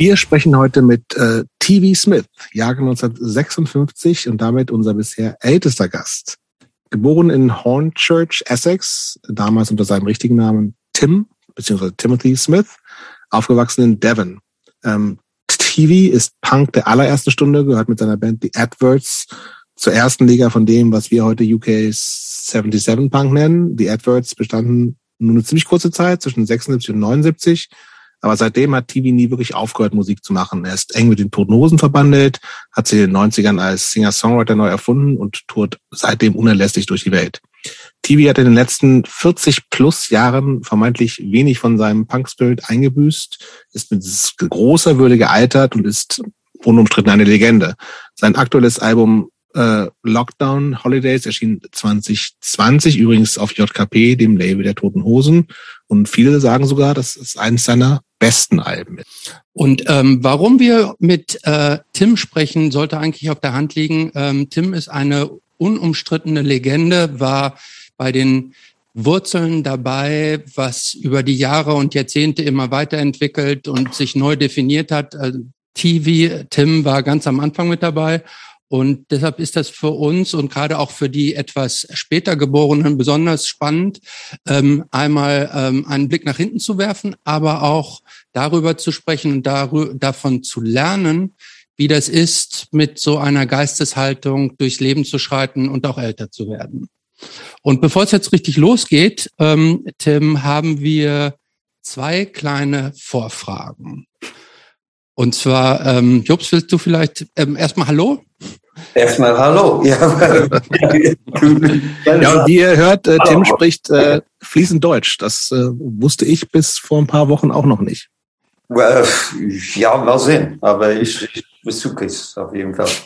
Wir sprechen heute mit äh, TV Smith, Jahrgang 1956 und damit unser bisher ältester Gast. Geboren in Hornchurch, Essex, damals unter seinem richtigen Namen Tim, beziehungsweise Timothy Smith, aufgewachsen in Devon. Ähm, TV ist Punk der allerersten Stunde, gehört mit seiner Band The Adverts zur ersten Liga von dem, was wir heute UK 77 Punk nennen. Die Adverts bestanden nur eine ziemlich kurze Zeit, zwischen 76 und 79. Aber seitdem hat TV nie wirklich aufgehört, Musik zu machen. Er ist eng mit den Toten Hosen verbandelt, hat sie in den 90ern als Singer-Songwriter neu erfunden und tourt seitdem unerlässlich durch die Welt. TV hat in den letzten 40 plus Jahren vermeintlich wenig von seinem Punk-Spirit eingebüßt, ist mit großer Würde gealtert und ist unumstritten eine Legende. Sein aktuelles Album äh, Lockdown Holidays erschien 2020 übrigens auf JKP, dem Label der Toten Hosen. Und viele sagen sogar, das ist eines seiner besten Alben. Und ähm, warum wir mit äh, Tim sprechen, sollte eigentlich auf der Hand liegen. Ähm, Tim ist eine unumstrittene Legende, war bei den Wurzeln dabei, was über die Jahre und Jahrzehnte immer weiterentwickelt und sich neu definiert hat. Also TV, Tim war ganz am Anfang mit dabei und deshalb ist das für uns und gerade auch für die etwas später Geborenen besonders spannend, ähm, einmal ähm, einen Blick nach hinten zu werfen, aber auch darüber zu sprechen und davon zu lernen, wie das ist, mit so einer Geisteshaltung durchs Leben zu schreiten und auch älter zu werden. Und bevor es jetzt richtig losgeht, ähm, Tim, haben wir zwei kleine Vorfragen. Und zwar, Jobs, willst du vielleicht erstmal Hallo? Erstmal Hallo. Ja, ja und wie ihr hört, äh, Tim spricht äh, fließend Deutsch. Das äh, wusste ich bis vor ein paar Wochen auch noch nicht. Well, ja, mal sehen. Aber ich, ich besuche es auf jeden Fall.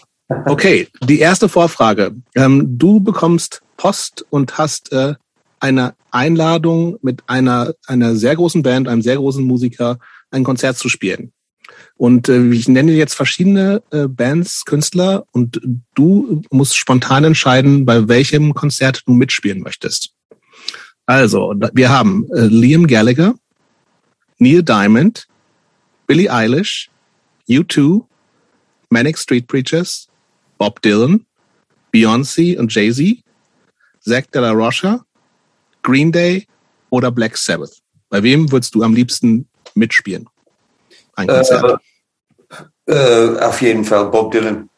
Okay, die erste Vorfrage. Ähm, du bekommst Post und hast äh, eine Einladung mit einer, einer sehr großen Band, einem sehr großen Musiker, ein Konzert zu spielen. Und äh, ich nenne jetzt verschiedene äh, Bands, Künstler und du musst spontan entscheiden, bei welchem Konzert du mitspielen möchtest. Also, wir haben äh, Liam Gallagher, Neil Diamond, Billie Eilish, U2, Manic Street Preachers, Bob Dylan, Beyoncé und Jay-Z, Zach de la Rocha, Green Day oder Black Sabbath. Bei wem würdest du am liebsten mitspielen? Ein Konzert? Äh, äh, auf jeden Fall Bob Dylan.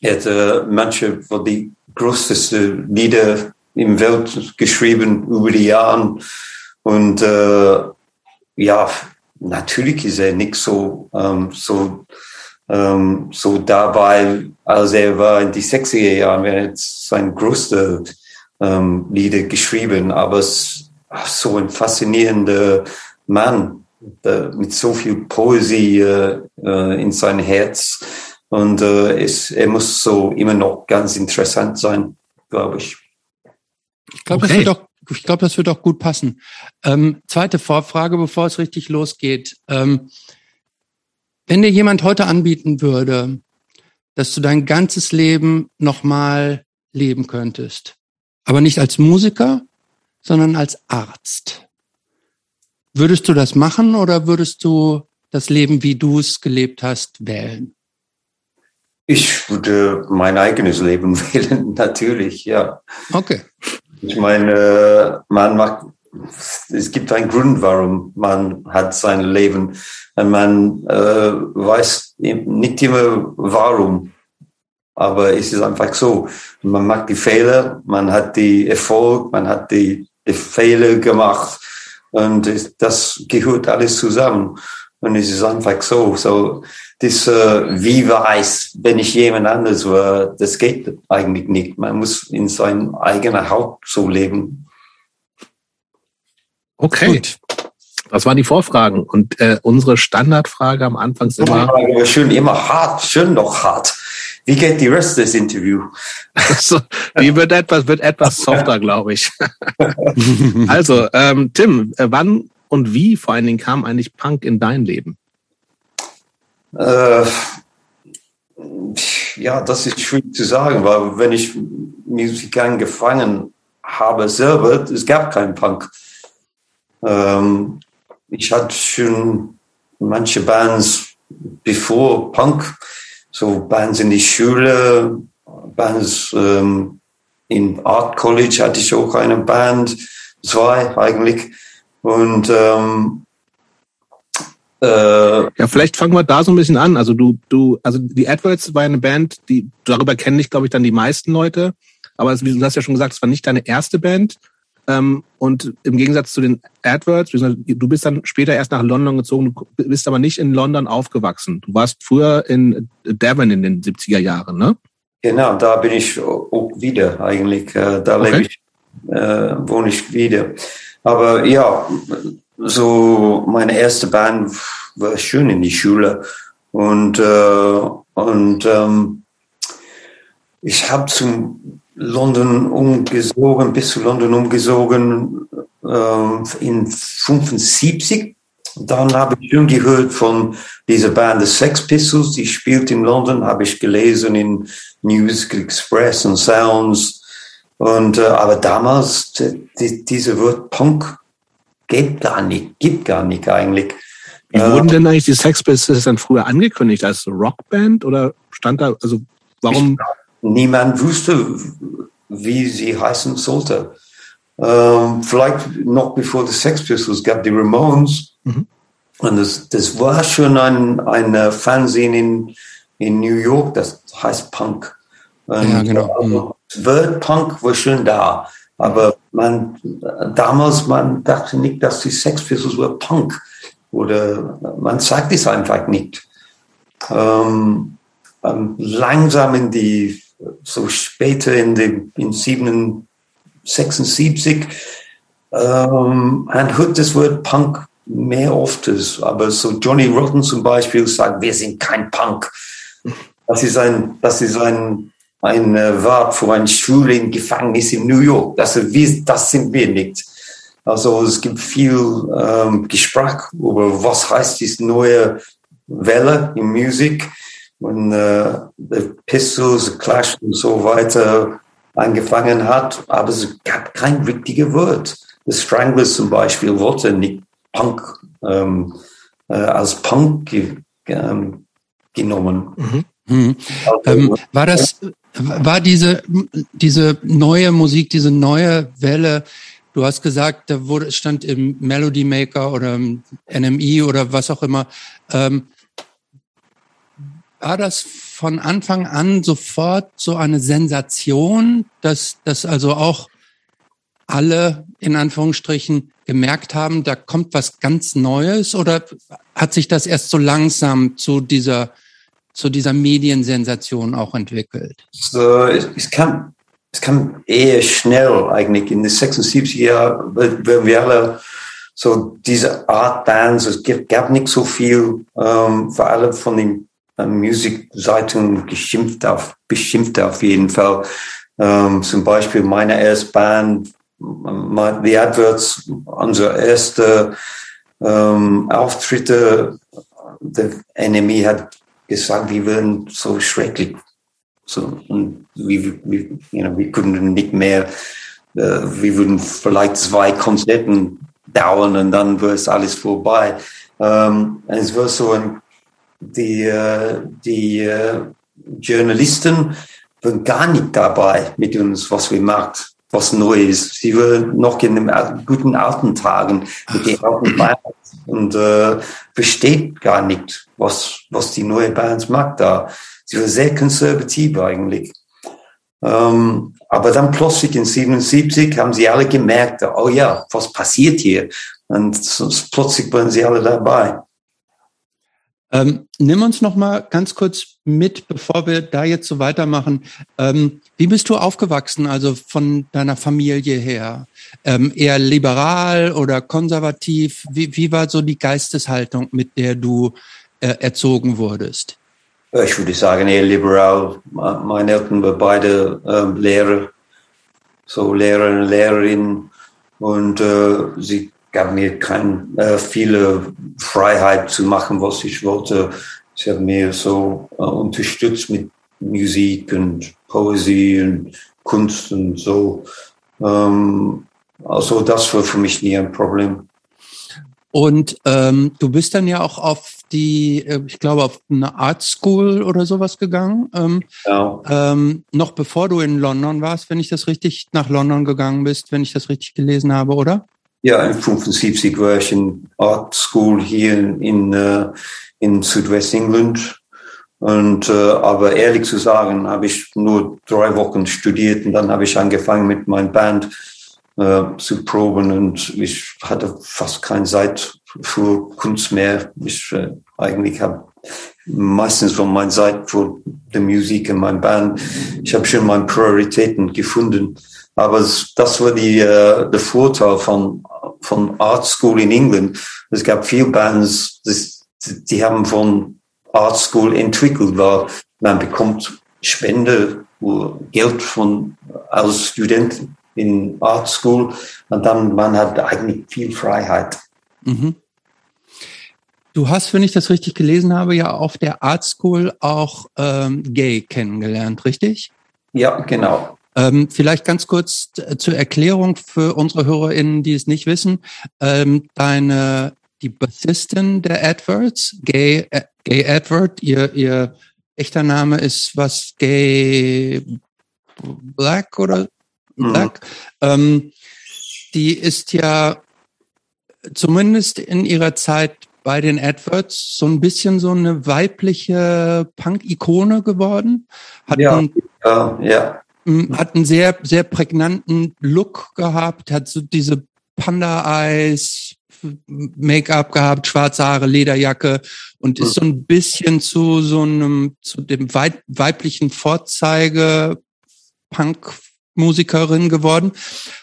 Er hat äh, manche von die größten Lieder im Welt geschrieben über die Jahre. Und äh, ja, natürlich ist er nicht so, ähm, so, ähm, so dabei, als er war in die 60er Jahren. Er hat sein größte ähm, Lieder geschrieben, aber es so ein faszinierender Mann mit so viel Poesie äh, äh, in sein Herz. Und äh, es, er muss so immer noch ganz interessant sein, glaube ich. Ich glaube, okay. das wird auch ich glaube, das wird auch gut passen. Ähm, zweite Vorfrage, bevor es richtig losgeht. Ähm, wenn dir jemand heute anbieten würde, dass du dein ganzes Leben nochmal leben könntest, aber nicht als Musiker, sondern als Arzt, Würdest du das machen oder würdest du das Leben, wie du es gelebt hast, wählen? Ich würde mein eigenes Leben wählen, natürlich, ja. Okay. Ich meine, man macht, es gibt einen Grund, warum man hat sein Leben. Und man äh, weiß nicht immer warum, aber es ist einfach so. Man macht die Fehler, man hat die Erfolg, man hat die, die Fehler gemacht und das gehört alles zusammen. Und es ist einfach so. So, das, äh, wie weiß, wenn ich jemand anderes war, das geht eigentlich nicht. Man muss in seinem eigenen Haupt so leben. Okay. Gut. Das waren die Vorfragen. Und äh, unsere Standardfrage am Anfang ist immer. Schön, immer hart, schön noch hart. Wie geht die Rest des Interviews? Also, die wird etwas, wird etwas softer, glaube ich. also, ähm, Tim, äh, wann und wie vor allen Dingen kam eigentlich Punk in dein Leben? Äh, ja, das ist schwierig zu sagen, weil wenn ich Musik angefangen habe selber, es gab keinen Punk. Ähm, ich hatte schon manche Bands bevor Punk, so Bands in die Schule, Bands ähm, in Art College hatte ich auch eine Band, zwei eigentlich. Und ähm, äh, ja, vielleicht fangen wir da so ein bisschen an. Also du, du, also die Adverts war eine Band, die darüber kennen dich, glaube ich, dann die meisten Leute. Aber es, du hast ja schon gesagt, es war nicht deine erste Band. Ähm, und im Gegensatz zu den Adverts, du bist dann später erst nach London gezogen, du bist aber nicht in London aufgewachsen. Du warst früher in Devon in den 70er Jahren, ne? Genau, da bin ich auch wieder eigentlich. Äh, da okay. lebe ich, äh, wohne ich wieder. Aber ja, so meine erste Band war schön in die Schule und äh, und ähm, ich habe zum London umgesogen, bis zu London umgesogen äh, in 75. Dann habe ich schon gehört von dieser Band The Sex Pistols, die spielt in London, habe ich gelesen in Music Express und Sounds. Und äh, aber damals die, diese Wort Punk geht gar nicht, gibt gar nicht eigentlich. Wie äh, wurden denn eigentlich die Sex Pistols dann früher angekündigt als Rockband oder stand da also warum? Niemand wusste, wie sie heißen sollte. Ähm, vielleicht noch bevor die Sex Pistols gab, die Ramones. Mhm. Und das, das war schon ein, ein Fernsehen in, in New York, das heißt Punk. Und ja, genau. Also, Word Punk war schon da. Aber man, damals, man dachte nicht, dass die Sex Pistols war Punk. Oder man sagt es einfach nicht. Ähm, ähm, langsam in die so später in dem in 76 ähm, man hört das Wort Punk mehr oft, aber so Johnny Rotten zum Beispiel sagt, wir sind kein Punk. Das ist ein, das ist ein, ein äh, Wort für ein Schwule im Gefängnis in New York. Das, das sind wir nicht. Also es gibt viel ähm, Gespräch über was heißt diese neue Welle in Musik und äh, The Pistols, Clash und so weiter angefangen hat, aber es gab kein richtiges Wort. The Stranglers zum Beispiel wollte nicht Punk ähm, äh, als Punk ge ähm, genommen. Mhm. Mhm. Also, ähm, war das, war diese, diese neue Musik, diese neue Welle, du hast gesagt, da wurde, stand im Melody Maker oder im NMI oder was auch immer, ähm, war das von Anfang an sofort so eine Sensation, dass, dass also auch alle in Anführungsstrichen gemerkt haben, da kommt was ganz Neues oder hat sich das erst so langsam zu dieser zu dieser Mediensensation auch entwickelt? So, es kam, es kam eher schnell eigentlich in den 76 Jahren, weil wir alle so diese Art Bands, es gab nicht so viel, ähm, vor allem von den Musikseiten geschimpft auf, beschimpft auf jeden Fall. Ähm, zum Beispiel meine erste Band, The Adverts, unsere erste ähm, Auftritte, der Enemy hat gesagt, wir würden so schrecklich. So, und wir, wir, you know, wir können nicht mehr, äh, wir würden vielleicht zwei Konzerten dauern und dann wird es alles vorbei. Ähm, es war so ein die, äh, die äh, Journalisten waren gar nicht dabei mit uns, was wir macht, was neu ist. Sie waren noch in den guten alten Tagen mit den alten Bands und äh, versteht gar nicht, was, was die neue Bands macht da. Sie war sehr konservativ eigentlich. Ähm, aber dann plötzlich in 77 haben sie alle gemerkt, oh ja, was passiert hier? Und plötzlich waren sie alle dabei. Ähm, nimm uns noch mal ganz kurz mit, bevor wir da jetzt so weitermachen. Ähm, wie bist du aufgewachsen, also von deiner Familie her? Ähm, eher liberal oder konservativ? Wie, wie war so die Geisteshaltung, mit der du äh, erzogen wurdest? Ich würde sagen eher liberal. Meine Eltern waren beide ähm, Lehrer, so Lehrer und Lehrerin und äh, sie gab mir keine äh, viele Freiheit zu machen, was ich wollte. Sie haben mir so äh, unterstützt mit Musik und Poesie und Kunst und so. Ähm, also das war für mich nie ein Problem. Und ähm, du bist dann ja auch auf die, äh, ich glaube, auf eine Art School oder sowas gegangen. Ähm, ja. ähm, noch bevor du in London warst, wenn ich das richtig nach London gegangen bist, wenn ich das richtig gelesen habe, oder? Ja, in 75 war ich in Art School hier in, uh, in Südwestengland. Und äh, aber ehrlich zu sagen, habe ich nur drei Wochen studiert und dann habe ich angefangen mit meiner Band äh, zu proben und ich hatte fast keine Zeit für Kunst mehr. Ich äh, eigentlich habe meistens von meiner Zeit für die Musik in meiner Band. Ich habe schon meine Prioritäten gefunden. Aber das war die, äh, der Vorteil von, von Art School in England. Es gab viele Bands, das, die haben von Art School entwickelt, weil man bekommt Spende, Geld von, als Studenten in Art School und dann man hat eigentlich viel Freiheit. Mhm. Du hast, wenn ich das richtig gelesen habe, ja auf der Art School auch ähm, Gay kennengelernt, richtig? Ja, genau. Ähm, vielleicht ganz kurz zur Erklärung für unsere HörerInnen, die es nicht wissen. Ähm, deine, die Bassistin der Adverts, Gay, äh, Gay Advert, ihr, ihr echter Name ist was Gay Black oder mhm. Black. Ähm, die ist ja zumindest in ihrer Zeit bei den Adverts so ein bisschen so eine weibliche Punk-Ikone geworden. Hat ja, ja, ja. Hat einen sehr, sehr prägnanten Look gehabt, hat so diese Panda-Eyes, Make-up gehabt, schwarze Haare, Lederjacke und ist so ein bisschen zu so einem, zu dem weiblichen Vorzeige Punk Musikerin geworden.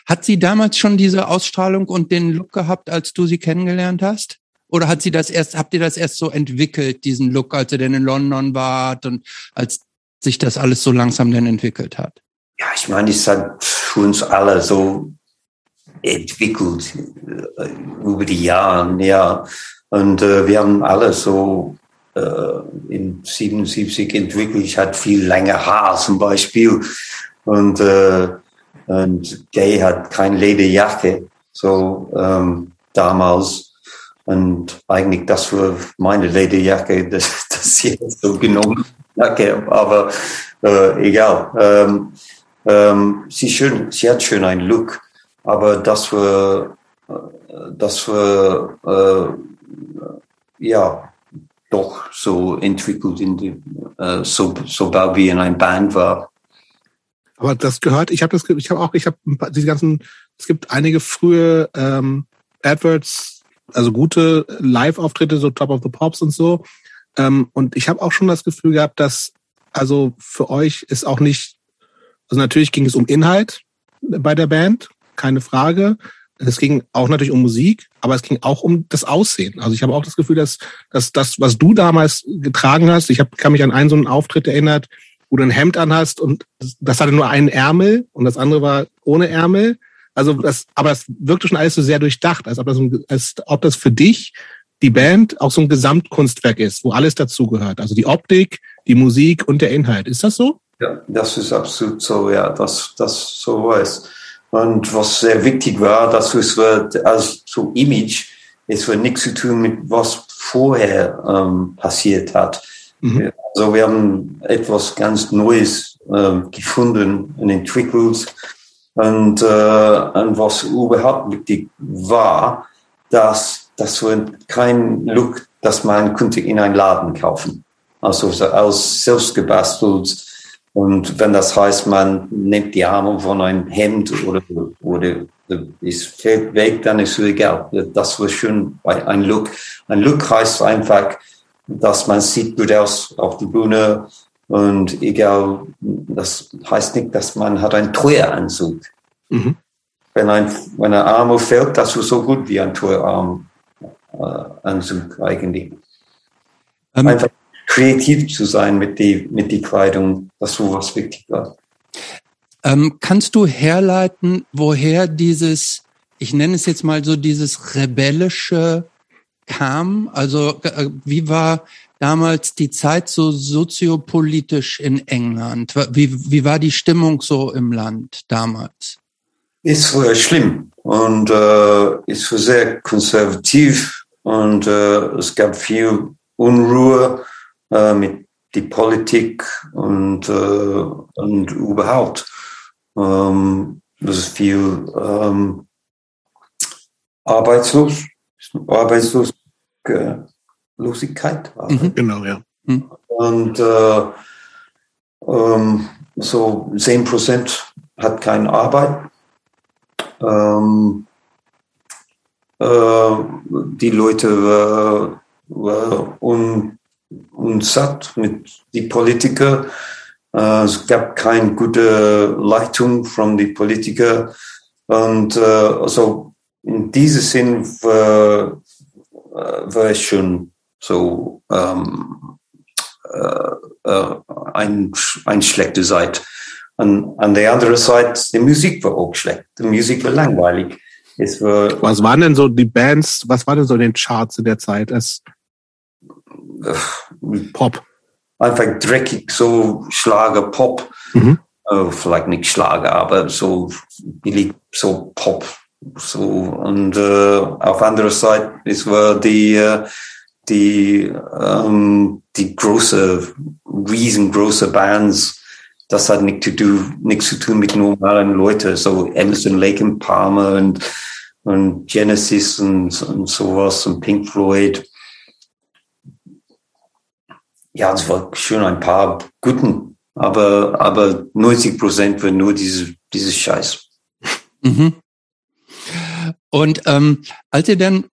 Hat sie damals schon diese Ausstrahlung und den Look gehabt, als du sie kennengelernt hast? Oder hat sie das erst, habt ihr das erst so entwickelt, diesen Look, als ihr denn in London wart und als sich das alles so langsam denn entwickelt hat? Ja, ich meine, es hat für uns alle so entwickelt äh, über die Jahre, ja. Und äh, wir haben alle so äh, in 77 entwickelt. Ich hatte viel länger Haar zum Beispiel. Und, äh, und Gay hat keine Lederjacke, so ähm, damals. Und eigentlich das war meine Lederjacke, das, das hat so genommen. Okay, aber äh, egal. Ähm, ähm, sie, schön, sie hat schon einen Look, aber das war, äh, das war äh, ja doch so entwickelt, in die, äh, so, sobald wir in einer Band war. Aber das gehört, ich habe das, ich habe auch, ich habe diese ganzen, es gibt einige frühe ähm, Adverts, also gute Live-Auftritte, so Top of the Pops und so. Ähm, und ich habe auch schon das Gefühl gehabt, dass also für euch ist auch nicht, also natürlich ging es um Inhalt bei der Band, keine Frage. Es ging auch natürlich um Musik, aber es ging auch um das Aussehen. Also ich habe auch das Gefühl, dass, dass das, was du damals getragen hast, ich hab, kann mich an einen so einen Auftritt erinnert, wo du ein Hemd anhast und das hatte nur einen Ärmel und das andere war ohne Ärmel. Also das, aber es wirkte schon alles so sehr durchdacht, als ob das, als ob das für dich die Band auch so ein Gesamtkunstwerk ist, wo alles dazugehört. Also die Optik, die Musik und der Inhalt. Ist das so? Ja, das ist absolut so, ja, dass das so ist. Und was sehr wichtig war, dass es wird als so Image, es wird nichts zu tun mit was vorher ähm, passiert hat. Mhm. Also wir haben etwas ganz Neues ähm, gefunden und entwickelt und, äh, und was überhaupt wichtig war, dass das war kein Look, das man könnte in einen Laden kaufen. Also als selbst gebastelt. Und wenn das heißt, man nimmt die Arme von einem Hemd oder, oder es fällt weg, dann ist es egal. Das war schon ein Look. Ein Look heißt einfach, dass man sieht gut aus auf die Bühne, und egal, das heißt nicht, dass man hat einen Treueanzug. Mhm. Wenn ein, wenn ein Arm fällt, das ist so gut wie ein Treueanzug äh, eigentlich. Ähm, Einfach kreativ zu sein mit die, mit die Kleidung, das so was wichtig war. Ähm, kannst du herleiten, woher dieses, ich nenne es jetzt mal so dieses rebellische kam? Also äh, wie war damals die Zeit so soziopolitisch in England? Wie, wie war die Stimmung so im Land damals? Es war schlimm und äh, es war sehr konservativ und äh, es gab viel Unruhe äh, mit die Politik und, äh, und überhaupt. Ähm, das ist viel ähm, arbeitslos, Arbeitslosigkeit. Mhm, genau, ja. Mhm. Und äh, ähm, so 10 Prozent hat keine Arbeit. Ähm, äh, die Leute äh, waren un, unsatt mit den Politikern. Äh, es gab keine gute Leitung von den Politikern. Und äh, also in diesem Sinn war, äh, war es schon so ähm, äh, äh, ein, ein schlechte Seite. Und an der anderen Seite, die Musik war auch schlecht. Die Musik war langweilig. War, was waren denn so die Bands, was war denn so den Charts in der Zeit? Es, Pop. Einfach dreckig, so Schlager, Pop. Mhm. Uh, vielleicht nicht Schlager, aber so billig, so Pop. So, und uh, auf anderer Seite, es war die, uh, die, um, die große, riesengroße Bands, das hat nichts zu tun, nichts zu tun mit normalen Leuten, so Emerson, Lake and Palmer und, und Genesis und, und sowas und Pink Floyd. Ja, es war schon ein paar guten, aber, aber 90 Prozent war nur diese, dieses Scheiß. Mhm. Und ähm, als ihr dann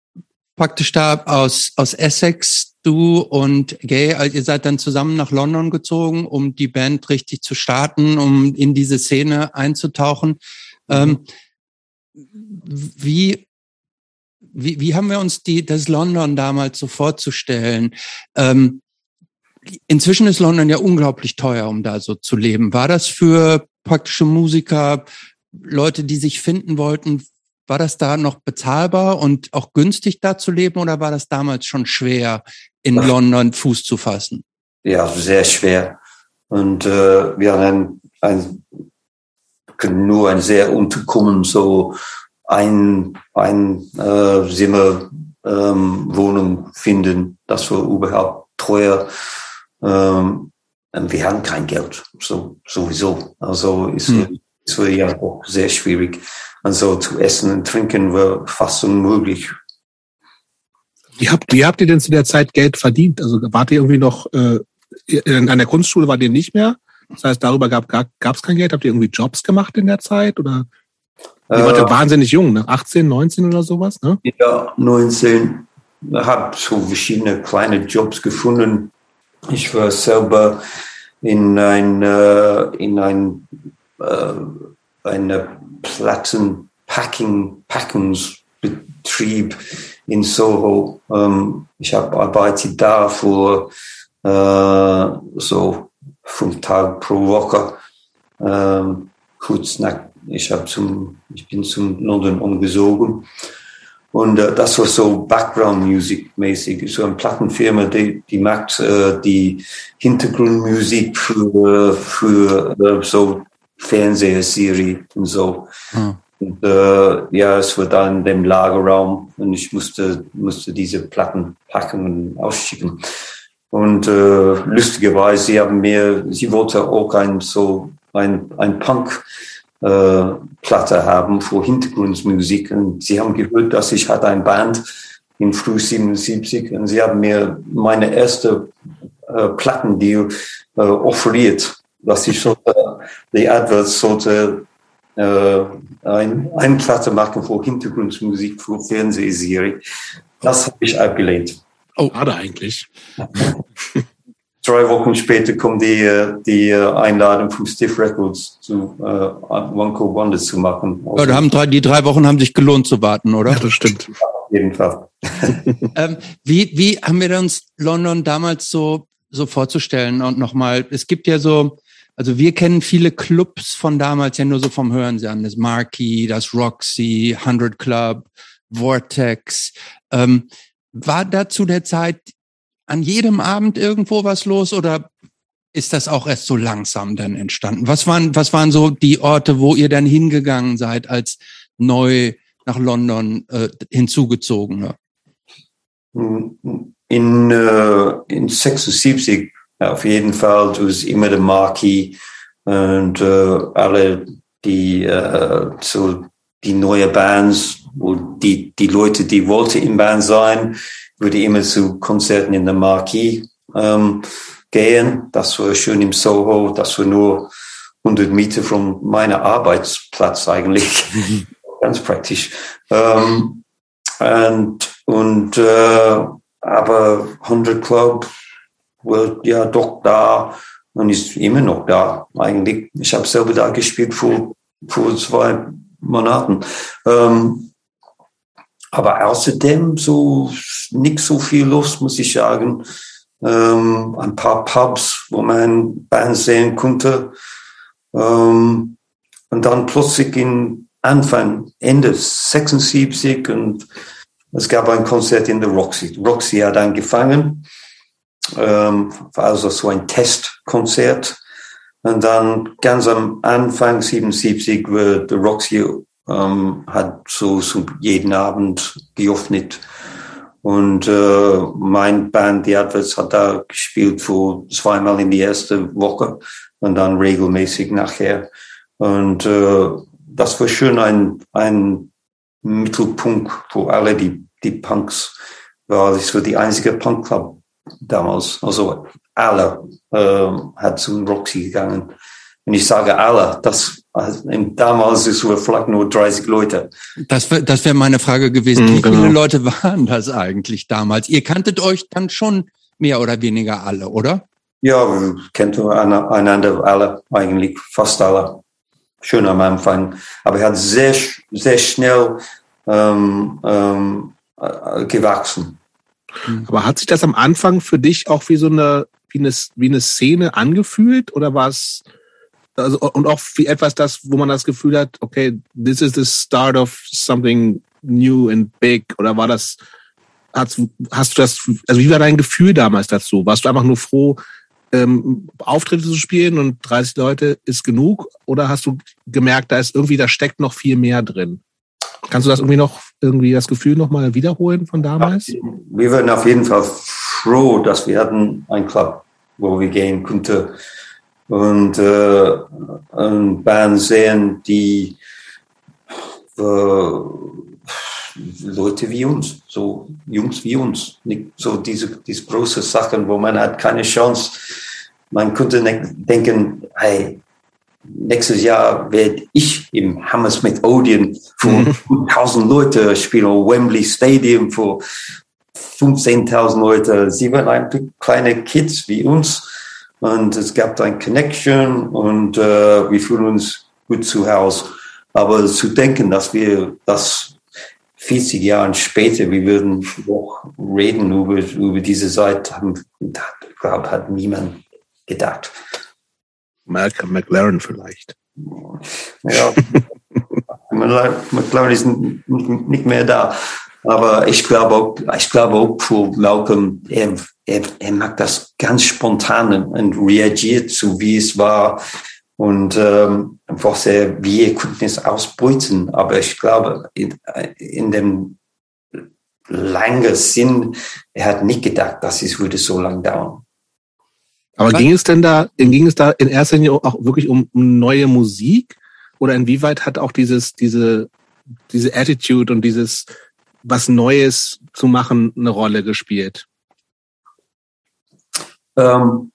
praktisch da aus, aus Essex du und Gay, also ihr seid dann zusammen nach London gezogen, um die Band richtig zu starten, um in diese Szene einzutauchen. Ähm, wie, wie, wie haben wir uns die, das London damals so vorzustellen? Ähm, inzwischen ist London ja unglaublich teuer, um da so zu leben. War das für praktische Musiker, Leute, die sich finden wollten, war das da noch bezahlbar und auch günstig da zu leben oder war das damals schon schwer, in Ach. London Fuß zu fassen? Ja, sehr schwer. Und äh, wir haben ein, können nur ein sehr unterkommen, so ein, ein äh, Zimmer ähm, Wohnung finden. Das war überhaupt teuer. Ähm, und wir haben kein Geld, so sowieso. Also ist, hm. ist ja auch sehr schwierig. Also zu essen und trinken war fast unmöglich. Wie habt, wie habt ihr denn zu der Zeit Geld verdient? Also wart ihr irgendwie noch äh, an der Kunstschule wart ihr nicht mehr? Das heißt, darüber gab es kein Geld. Habt ihr irgendwie Jobs gemacht in der Zeit? Oder ihr wart ja äh, wahnsinnig jung, ne? 18, 19 oder sowas, ne? Ja, 19. Ich habe so verschiedene kleine Jobs gefunden. Ich war selber in ein, äh, in ein, äh, eine Plattenpacking, Packungsbetrieb in Soho. Ähm, ich habe arbeite da für äh, so fünf Tage pro Woche. Ähm, kurz nach, ich habe zum, ich bin zum London umgezogen. Und äh, das war so Background Music mäßig, so eine Plattenfirma, die, die macht äh, die Hintergrundmusik für, für äh, so Fernsehserie und so. Hm. Und, äh, ja, es war dann in dem Lagerraum und ich musste, musste diese Plattenpackungen ausschicken. Und äh, lustigerweise, sie haben mir, sie wollte auch ein so ein, ein Punk äh, Platte haben für Hintergrundmusik und sie haben gehört, dass ich hatte ein Band in früh 77 und sie haben mir meine erste äh, Plattendeal äh, offeriert, dass ich sollte, die Adverts sollte äh, ein, eine Platte machen für Hintergrundmusik für Fernsehserie. Das habe ich abgelehnt. Oh, schade eigentlich. Drei Wochen später kommt die, äh, die äh, Einladung von Stiff Records zu äh, One Cool Wonder zu machen. Ja, da haben drei, die drei Wochen haben sich gelohnt zu warten, oder? Ja, das stimmt. auf jeden Fall. ähm, wie, wie haben wir uns London damals so, so vorzustellen? Und nochmal, es gibt ja so, also wir kennen viele Clubs von damals ja nur so vom Hören Das Marquee, das Roxy, 100 Club, Vortex. Ähm, war da zu der Zeit an jedem Abend irgendwo was los oder ist das auch erst so langsam dann entstanden? Was waren, was waren so die Orte, wo ihr dann hingegangen seid als neu nach London äh, hinzugezogene? in, äh, in 76 auf jeden Fall, du bist immer der Marquis und äh, alle die äh, so die neue Bands und die die Leute, die wollten in Band sein, würde immer zu Konzerten in der Marquis ähm, gehen. Das war schön im Soho, das war nur 100 Meter von meiner Arbeitsplatz eigentlich. Ganz praktisch. Ähm, und und äh, aber 100 Club wird ja doch da und ist immer noch da eigentlich. Ich habe selber da gespielt vor, vor zwei Monaten. Ähm, aber außerdem so nicht so viel los, muss ich sagen. Ähm, ein paar Pubs, wo man Bands sehen konnte. Ähm, und dann plötzlich in Anfang, Ende 76 und es gab ein Konzert in der Roxy. Roxy hat angefangen, ähm, war also so ein Testkonzert. Und dann ganz am Anfang 77 wird der Roxy ähm, hat so, so jeden Abend geöffnet. Und äh, mein Band, die Adverts, hat da gespielt für zweimal in die erste Woche und dann regelmäßig nachher. Und äh, das war schön ein, ein Mittelpunkt für alle die, die Punks. War das war die einzige Punkclub damals. Also alle äh, hat zum Roxy gegangen. Und ich sage alle, das damals ist es vielleicht nur 30 Leute. Das wäre das wär meine Frage gewesen. Mhm, Wie viele genau. Leute waren das eigentlich damals? Ihr kanntet euch dann schon mehr oder weniger alle, oder? Ja, wir kannten einander alle, eigentlich fast alle. Schön am Anfang. Aber er hat sehr, sehr schnell ähm, ähm, äh, gewachsen. Aber hat sich das am Anfang für dich auch wie so eine, wie eine, wie eine Szene angefühlt oder war es also, und auch etwas das, wo man das Gefühl hat, okay, this is the start of something new and big oder war das, hast, hast du das, also wie war dein Gefühl damals dazu? Warst du einfach nur froh, ähm, Auftritte zu spielen und 30 Leute ist genug oder hast du gemerkt, da ist irgendwie, da steckt noch viel mehr drin? Kannst du das irgendwie noch, irgendwie das Gefühl nochmal wiederholen von damals? Wir werden auf jeden Fall froh, dass wir hatten einen Club, wo wir gehen konnten und äh, eine Band sehen, die äh, Leute wie uns, so Jungs wie uns, nicht so diese, diese große Sachen, wo man hat keine Chance. Man könnte denken, hey, nächstes Jahr werde ich im Hammersmith Odeon für 1000 mhm. Leute spielen, Wembley Stadium für 15.000 Leute. Sie waren eigentlich kleine Kids wie uns und es gab ein Connection und äh, wir fühlen uns gut zu Hause. Aber zu denken, dass wir das 40 Jahre später, wir würden noch reden über, über diese Zeit, haben, glaube hat niemand gedacht. Malcolm McLaren vielleicht. Ja, McLaren ist nicht mehr da. Aber ich glaube auch, ich glaube auch für Malcolm, er, er, er mag das ganz spontan und reagiert so wie es war und ähm, einfach sehr, wie er konnte es ausbeuten. Aber ich glaube, in, in dem langen Sinn, er hat nicht gedacht, dass es würde so lang dauern. Aber ging es denn da, ging es da in erster Linie auch wirklich um, um neue Musik? Oder inwieweit hat auch dieses, diese, diese Attitude und dieses, was Neues zu machen, eine Rolle gespielt? Ähm,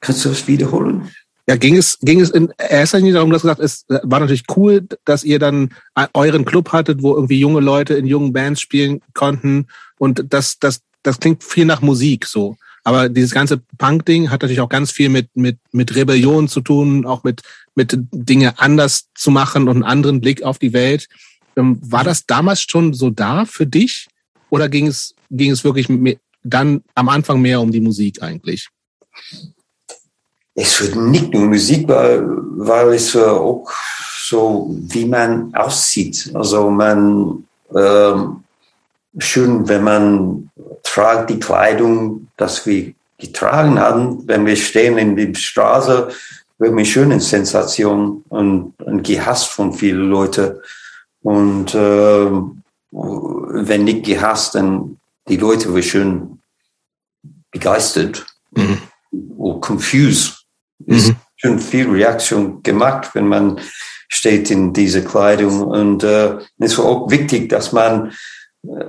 kannst du das wiederholen? Ja, ging es, ging es in erster Linie darum, dass gesagt es war natürlich cool, dass ihr dann euren Club hattet, wo irgendwie junge Leute in jungen Bands spielen konnten. Und das, das, das klingt viel nach Musik so. Aber dieses ganze Punk-Ding hat natürlich auch ganz viel mit, mit, mit Rebellion zu tun, auch mit, mit Dinge anders zu machen und einen anderen Blick auf die Welt. Ähm, war das damals schon so da für dich? Oder ging es, ging es wirklich dann am Anfang mehr um die Musik eigentlich? Es wird nicht nur Musik, weil, weil es auch so, wie man aussieht. Also man, ähm, schön, wenn man tragt die Kleidung, das wir getragen haben, wenn wir stehen in der Straße, wird mir schön in Sensation und, und gehasst von vielen Leuten. Und äh, wenn nicht gehasst, dann die Leute waren schon begeistert mhm. oder confused. Es mhm. schon viel Reaktion gemacht, wenn man steht in dieser Kleidung. Und äh, es war auch wichtig, dass man äh,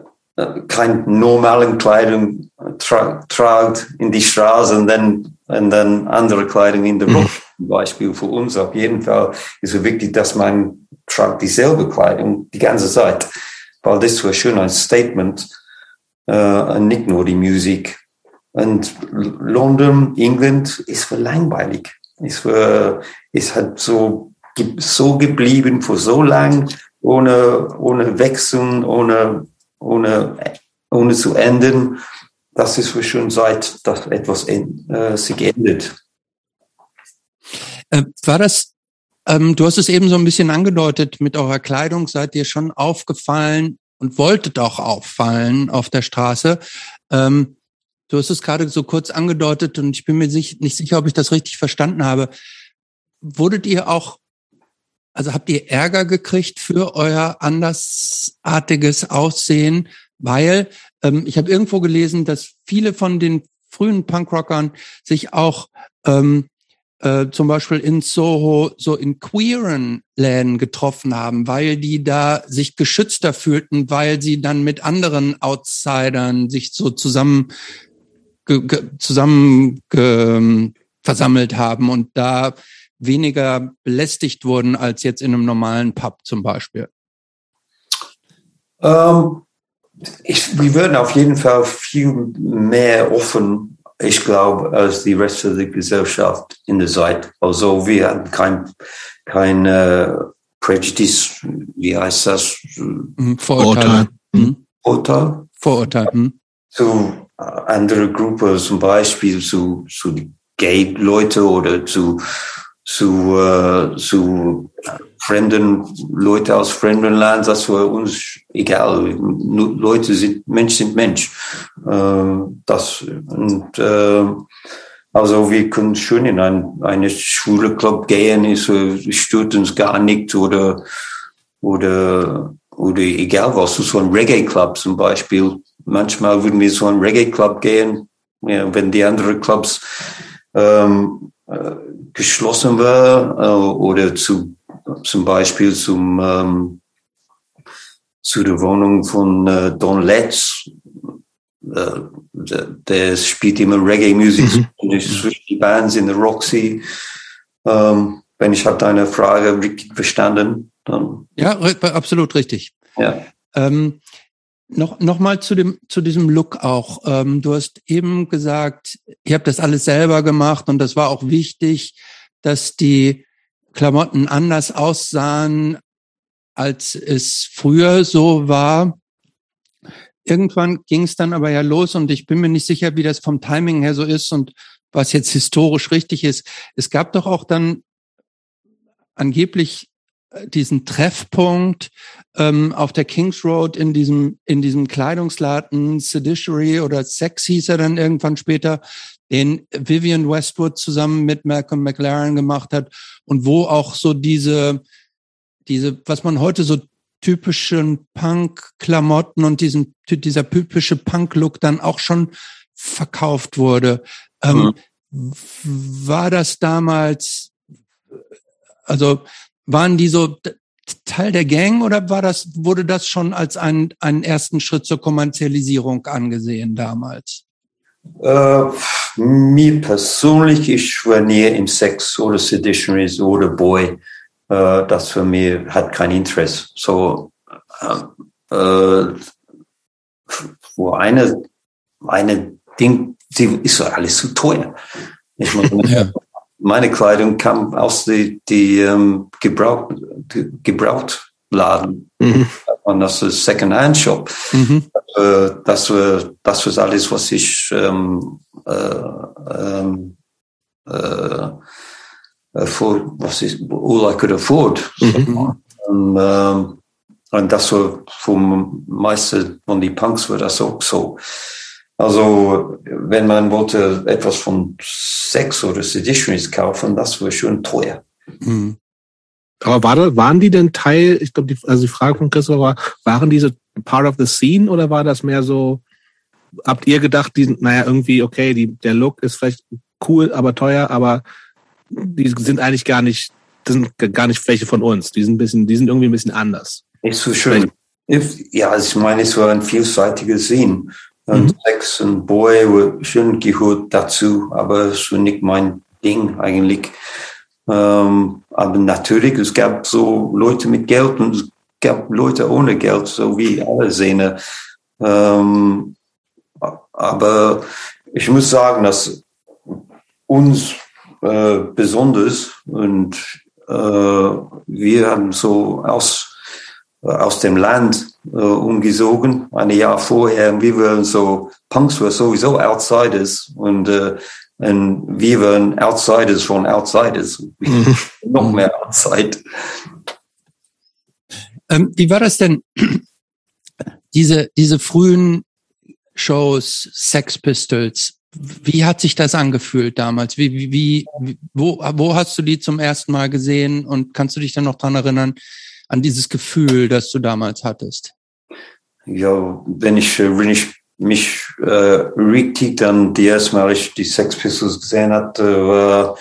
keine normalen Kleidung tra tragt in die Straße und dann, und dann andere Kleidung in der Rock. Mhm. Beispiel für uns auf jeden Fall ist es wichtig, dass man tragt dieselbe Kleidung die ganze Zeit, weil das war schon ein Statement äh, und nicht nur die Musik. Und London, England ist langweilig. Es war, es hat so, so geblieben für so lang, ohne, ohne Wechseln, ohne, ohne, ohne zu enden. Das ist schon seit, dass etwas äh, sich ändert. Äh, war das, ähm, du hast es eben so ein bisschen angedeutet, mit eurer Kleidung seid ihr schon aufgefallen und wolltet auch auffallen auf der Straße. Ähm, du hast es gerade so kurz angedeutet und ich bin mir sich, nicht sicher, ob ich das richtig verstanden habe. Wurdet ihr auch, also habt ihr Ärger gekriegt für euer andersartiges Aussehen? Weil ähm, ich habe irgendwo gelesen, dass viele von den frühen Punkrockern sich auch ähm, äh, zum Beispiel in Soho so in queeren Läden getroffen haben, weil die da sich geschützter fühlten, weil sie dann mit anderen Outsidern sich so zusammen ge, ge, zusammen ge, versammelt haben und da weniger belästigt wurden als jetzt in einem normalen Pub zum Beispiel? Ähm, ich, wir würden auf jeden Fall viel mehr offen ich glaube, als die Rest der Gesellschaft in der Zeit. Also wir hatten kein, kein äh, Prejudice, wie heißt das? Mhm, Vorurteil. Mhm. Vorurteil? Vorurteil. Mhm. Zu äh, andere Gruppen, zum Beispiel zu, zu Gay-Leute oder zu, zu, äh, zu fremden Leute aus fremden Land, das war uns egal. Leute sind, Mensch sind Mensch. Äh, das, und, äh, also wir können schon in ein, eine schwule Club gehen, es stört uns gar nicht oder, oder, oder egal was, so ein Reggae Club zum Beispiel. Manchmal würden wir so ein Reggae Club gehen, ja, wenn die anderen Clubs ähm, äh, geschlossen war äh, oder zu zum Beispiel zum, ähm, zu der Wohnung von äh, Don Letts. Äh, der, der, spielt immer Reggae-Musik mhm. mhm. die Bands in der Roxy. Ähm, wenn ich habe deine Frage richtig verstanden, dann. Ja, absolut richtig. Ja. Ähm, noch, noch mal zu dem, zu diesem Look auch. Ähm, du hast eben gesagt, ihr habt das alles selber gemacht und das war auch wichtig, dass die Klamotten anders aussahen, als es früher so war. Irgendwann ging es dann aber ja los und ich bin mir nicht sicher, wie das vom Timing her so ist und was jetzt historisch richtig ist. Es gab doch auch dann angeblich diesen Treffpunkt ähm, auf der Kings Road in diesem in diesem Kleidungsladen Seditiary oder Sex hieß er dann irgendwann später, den Vivian Westwood zusammen mit Malcolm McLaren gemacht hat und wo auch so diese, diese, was man heute so typischen Punk-Klamotten und diesen, dieser typische Punk-Look dann auch schon verkauft wurde. Ähm, mhm. War das damals, also waren die so Teil der Gang oder war das, wurde das schon als ein, einen ersten Schritt zur Kommerzialisierung angesehen damals? Äh, mir persönlich, ich war nie im Sex oder Seditionaries oder Boy. Äh, das für mich hat kein Interesse. So, äh, äh, wo eine, eine Ding, die ist alles zu teuer. Ich ja. Meine Kleidung kam aus die, die ähm, Gebrauch, die Gebrauchtladen. Mhm. Und das ist Second-Hand-Shop. Mhm. Äh, das, war, das war alles, was ich ähm, äh, ähm, äh, afford, was ist, all I could afford. Mhm. Und, ähm, und das war vom meisten von die Punks war das auch so. Also, wenn man wollte etwas von Sex oder Seditionaries kaufen, das war schon teuer. Mhm. Aber war da, waren die denn Teil, ich glaube, die, also die Frage von Christopher war, waren diese part of the scene oder war das mehr so habt ihr gedacht, die, naja, irgendwie, okay, die, der Look ist vielleicht cool, aber teuer, aber die sind eigentlich gar nicht, das sind gar nicht welche von uns. Die sind ein bisschen, die sind irgendwie ein bisschen anders. Ist so schön. Ja, ich meine, es war ein vielseitiges Sehen. Und mhm. Sex und Boy schön gehört dazu, aber es war nicht mein Ding eigentlich. Ähm, aber natürlich, es gab so Leute mit Geld und es gab Leute ohne Geld, so wie alle Szene. Ähm, aber ich muss sagen, dass uns äh, besonders und äh, wir haben so aus, aus dem Land äh, umgesogen, ein Jahr vorher. Und wir waren so, Punks were sowieso Outsiders und äh, und wir waren Outsiders von Outsiders. Mhm. Noch mehr Outside. Ähm, wie war das denn? diese, diese frühen Shows, Sex Pistols, wie hat sich das angefühlt damals? Wie, wie, wie, wo, wo hast du die zum ersten Mal gesehen und kannst du dich dann noch dran erinnern, an dieses Gefühl, das du damals hattest? Ja, wenn ich, wenn ich mich äh, richtig dann die erste Mal ich die Sex Pistols gesehen hatte, war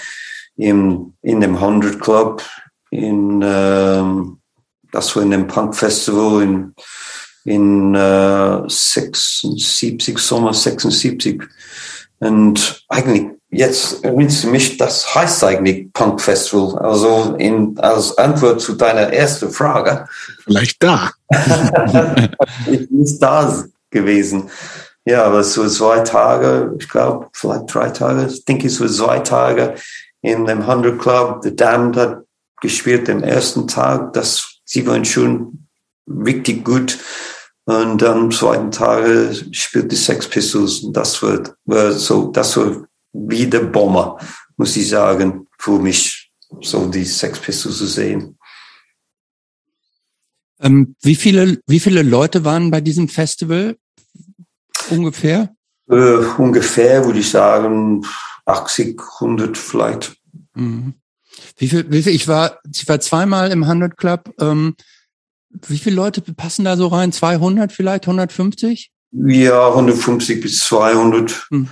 im, in dem 100 Club in, ähm, das war in dem Punk Festival in, in äh, 76, Sommer 76. Und eigentlich jetzt erinnerst du mich, das heißt eigentlich Punk Festival. Also in, als Antwort zu deiner ersten Frage. Vielleicht da. ich muss da gewesen. Ja, aber so zwei Tage, ich glaube, vielleicht drei Tage, ich denke, es war zwei Tage in dem 100 Club. The Damned hat gespielt am ersten Tag. Das, sie waren schon richtig gut. Und am zweiten Tag spielt die Sex Pistols. Und das war, war so, das war wie der Bomber, muss ich sagen, für mich, so die Sex Pistols zu sehen. Ähm, wie viele, wie viele Leute waren bei diesem Festival? ungefähr? Äh, ungefähr würde ich sagen 80, 100 vielleicht. Mhm. Wie viel, wie viel, ich war, ich war zweimal im 100 Club. Ähm, wie viele Leute passen da so rein? 200 vielleicht, 150? Ja, 150 bis 200. Hm.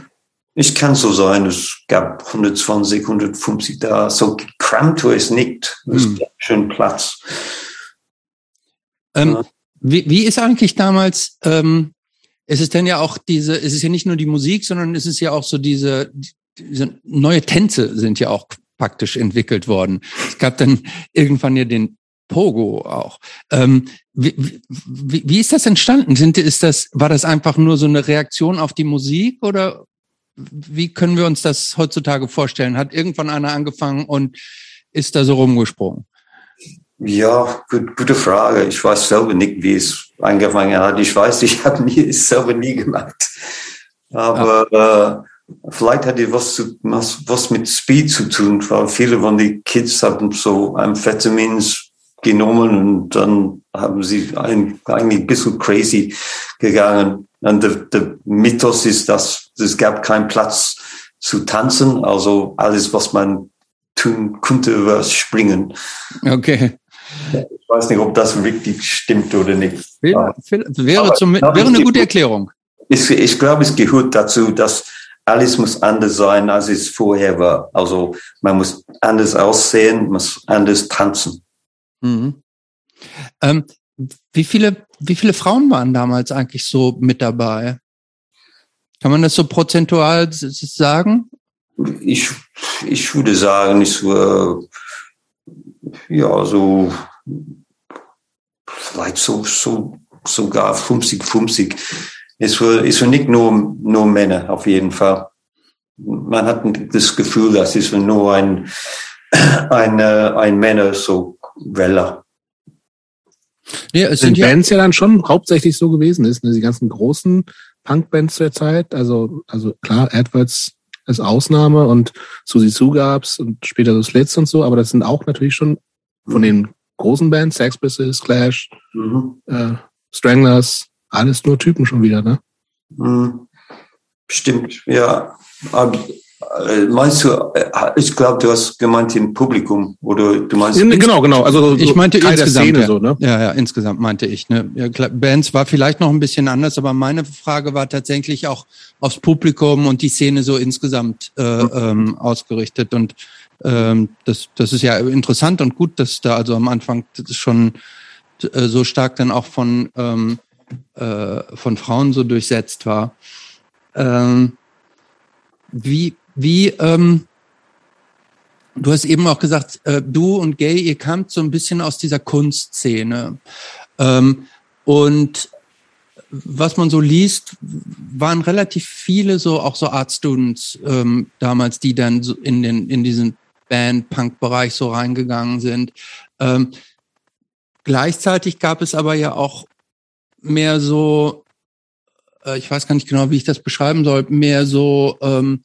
Ich kann so sein. Es gab 120, 150 da. So gekrammt war es nicht. Es hm. gab schön Platz. Ähm, ja. wie, wie ist eigentlich damals ähm, es ist dann ja auch diese, es ist ja nicht nur die Musik, sondern es ist ja auch so diese, diese neue Tänze sind ja auch praktisch entwickelt worden. Es gab dann irgendwann ja den Pogo auch. Ähm, wie, wie, wie ist das entstanden? Sind, ist das, war das einfach nur so eine Reaktion auf die Musik oder wie können wir uns das heutzutage vorstellen? Hat irgendwann einer angefangen und ist da so rumgesprungen? Ja, gut, gute Frage. Ich weiß selber nicht, wie es angefangen hat. Ich weiß, ich habe nie, es selber nie gemacht. Aber ja. äh, vielleicht hat es was, was, was mit Speed zu tun, weil viele von den Kids haben so Amphetamins genommen und dann haben sie ein, eigentlich ein bisschen crazy gegangen. Und der, der Mythos ist, dass es gab keinen Platz zu tanzen. Also alles, was man tun konnte, war springen. Okay. Ich weiß nicht, ob das wirklich stimmt oder nicht. Wäre, wäre, zum, wäre eine gute Erklärung. Ich, ich glaube, es gehört dazu, dass alles muss anders sein, als es vorher war. Also man muss anders aussehen, muss anders tanzen. Mhm. Ähm, wie viele, wie viele Frauen waren damals eigentlich so mit dabei? Kann man das so prozentual sagen? Ich, ich würde sagen, es war ja, so, vielleicht so, so, sogar 50, 50. Es war, es war nicht nur, nur Männer, auf jeden Fall. Man hat das Gefühl, dass es nur ein, ein, ein Männer so Welle. Ja, es sind Bands ja dann schon hauptsächlich so gewesen ist, ne? die ganzen großen Punkbands der Zeit, also, also klar, Edwards als Ausnahme und Susi Sue gab's und später so Slits und so, aber das sind auch natürlich schon von den großen Bands, Sex Pistols, Clash, mhm. äh, Stranglers, alles nur Typen schon wieder, ne? Mhm. Stimmt, ja. Äh, meinst du, äh, ich glaube, du hast gemeint im Publikum oder du meinst. Ja, genau, genau. Also ich meinte insgesamt. Szene, ja. so, ne? ja, ja, insgesamt meinte ich. Ne? Ja, klar, Bands war vielleicht noch ein bisschen anders, aber meine Frage war tatsächlich auch aufs Publikum und die Szene so insgesamt äh, ähm, ausgerichtet. Und ähm, das, das ist ja interessant und gut, dass da also am Anfang schon äh, so stark dann auch von, ähm, äh, von Frauen so durchsetzt war. Ähm, wie, wie, ähm, du hast eben auch gesagt, äh, du und Gay, ihr kamt so ein bisschen aus dieser Kunstszene. Ähm, und was man so liest, waren relativ viele so auch so Art Students ähm, damals, die dann so in den in diesen Band-Punk-Bereich so reingegangen sind. Ähm, gleichzeitig gab es aber ja auch mehr so, äh, ich weiß gar nicht genau, wie ich das beschreiben soll, mehr so ähm,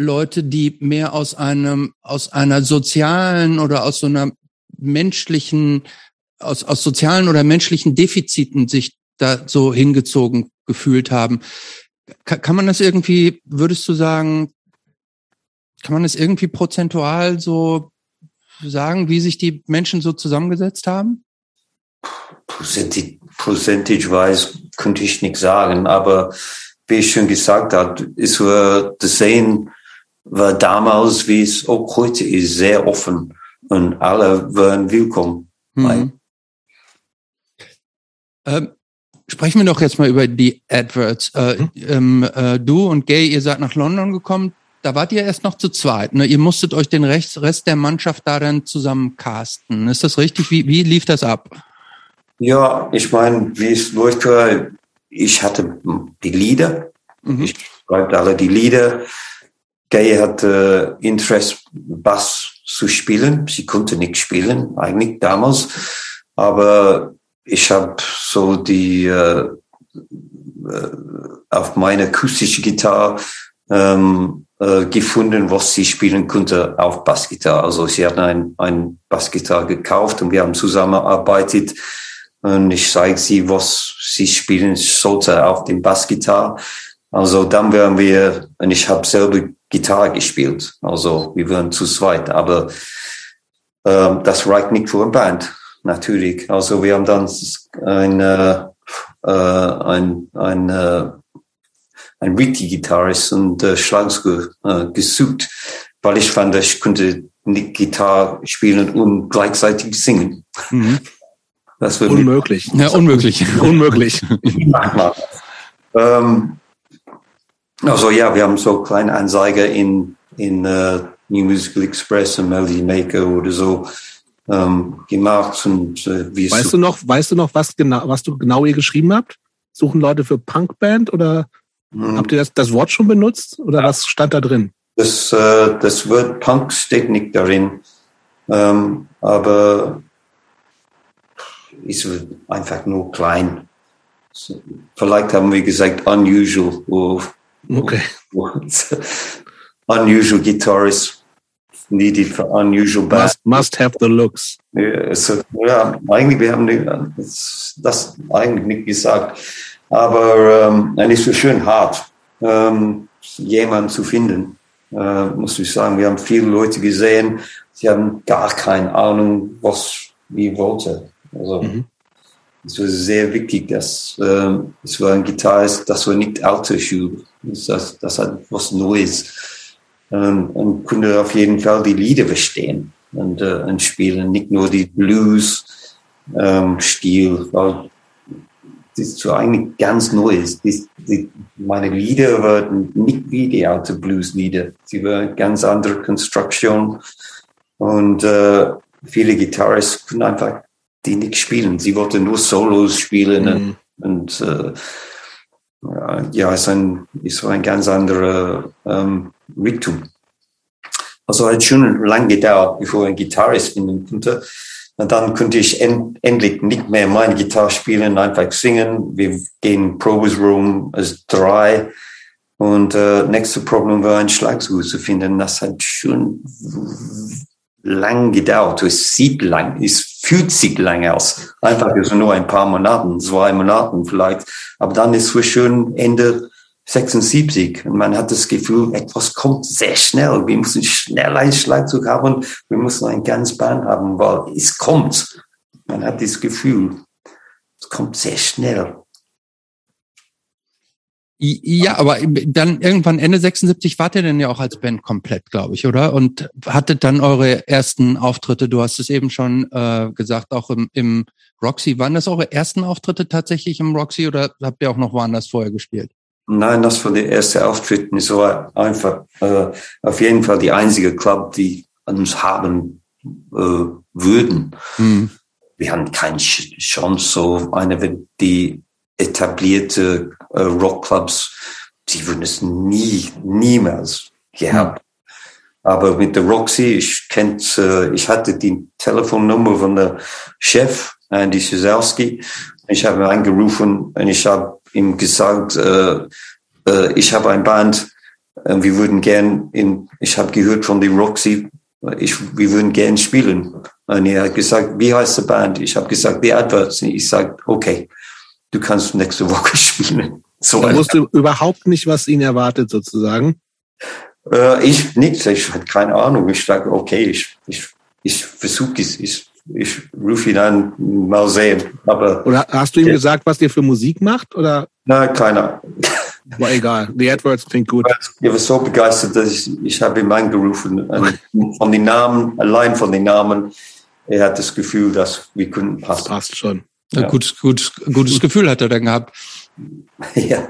Leute, die mehr aus einem, aus einer sozialen oder aus so einer menschlichen, aus, aus sozialen oder menschlichen Defiziten sich da so hingezogen gefühlt haben. Kann, kann man das irgendwie, würdest du sagen, kann man das irgendwie prozentual so sagen, wie sich die Menschen so zusammengesetzt haben? Percentage-wise könnte ich nicht sagen, aber wie ich schon gesagt habe, ist wir das sehen, war damals, wie es auch heute ist, sehr offen und alle waren willkommen. Mhm. Ähm, sprechen wir doch jetzt mal über die Adverts. Äh, mhm. ähm, äh, du und Gay, ihr seid nach London gekommen. Da wart ihr erst noch zu zweit. Ne? Ihr musstet euch den Rest, Rest der Mannschaft da dann zusammen casten. Ist das richtig? Wie, wie lief das ab? Ja, ich meine, wie es läuft, ich hatte die Lieder. Mhm. Ich schreibe alle die Lieder. Gay hatte Interesse, Bass zu spielen. Sie konnte nicht spielen, eigentlich damals. Aber ich habe so die äh, äh, auf meine akustische Gitarre ähm, äh, gefunden, was sie spielen konnte auf Bassgitarre. Also sie hat ein, ein Bassgitarre gekauft und wir haben zusammengearbeitet und ich zeige sie, was sie spielen sollte auf dem Bassgitarre. Also dann wären wir, und ich habe selber Gitarre gespielt. Also wir waren zu zweit, aber ähm, das reicht nicht für eine Band, natürlich. Also wir haben dann ein, äh, äh, ein, ein, äh, ein Witty-Gitarrist und äh, Schlagzeug äh, gesucht, weil ich fand, ich könnte nicht Gitarre spielen und gleichzeitig singen. Mhm. Das unmöglich. Ja, unmöglich. unmöglich. ähm, also ja, wir haben so kleine Anzeiger in, in uh, New Musical Express und Melody Maker oder so ähm, gemacht. Und, äh, wie weißt du noch, weißt du noch, was genau, was du genau hier geschrieben habt? Suchen Leute für Punkband oder hm. habt ihr das, das Wort schon benutzt oder ja. was stand da drin? Das, äh, das Wort Punk steht nicht darin, ähm, aber ist einfach nur klein. Vielleicht haben wir gesagt unusual Okay. unusual guitarist needed for unusual bass. Must, must have the looks. Ja, so, ja, eigentlich, wir haben das, das eigentlich nicht gesagt. Aber ähm, es ist schön hart, ähm, jemanden zu finden, äh, muss ich sagen. Wir haben viele Leute gesehen, sie haben gar keine Ahnung, was wir wollten. Also, mhm es war sehr wichtig, dass ähm, es war ein Gitarrist, das war nicht Autoschuh, das, das hat was Neues ähm, und konnte auf jeden Fall die Lieder verstehen und, äh, und spielen, nicht nur die Blues-Stil, ähm, weil das so eigentlich ganz Neues. Die, die, meine Lieder waren nicht wie die alte Blues-Lieder, sie waren ganz andere Konstruktion und äh, viele Gitarristen können einfach die nicht spielen. Sie wollte nur Solos spielen mhm. und, äh, ja, ist ein, ist ein ganz anderer ähm, Richtung. Also hat schon lang gedauert, bevor ich ein Gitarrist finden konnte. Und dann konnte ich end, endlich nicht mehr meine Gitarre spielen, einfach singen. Wir gehen Probes Room als drei. Und äh, nächste Problem war ein Schlagzeug zu finden. Das hat schon lang gedauert. Es sieht lang, es fühlt sich lang aus. Einfach so nur ein paar Monaten, zwei Monaten vielleicht. Aber dann ist es schon Ende 76 und man hat das Gefühl, etwas kommt sehr schnell. Wir müssen schnell ein Schlagzeug haben, wir müssen ein ganz Band haben, weil es kommt. Man hat das Gefühl, es kommt sehr schnell. Ja, aber dann irgendwann Ende 76 wart ihr denn ja auch als Band komplett, glaube ich, oder? Und hattet dann eure ersten Auftritte, du hast es eben schon äh, gesagt, auch im, im Roxy. Waren das eure ersten Auftritte tatsächlich im Roxy oder habt ihr auch noch woanders vorher gespielt? Nein, das war der erste Auftritt. Es war einfach äh, auf jeden Fall die einzige Club, die uns haben äh, würden. Mhm. Wir haben keine Chance, so eine, die etablierte äh, Rockclubs, die würden es nie, niemals gehabt. Mhm. Aber mit der Roxy, ich kennt, äh, ich hatte die Telefonnummer von der Chef, Andy Szewski. Ich habe angerufen und ich habe ihm gesagt, äh, äh, ich habe ein Band, äh, wir würden gern in, ich habe gehört von der Roxy, ich, wir würden gern spielen. Und er hat gesagt, wie heißt die Band? Ich habe gesagt, The Adverts. Ich sage, okay du kannst nächste Woche spielen. So da wusste überhaupt nicht, was ihn erwartet sozusagen. Äh, ich nicht, ich hatte keine Ahnung. Ich sage, okay, ich, ich, ich versuche es, ich, ich rufe ihn an, mal sehen. Aber oder hast du ihm ja. gesagt, was ihr für Musik macht? Oder? Nein, keine Ahnung. War egal. The AdWords klingt gut. Ich war so begeistert, dass ich, ich habe ihn angerufen. Von den Namen, allein von den Namen, er hat das Gefühl, dass wir können passen. Das passt schon. Ja. Gut, gut, gutes Gefühl hat er dann gehabt. Ja.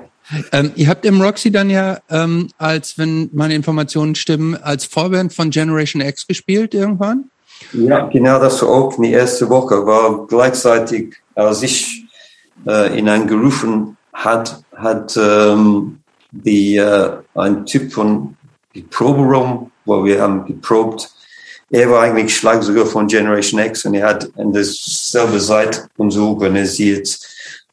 Ähm, ihr habt im Roxy dann ja, ähm, als wenn meine Informationen stimmen, als Vorband von Generation X gespielt irgendwann? Ja, genau das war auch die erste Woche. War gleichzeitig, als ich äh, ihn angerufen hat, hat ähm, die, äh, ein Typ von die Proberaum, wo wir haben geprobt, er war eigentlich Schlagzeuger von Generation X und er hat in derselbe Zeit uns organisiert,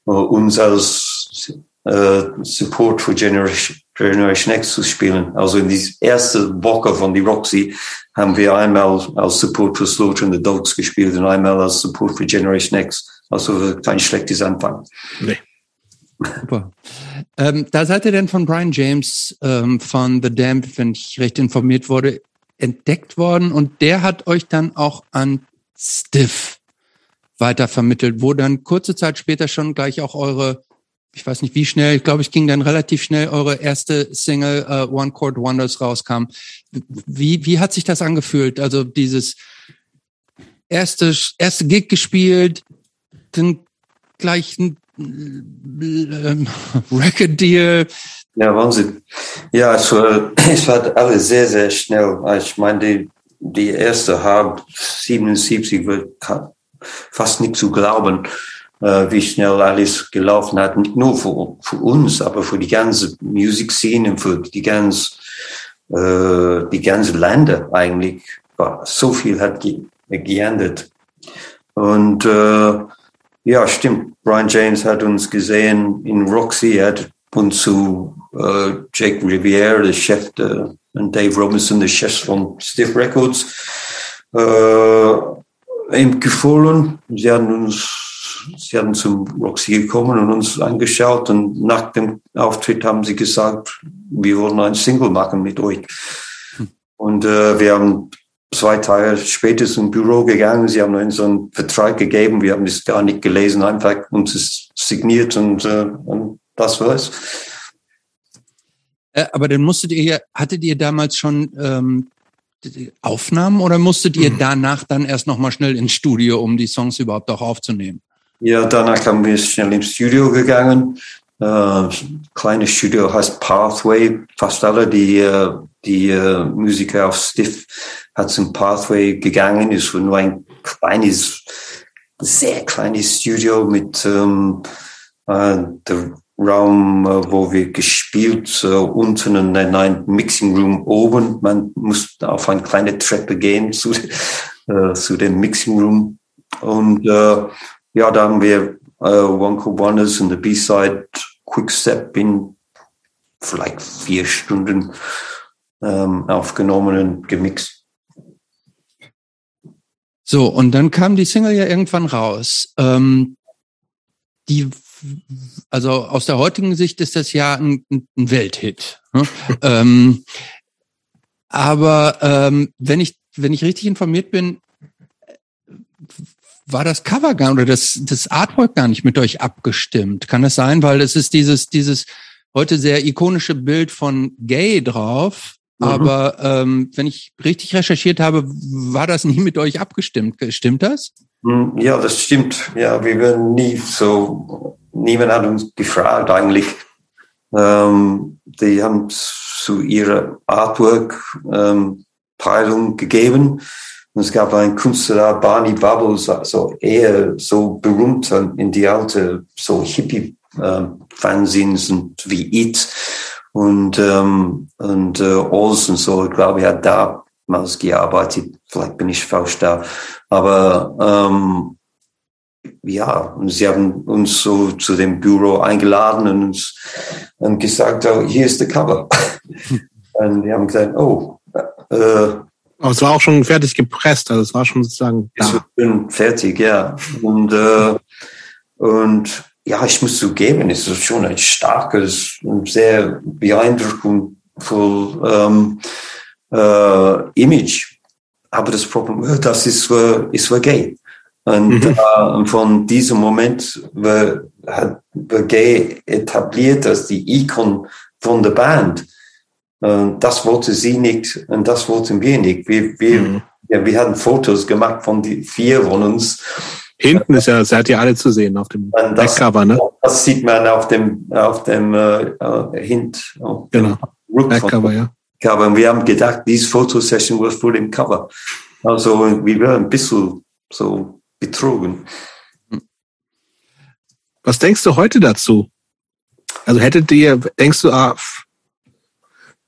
uh, uns als uh, Support für Generation, Generation X zu spielen. Also in die erste Woche von die Roxy haben wir einmal als Support für Slaughter and the Dogs gespielt und einmal als Support für Generation X. Also kein schlechtes Anfang. Nee. Super. Ähm, da seid ihr denn von Brian James ähm, von The Damned, wenn ich recht informiert wurde, entdeckt worden und der hat euch dann auch an Stiff weitervermittelt, wo dann kurze Zeit später schon gleich auch eure, ich weiß nicht wie schnell, ich glaube, ich ging dann relativ schnell eure erste Single uh, One Chord Wonders rauskam. Wie, wie hat sich das angefühlt? Also dieses erste, erste Gig gespielt, dann gleich ein ähm, Record Deal, ja, Wahnsinn. Ja, es war, es war alles sehr, sehr schnell. Ich meine, die, die erste Halb 77 wird fast nicht zu glauben, äh, wie schnell alles gelaufen hat. Nicht nur für, für uns, aber für die ganze Musikszene, für die ganze, äh, die ganze Länder eigentlich. So viel hat ge geändert. Und äh, ja, stimmt. Brian James hat uns gesehen in Roxy. Er hat und zu äh, Jake Riviere, der Chef, der, und Dave Robinson, der Chef von Stiff Records, äh, ihm gefallen. Sie haben uns Sie haben zum Roxy gekommen und uns angeschaut und nach dem Auftritt haben sie gesagt, wir wollen ein Single machen mit euch. Hm. Und äh, wir haben zwei Tage später zum Büro gegangen. Sie haben uns einen Vertrag gegeben. Wir haben es gar nicht gelesen, einfach uns signiert und, äh, und das war's. Äh, aber dann musstet ihr, hattet ihr damals schon ähm, Aufnahmen oder musstet ihr mhm. danach dann erst nochmal schnell ins Studio, um die Songs überhaupt auch aufzunehmen? Ja, danach haben wir schnell ins Studio gegangen. Äh, kleines Studio heißt Pathway. Fast alle die, äh, die äh, Musiker auf Stiff hat zum Pathway gegangen. War nur ein kleines, sehr kleines Studio mit ähm, äh, der Raum, äh, wo wir gespielt, äh, unten in ein Mixing Room oben. Man musste auf eine kleine Treppe gehen zu, äh, zu dem Mixing Room. Und äh, ja, da haben wir äh, One Cool Wonders und the B-Side Quick Step in vielleicht vier Stunden ähm, aufgenommen und gemixt. So, und dann kam die Single ja irgendwann raus. Ähm, die also aus der heutigen Sicht ist das ja ein, ein Welthit. Ne? ähm, aber ähm, wenn ich wenn ich richtig informiert bin, war das Cover gar oder das das Artwork gar nicht mit euch abgestimmt. Kann das sein, weil es ist dieses dieses heute sehr ikonische Bild von Gay drauf. Mhm. Aber ähm, wenn ich richtig recherchiert habe, war das nie mit euch abgestimmt. Stimmt das? Ja, das stimmt. Ja, wir werden nie so, niemand hat uns gefragt eigentlich. Ähm, die haben zu ihrer Artwork-Teilung ähm, gegeben. Und es gab einen Künstler, Barney Bubbles, so eher so berühmt in die alte, so Hippie-Fanzines ähm, wie It und, ähm, und äh, Olsen, so, ich glaube, er hat damals gearbeitet. Vielleicht bin ich falsch da. Aber ähm, ja, und sie haben uns so zu dem Büro eingeladen und uns und gesagt, oh, hier ist der Cover. und wir haben gesagt, oh. Äh, aber es war auch schon fertig gepresst, also es war schon sozusagen. Es war schon fertig, ja. Und, äh, und ja, ich muss zugeben, es ist schon ein starkes und sehr beeindruckend ähm, äh, Image aber das Problem, äh, das ist für, ist für gay. Und mhm. äh, von diesem Moment war, hat war gay etabliert als die Ikon von der Band. Und das wollte sie nicht und das wollten wir nicht. Wir, wir, mhm. ja, wir hatten Fotos gemacht von die vier von uns. Hinten ist ja, seid ihr alle zu sehen auf dem Backcover, ne? Das sieht man auf dem, auf dem äh, äh Hint. Auf genau. Backcover, ja. Cover. Und wir haben gedacht, diese Fotosession war vor dem Cover. Also wir waren ein bisschen so betrogen. Was denkst du heute dazu? Also hättet ihr, denkst du, ah,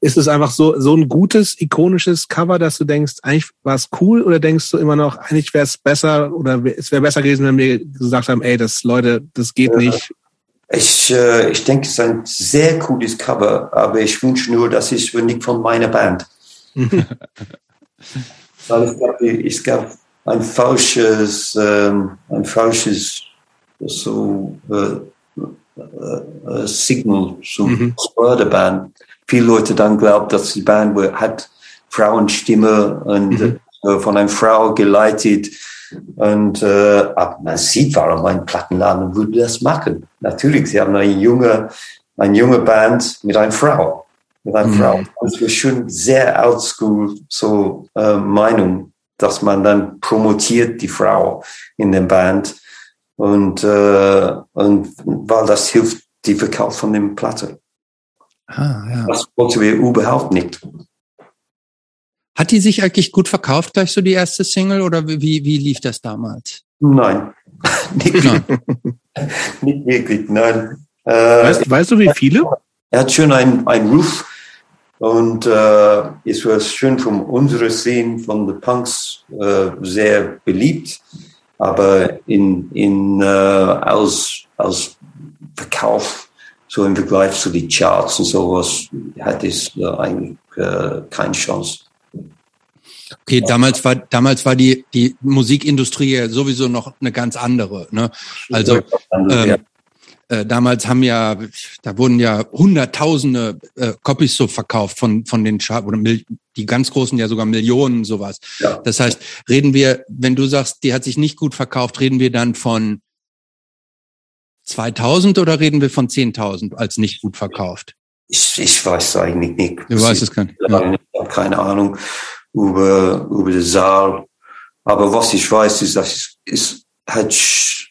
ist es einfach so, so ein gutes, ikonisches Cover, dass du denkst, eigentlich war es cool oder denkst du immer noch, eigentlich wäre es besser oder es wäre besser gewesen, wenn wir gesagt haben, ey, das Leute, das geht nicht, ich, äh, ich denke, es ist ein sehr cooles Cover, aber ich wünsche nur, dass es nicht von meiner Band. Weil es gab, es gab ein falsches, ähm, ein falsches so, äh, äh, Signal zum mhm. der Band. Viele Leute dann glauben, dass die Band hat Frauenstimme und mhm. äh, von einer Frau geleitet und äh, man sieht, warum ein Plattenladen würde das machen. Natürlich, sie haben eine junge, eine junge Band mit einer Frau. Mit einer mhm. Frau. Das ist schon sehr oldschool so äh, Meinung, dass man dann promotiert die Frau in der Band. Und, äh, und weil das hilft die Verkauf von dem Platte. Ah, ja. Das wollten wir überhaupt nicht. Hat die sich eigentlich gut verkauft, gleich so die erste Single, oder wie, wie lief das damals? Nein. nicht, nein. nicht wirklich, nein. Äh, weißt, weißt, du, wie viele? Er hat schon einen Ruf und äh, es war schön von unserer Szene, von den Punks, äh, sehr beliebt. Aber in, in, äh, als, als Verkauf, so im Vergleich zu den Charts und sowas, hat es äh, eigentlich äh, keine Chance. Okay, damals war damals war die die Musikindustrie sowieso noch eine ganz andere. Ne? Also ähm, äh, damals haben ja da wurden ja Hunderttausende äh, Copies so verkauft von von den Chart oder die ganz großen ja sogar Millionen sowas. Ja. Das heißt, reden wir, wenn du sagst, die hat sich nicht gut verkauft, reden wir dann von 2000 oder reden wir von 10.000 als nicht gut verkauft? Ich, ich weiß eigentlich nicht. Du weißt es kein, ja. Ich habe keine Ahnung über, über den Saal. Aber was ich weiß, ist, dass es, es hat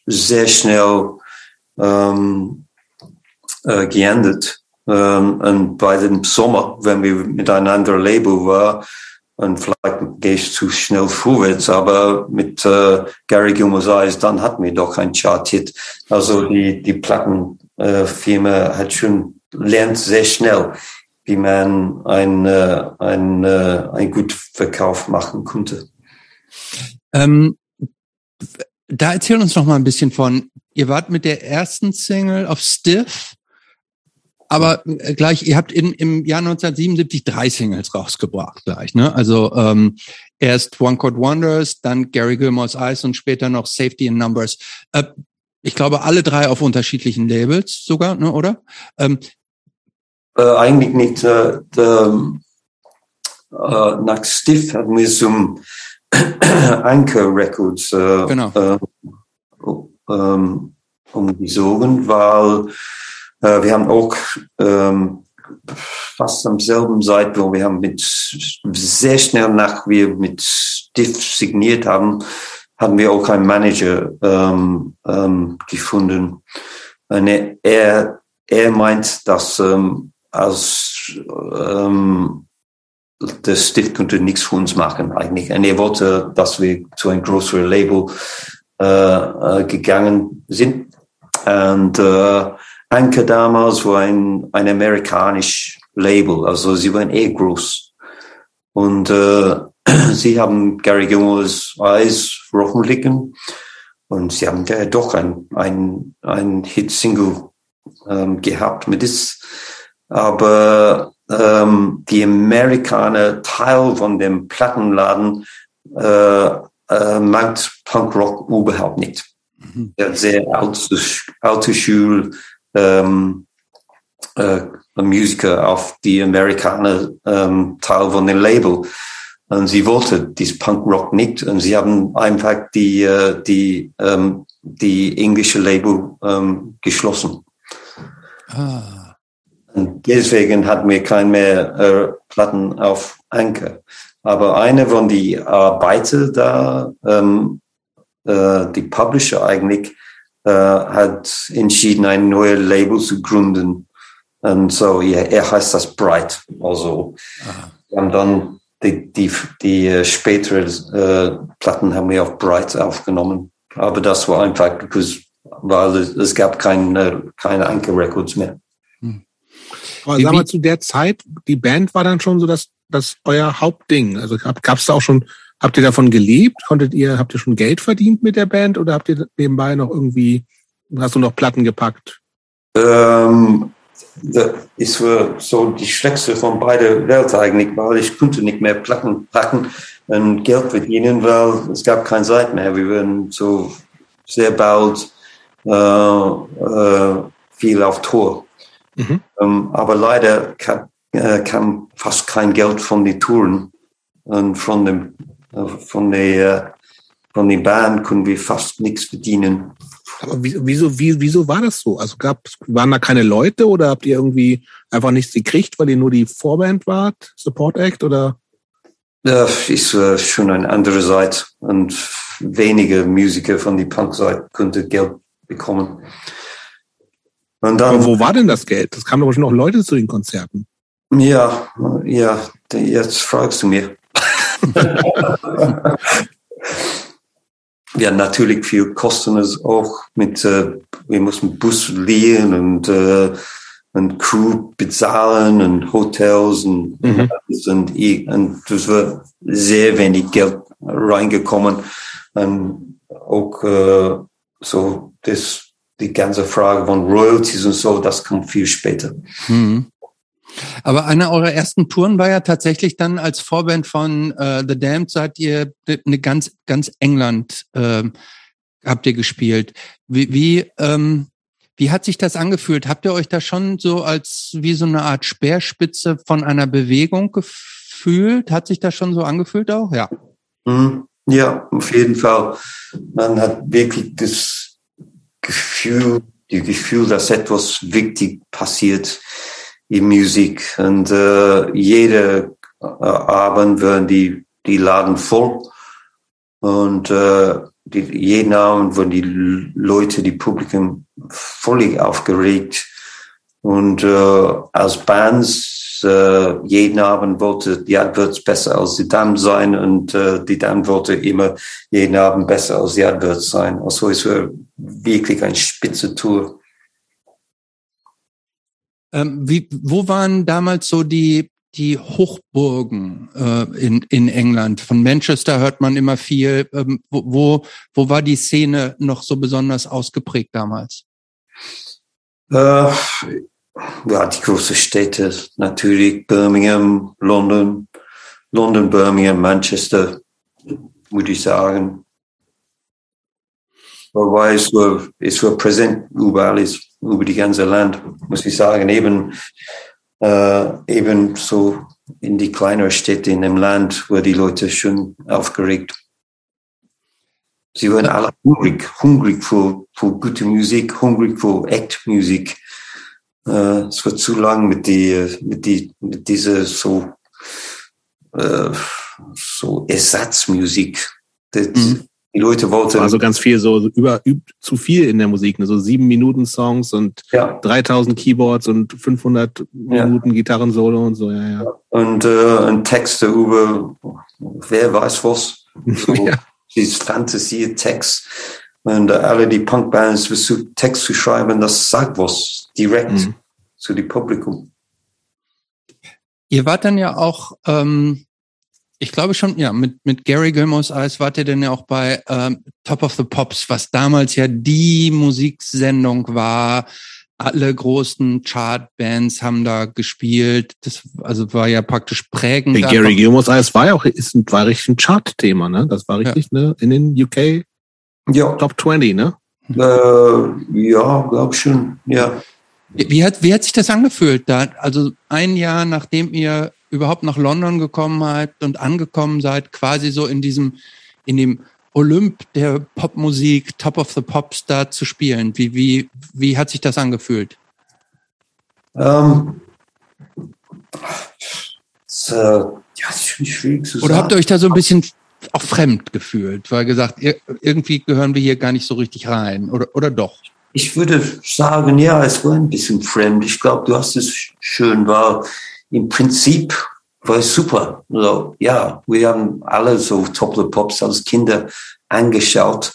sehr schnell ähm, äh, geändert. Ähm, und bei dem Sommer, wenn wir miteinander Label waren, und vielleicht gehe ich zu schnell vorwärts, aber mit äh, Gary Gilmore's Eyes, dann hatten wir doch ein Chart-Hit. Also die, die Plattenfirma äh, hat schon lernt sehr schnell, wie man ein, äh, ein, äh, ein gut Verkauf machen konnte. Ähm, da erzähl uns noch mal ein bisschen von, ihr wart mit der ersten Single auf Stiff, aber äh, gleich, ihr habt in, im Jahr 1977 drei Singles rausgebracht gleich, ne? Also ähm, erst One Chord Wonders, dann Gary Gilmore's Eyes und später noch Safety in Numbers. Äh, Ich glaube, alle drei auf unterschiedlichen Labels sogar, ne, oder? Ähm, äh, eigentlich nicht. Äh, der, äh, nach Stiff hatten wir zum Anchor Records äh, genau. Äh, ähm, umgesogen, weil äh, wir haben auch ähm, fast am selben Zeit, wo wir haben mit sehr schnell nach wir mit Stiff signiert haben, haben wir auch einen Manager ähm, ähm, gefunden. Und er, er meint, dass ähm, als ähm, der Stift könnte nichts für uns machen eigentlich. Und er wollte, dass wir zu einem größeren Label äh, äh, gegangen sind. Und äh, Anke damals war ein, ein amerikanisch Label, also sie waren eh groß. Und äh, sie haben Gary Gilmore's Eyes veröffentlichen und sie haben ja doch ein, ein, ein Hit-Single ähm, gehabt mit das. Aber ähm, die Amerikaner Teil von dem Plattenladen äh, äh, mag Punkrock überhaupt nicht. Mhm. Sehr alte, Schul ähm, äh, Musiker auf die Amerikaner ähm, Teil von dem Label. Und sie wollte dies Punkrock nicht und sie haben einfach die, äh, die, ähm, die englische Label ähm, geschlossen. Ah. Und deswegen hatten wir kein mehr äh, Platten auf Anker. Aber eine von die Arbeiter da, ähm, äh, die Publisher eigentlich, äh, hat entschieden, ein neues Label zu gründen. Und so, ja, er heißt das Bright. Also, Aha. wir haben dann die, die, die äh, spätere äh, Platten haben wir auf Bright aufgenommen. Aber das war einfach, because, weil es, es gab keine, keine Anchor Records mehr. Hm. Aber sag mal, zu der Zeit, die Band war dann schon so das, das euer Hauptding. Also gab es da auch schon, habt ihr davon gelebt? Konntet ihr, habt ihr schon Geld verdient mit der Band oder habt ihr nebenbei noch irgendwie, hast du noch Platten gepackt? Ähm, das ist so die schlechteste von beiden Welten eigentlich, weil ich konnte nicht mehr Platten packen und Geld verdienen, weil es gab keine Zeit mehr. Wir waren so sehr bald äh, äh, viel auf Tour. Mhm. Ähm, aber leider äh, kam, fast kein Geld von den Touren und von dem äh, von der äh, von der Band konnten wir fast nichts verdienen. Aber wieso, wieso, wieso war das so? Also gab, waren da keine Leute oder habt ihr irgendwie einfach nichts gekriegt, weil ihr nur die Vorband wart, Support Act oder? Das ist äh, schon eine andere Seite und wenige Musiker von der Punk-Seite konnten Geld bekommen. Und dann, Aber wo war denn das Geld? Das kamen doch schon noch Leute zu den Konzerten. Ja, ja, jetzt fragst du mir. ja, natürlich viel kosten es auch mit, äh, wir mussten Bus liehen und, äh, und Crew bezahlen und Hotels und, mhm. und, und das war sehr wenig Geld reingekommen. Und auch äh, so das die ganze Frage von Royalties und so, das kommt viel später. Mhm. Aber eine eurer ersten Touren war ja tatsächlich dann als Vorband von äh, The Damned seid ihr eine ganz ganz England äh, habt ihr gespielt. Wie wie, ähm, wie hat sich das angefühlt? Habt ihr euch da schon so als wie so eine Art Speerspitze von einer Bewegung gefühlt? Hat sich das schon so angefühlt auch? Ja. Mhm. Ja, auf jeden Fall. Man hat wirklich das Gefühl, die Gefühl, dass etwas wichtig passiert in Musik. Und äh, jede äh, Abend werden die, die Laden voll. Und äh, die, jeden Abend werden die Leute, die Publikum völlig aufgeregt. Und äh, als Bands äh, jeden Abend wollte, ja, wird's besser als die Dame sein und äh, die Dame wollte immer jeden Abend besser als die Adverts sein. Also es war wirklich eine spitze Tour. Ähm, wie, wo waren damals so die die Hochburgen äh, in, in England. Von Manchester hört man immer viel. Ähm, wo, wo, wo war die Szene noch so besonders ausgeprägt damals? Äh, ja, die großen Städte natürlich, Birmingham, London, London, Birmingham, Manchester, würde ich sagen. Wobei es war, es war präsent überall, ist, über die ganze Land, muss ich sagen. Eben, äh, eben so in die kleineren Städte in dem Land, wo die Leute schon aufgeregt. Sie waren alle hungrig, hungrig für, für gute Musik, hungrig für Act-Musik. Äh, es war zu lang mit die, mit die, mit dieser so, äh, so Ersatzmusik. Das, mhm. Die Leute wollten. Also ganz viel so über, über zu viel in der Musik, ne? so sieben Minuten Songs und ja. 3000 Keyboards und 500 ja. Minuten Gitarrensolo und so, ja, ja. Und, äh, und Texte über wer weiß was. So, ja. Dieses Fantasie-Text. Und äh, alle die Punkbands versuchen Text zu schreiben, das sagt was direkt mhm. zu dem Publikum. Ihr wart dann ja auch ähm, ich glaube schon, ja, mit, mit Gary Gilmore's Eyes wart ihr denn ja auch bei ähm, Top of the Pops, was damals ja die Musiksendung war. Alle großen Chartbands haben da gespielt. Das also war ja praktisch prägend. Hey, Gary Gilmore's Eyes war ja auch ist, war richtig ein Chart-Thema, ne? Das war richtig, ja. ne? In den UK ja. Top 20, ne? Äh, ja, glaub schon, ja. Wie hat, wie hat sich das angefühlt? Da, also ein Jahr nachdem ihr überhaupt nach London gekommen seid und angekommen seid, quasi so in diesem, in dem Olymp der Popmusik, Top of the Pops da zu spielen? Wie, wie, wie hat sich das angefühlt? Ähm, so, ja, ist schon schwierig zu Oder habt ihr euch da so ein bisschen auch fremd gefühlt, weil gesagt, irgendwie gehören wir hier gar nicht so richtig rein, oder, oder doch? Ich würde sagen, ja, es war ein bisschen fremd. Ich glaube, du hast es schön, weil im Prinzip war es super. Also, ja, wir haben alle so Top of Pops als Kinder angeschaut.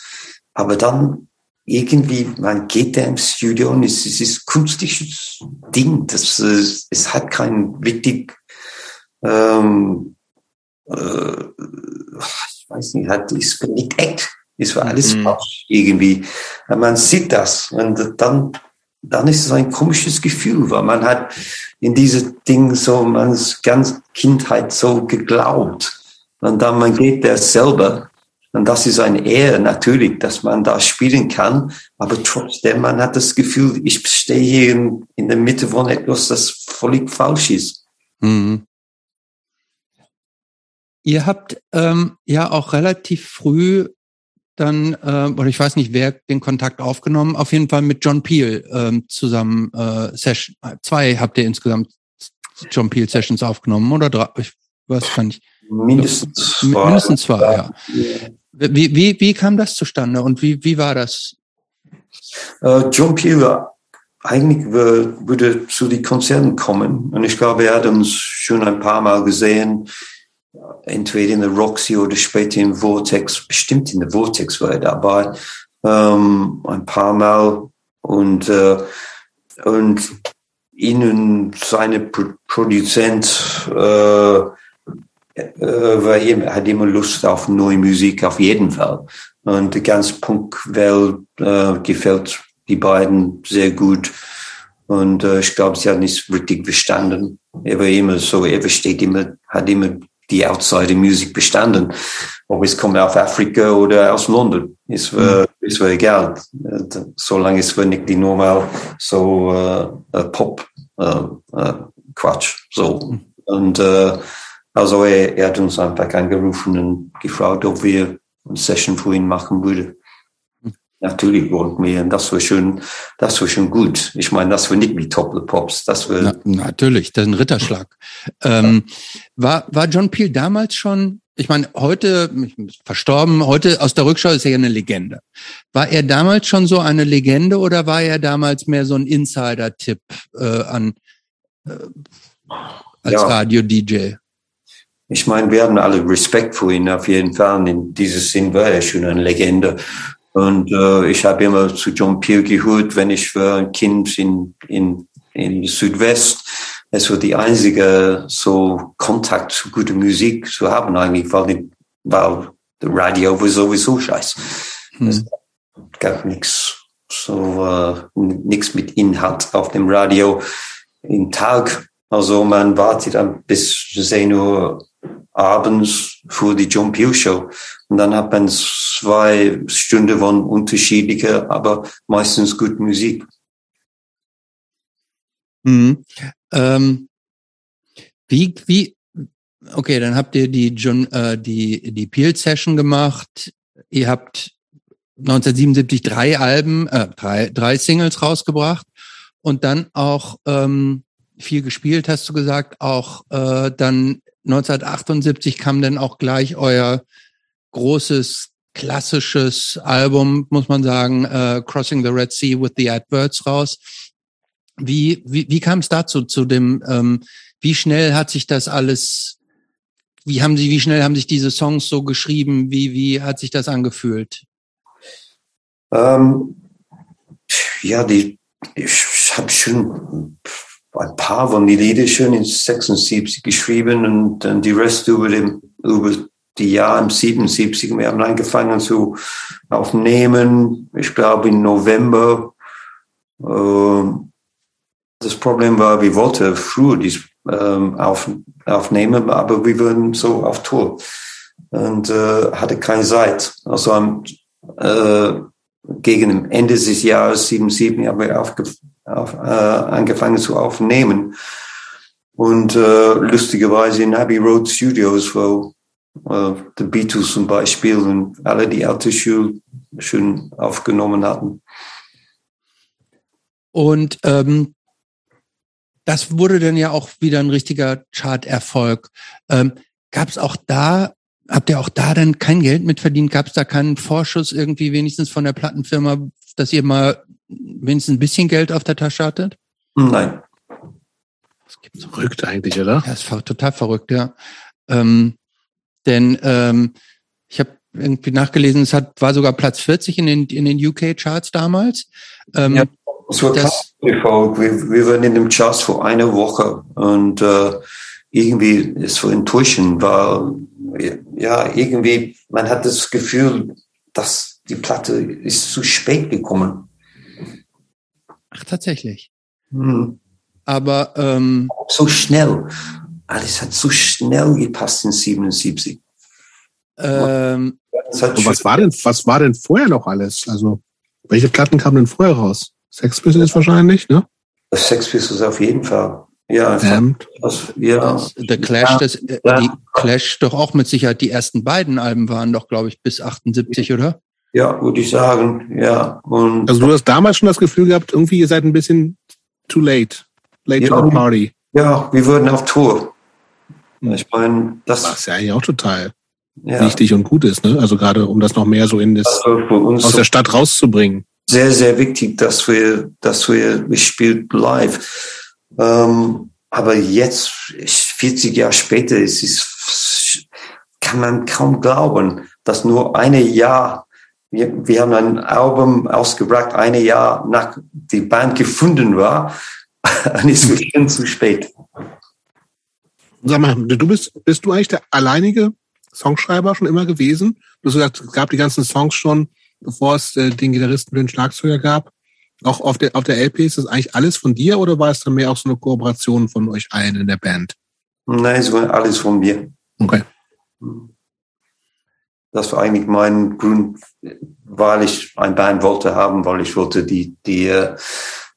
Aber dann irgendwie, man geht da im Studio und es, es ist kunstisches Ding. Das, es, es hat kein richtig, ähm, äh, ich weiß nicht, hat, es war nicht echt. Es war alles mhm. falsch irgendwie. Man sieht das und dann dann ist es ein komisches Gefühl, weil man hat in diese Dinge so, man ganz Kindheit so geglaubt. Und dann man geht der selber. Und das ist eine Ehre natürlich, dass man da spielen kann. Aber trotzdem, man hat das Gefühl, ich stehe hier in, in der Mitte von etwas, das völlig falsch ist. Mhm. Ihr habt ähm, ja auch relativ früh dann, äh, oder ich weiß nicht, wer den Kontakt aufgenommen, auf jeden Fall mit John Peel ähm, zusammen äh, Session, zwei habt ihr insgesamt John Peel Sessions aufgenommen oder drei, ich weiß gar nicht. Mindestens zwei. Mindestens zwei, ja. Wie, wie, wie kam das zustande und wie, wie war das? Uh, John Peel eigentlich würde zu den Konzerten kommen und ich glaube, er hat uns schon ein paar Mal gesehen entweder in der Roxy oder später im Vortex, bestimmt in der Vortex war er dabei, ähm, ein paar Mal und, äh, und ihnen seine Pro Produzent äh, äh, war immer, hat immer Lust auf neue Musik, auf jeden Fall. Und die ganze Punkwelt äh, gefällt die beiden sehr gut. Und äh, ich glaube, sie hat nicht richtig verstanden. Er war immer so, er versteht immer, hat immer die outside Music bestanden. Ob es kommt auf Afrika oder aus London, ist, mhm. ist mir egal. Solange es nicht die normal so uh, Pop uh, uh, Quatsch. So. Mhm. Und uh, also er, er hat uns einfach angerufen und gefragt, ob wir eine Session für ihn machen würden. Natürlich wollten wir, und das war schon, das war schon gut. Ich meine, das war nicht wie Top the Pops, das war. Na, natürlich, das ist ein Ritterschlag. ähm, war, war John Peel damals schon, ich meine, heute, verstorben, heute aus der Rückschau ist er ja eine Legende. War er damals schon so eine Legende oder war er damals mehr so ein Insider-Tipp äh, an, äh, als ja. Radio-DJ? Ich meine, wir haben alle Respekt vor ihm auf jeden Fall. In diesem Sinn war er schon eine Legende. Und äh, ich habe immer zu John Peel gehört, wenn ich für ein Kind in, in, in Südwest, es war die einzige so Kontakt zu guter Musik zu haben eigentlich, weil, die, weil Radio war sowieso scheiße. Hm. Es gab nichts so äh, nichts mit Inhalt auf dem Radio im Tag. Also man wartet dann bis 10 Uhr abends für die John Peel Show. Und dann hat man zwei Stunden von unterschiedlicher, aber meistens gut Musik. Mhm. Ähm, wie, wie, okay, dann habt ihr die John, äh, die, die Peel Session gemacht. Ihr habt 1977 drei Alben, äh, drei, drei Singles rausgebracht und dann auch ähm, viel gespielt, hast du gesagt. Auch äh, dann 1978 kam dann auch gleich euer großes klassisches Album, muss man sagen, äh, Crossing the Red Sea with the Adverts raus. Wie, wie, wie kam es dazu, zu dem, ähm, wie schnell hat sich das alles, wie haben Sie, wie schnell haben sich diese Songs so geschrieben, wie, wie hat sich das angefühlt? Ähm, ja, die, ich habe schon ein paar von die Lieder schon in 76 geschrieben und dann die Rest über dem, über die Jahre im 77. Wir haben angefangen zu aufnehmen, ich glaube im November. Äh, das Problem war, wir wollten früher dies ähm, auf, aufnehmen, aber wir waren so auf Tour und äh, hatte keine Zeit. Also am äh, gegen Ende des Jahres 77 haben wir auf, äh, angefangen zu aufnehmen. Und äh, lustigerweise in Abbey Road Studios, wo die Beatles zum Beispiel und alle die alte Schule schon aufgenommen hatten. Und ähm, das wurde dann ja auch wieder ein richtiger Chart-Erfolg. Ähm, Gab es auch da Habt ihr auch da dann kein Geld mitverdient? Gab es da keinen Vorschuss irgendwie wenigstens von der Plattenfirma, dass ihr mal wenigstens ein bisschen Geld auf der Tasche hattet? Nein. Das gibt's verrückt eigentlich, oder? Ja, ist total verrückt, ja. Ähm, denn ähm, ich habe irgendwie nachgelesen, es hat war sogar Platz 40 in den in den UK Charts damals. Ähm, ja, es war das, wir, wir waren in den Charts vor einer Woche und äh, irgendwie es so enttäuschend war ja, irgendwie, man hat das Gefühl, dass die Platte ist zu spät gekommen. Ach, tatsächlich. Hm. Aber ähm, so schnell. Alles hat so schnell gepasst in 77. Ähm, was war denn, was war denn vorher noch alles? Also, welche Platten kamen denn vorher raus? Sex Pistols wahrscheinlich, ne? Sex Pistols auf jeden Fall. Ja, Damned. Das, ja. The Clash, das, äh, ja. die Clash doch auch mit Sicherheit die ersten beiden Alben waren doch, glaube ich, bis 78, oder? Ja, würde ich sagen, ja. Und also du hast damals schon das Gefühl gehabt, irgendwie ihr seid ein bisschen too late. Late ja, to the party. Ja, wir würden auf Tour. Ich meine, das Was ja eigentlich auch total ja. wichtig und gut ist, ne? Also gerade um das noch mehr so in das also aus der Stadt rauszubringen. Sehr, sehr wichtig, dass wir, dass wir, wir spielt live. Ähm, aber jetzt, 40 Jahre später, es ist, kann man kaum glauben, dass nur eine Jahr, wir, wir haben ein Album ausgebracht, eine Jahr nach die Band gefunden war, und es wird schon zu spät. Sag mal, du bist, bist du eigentlich der alleinige Songschreiber schon immer gewesen? Du hast gesagt, es gab die ganzen Songs schon, bevor es äh, den Gitarristen und den Schlagzeuger gab. Auch auf der, auf der LP ist das eigentlich alles von dir oder war es dann mehr auch so eine Kooperation von euch allen in der Band? Nein, es war alles von mir. Okay. Das war eigentlich mein Grund, weil ich ein Band wollte haben, weil ich wollte die, die, äh,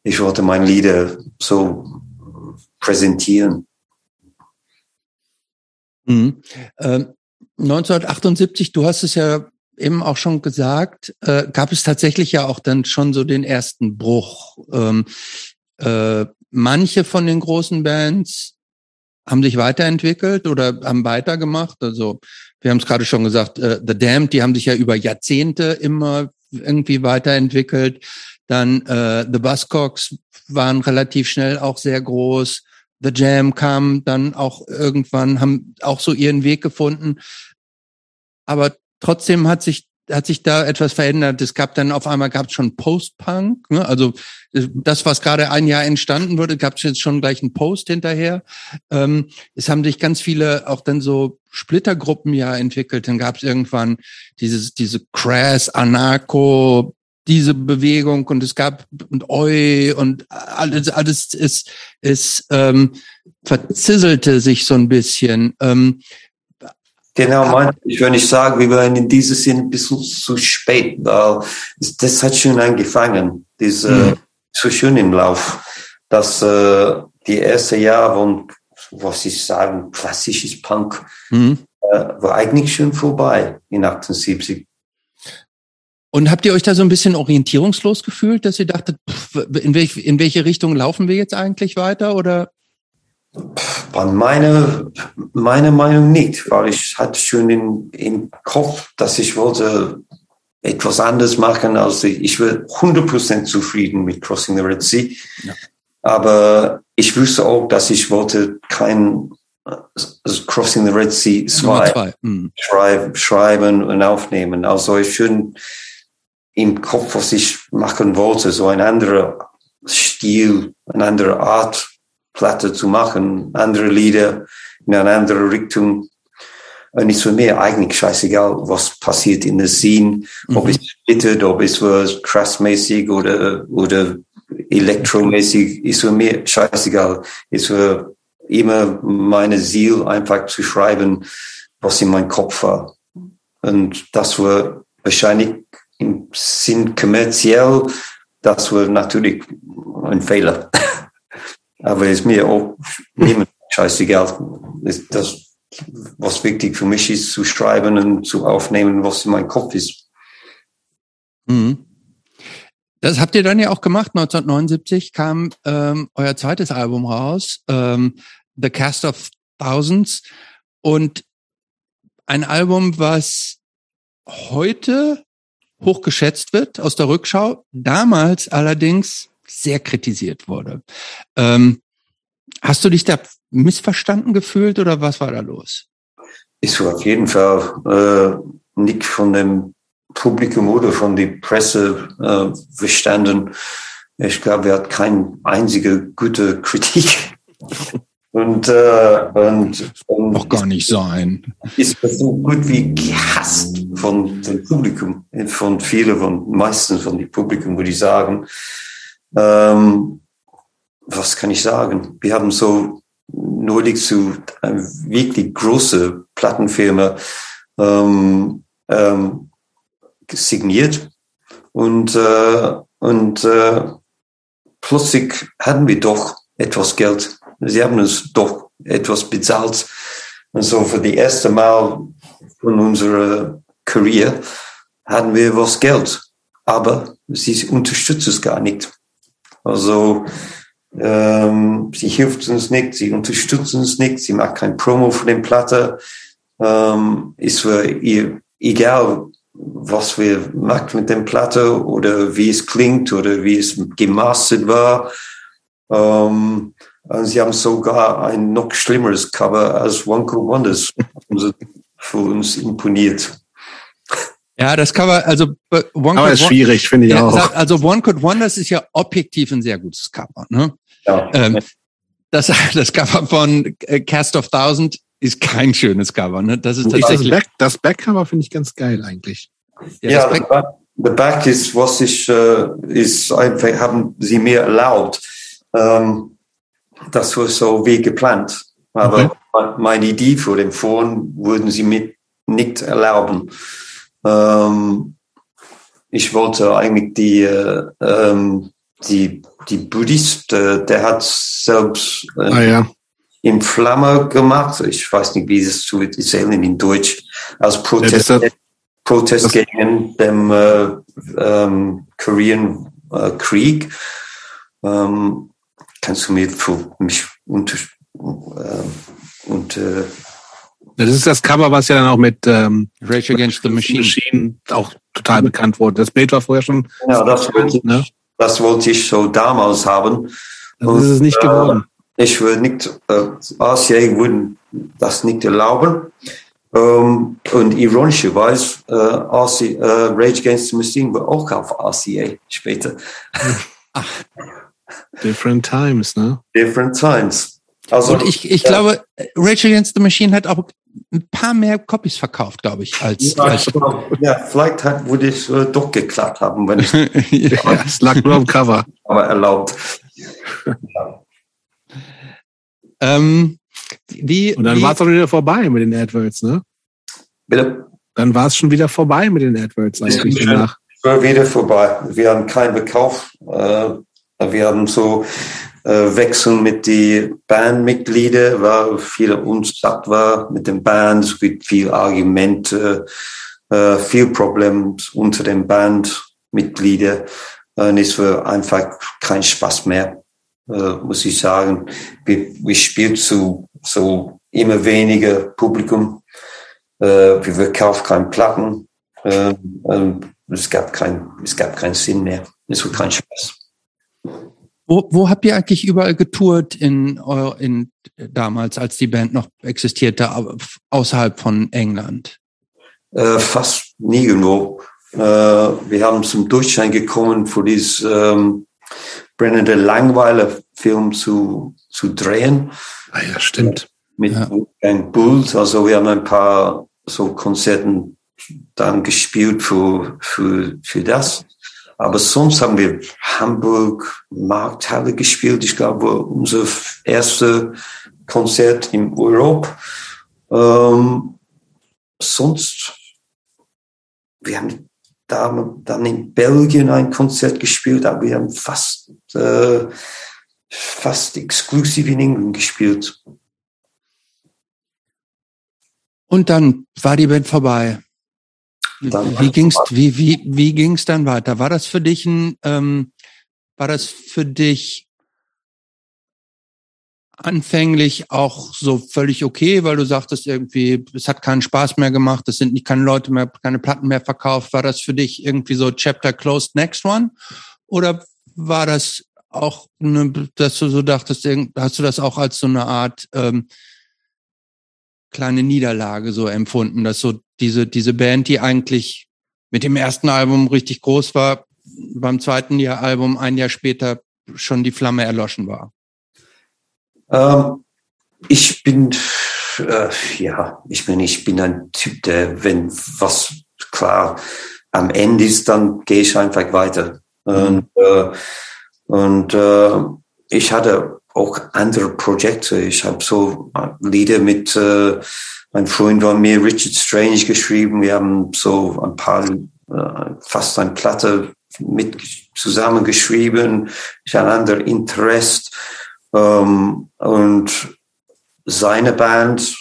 ich wollte meine Lieder so präsentieren. Mhm. Ähm, 1978, du hast es ja eben auch schon gesagt, äh, gab es tatsächlich ja auch dann schon so den ersten Bruch. Ähm, äh, manche von den großen Bands haben sich weiterentwickelt oder haben weitergemacht. Also wir haben es gerade schon gesagt, äh, The Damned, die haben sich ja über Jahrzehnte immer irgendwie weiterentwickelt. Dann äh, The Buzzcocks waren relativ schnell auch sehr groß. The Jam kam dann auch irgendwann, haben auch so ihren Weg gefunden. Aber Trotzdem hat sich hat sich da etwas verändert. Es gab dann auf einmal gab es schon Post-Punk, ne? also äh, das, was gerade ein Jahr entstanden wurde, gab es jetzt schon gleich einen Post hinterher. Ähm, es haben sich ganz viele auch dann so Splittergruppen ja entwickelt. Dann gab es irgendwann dieses diese Crass, Anarcho, diese Bewegung und es gab und Oi und alles alles ist ist ähm, verzisselte sich so ein bisschen. Ähm, Genau, mein, ich würde nicht sagen, wir waren in diesem Sinne ein bisschen zu spät, weil das hat schon angefangen, diese, mhm. so schön im Lauf, dass äh, die erste Jahre von, was ich sagen, klassisches Punk, mhm. äh, war eigentlich schon vorbei in 78. Und habt ihr euch da so ein bisschen orientierungslos gefühlt, dass ihr dachtet, pff, in, welch, in welche Richtung laufen wir jetzt eigentlich weiter oder? Meine, meine Meinung nicht, weil ich hatte schon in, im Kopf, dass ich wollte etwas anderes machen, als ich, ich war 100% zufrieden mit Crossing the Red Sea. Ja. Aber ich wusste auch, dass ich wollte kein also Crossing the Red Sea 2 mhm. schreiben, schreiben und aufnehmen. Also ich schon im Kopf, was ich machen wollte, so ein anderer Stil, eine andere Art Platte zu machen, andere Lieder in eine andere Richtung. Und es war mir eigentlich scheißegal, was passiert in der Scene, mhm. ob es splittert, ob es was krassmäßig oder, oder elektromäßig, ist war mir scheißegal. Es war immer meine Ziel, einfach zu schreiben, was in meinem Kopf war. Und das war wahrscheinlich im Sinn kommerziell, das war natürlich ein Fehler. Aber ist mir auch niemand scheißegal. Das, was wichtig für mich ist, zu schreiben und zu aufnehmen, was in meinem Kopf ist. Mhm. Das habt ihr dann ja auch gemacht. 1979 kam ähm, euer zweites Album raus, ähm, The Cast of Thousands. Und ein Album, was heute hochgeschätzt wird aus der Rückschau, damals allerdings sehr kritisiert wurde. Ähm, hast du dich da missverstanden gefühlt oder was war da los? Ich war auf jeden Fall äh, nicht von dem Publikum oder von der Presse äh, verstanden. Ich glaube, er hat keine einzige gute Kritik. Und, äh, und, und Doch gar nicht sein. Ist so gut wie gehasst von dem Publikum, von vielen, von meistens von dem Publikum, würde ich sagen. Ähm, was kann ich sagen? Wir haben so neulich zu einer wirklich große Plattenfirma ähm, ähm, signiert und, äh, und äh, plötzlich hatten wir doch etwas Geld. Sie haben uns doch etwas bezahlt. Und so für die erste Mal von unserer Karriere hatten wir was Geld. Aber sie unterstützt es gar nicht. Also ähm, sie hilft uns nicht, sie unterstützt uns nicht, sie macht kein Promo für den Platte. Ähm, ist für ihr egal, was wir macht mit dem Platte oder wie es klingt oder wie es gemastert war. Ähm, sie haben sogar ein noch schlimmeres Cover als One Cool Wonders für uns imponiert. Ja, das Cover, also äh, One Aber ist schwierig, finde ich ja, auch. Also One Could Wonders ist ja objektiv ein sehr gutes Cover. Ne? Ja. Ähm, das, das Cover von äh, Cast of Thousand ist kein schönes Cover. Ne? Das ist tatsächlich. Das, Back, das Backcover finde ich ganz geil eigentlich. Ja, ja Back, the Back ist, was ich, äh, ist einfach, haben sie mir erlaubt. Ähm, das war so wie geplant. Aber okay. meine Idee für den Phone würden sie mit nicht erlauben. Ähm, ich wollte eigentlich die, äh, ähm, die, die Buddhist, äh, der hat selbst äh, ah, ja. in Flamme gemacht. Ich weiß nicht, wie es zu erzählen in Deutsch, als Protest, ja, Protest gegen den äh, ähm, Korean äh, Krieg. Ähm, kannst du mir für mich unter, äh, und äh, das ist das Cover, was ja dann auch mit ähm, Rage Against the Machine. Machine auch total bekannt wurde. Das Bild war vorher schon. Ja, das wollte, ne? das wollte ich so damals haben. Das Und, ist es nicht geworden. Äh, ich würde nicht, äh, RCA würden das nicht erlauben. Um, ähm, und ironischerweise, äh, RC, äh, Rage Against the Machine war auch auf RCA später. Ach. Different times, ne? Different times. Also, und ich, ich ja. glaube, Rage Against the Machine hat auch ein paar mehr Copies verkauft, glaube ich, als. Ja, als ja vielleicht hat, würde ich äh, doch geklappt haben, wenn ich. ja, es lag nur am Cover. Aber erlaubt. ja. ähm, wie, Und dann war es auch wieder vorbei mit den Adverts, ne? Bitte? Dann war es schon wieder vorbei mit den AdWords eigentlich danach. War wieder vorbei. Wir haben keinen Verkauf. Äh, wir haben so äh, Wechseln mit den Bandmitgliedern, weil viele unsatt war mit den Bands, es gibt viel Argumente, äh, viel Probleme unter den Bandmitgliedern. Und es war einfach kein Spaß mehr, äh, muss ich sagen. Wir, wir spielen zu so immer weniger Publikum. Äh, wir verkaufen keine Platten. Äh, es gab kein, es gab keinen Sinn mehr. Es war kein Spaß. Wo, wo habt ihr eigentlich überall getourt in, in damals, als die Band noch existierte, außerhalb von England? Äh, fast nirgendwo. Äh, wir haben zum Durchschein gekommen, für diesen ähm, brennende Langweiler-Film zu, zu drehen. Ah ja, stimmt. Mit ja. ein Bulls. Also wir haben ein paar so Konzerten dann gespielt für, für, für das. Aber sonst haben wir Hamburg Markthalle gespielt. Ich glaube, unser erste Konzert in Europa. Ähm, sonst, wir haben da, dann in Belgien ein Konzert gespielt, aber wir haben fast, äh, fast exklusiv in England gespielt. Und dann war die Band vorbei. Wie ging's, wie, wie, wie ging's dann weiter? War das für dich ein, ähm, war das für dich anfänglich auch so völlig okay, weil du sagtest irgendwie, es hat keinen Spaß mehr gemacht, es sind nicht keine Leute mehr, keine Platten mehr verkauft. War das für dich irgendwie so Chapter closed, next one? Oder war das auch, eine, dass du so dachtest, hast du das auch als so eine Art ähm, kleine Niederlage so empfunden, dass so diese, diese Band, die eigentlich mit dem ersten Album richtig groß war, beim zweiten Jahr Album ein Jahr später schon die Flamme erloschen war? Ähm, ich bin, äh, ja, ich bin, ich bin ein Typ, der, wenn was klar am Ende ist, dann gehe ich einfach weiter. Mhm. Und, äh, und äh, ich hatte auch andere Projekte. Ich habe so Lieder mit äh, mein Freund von mir, Richard Strange, geschrieben. Wir haben so ein paar, äh, fast eine Platte mit zusammengeschrieben. Andere Interesse. Ähm, und seine Band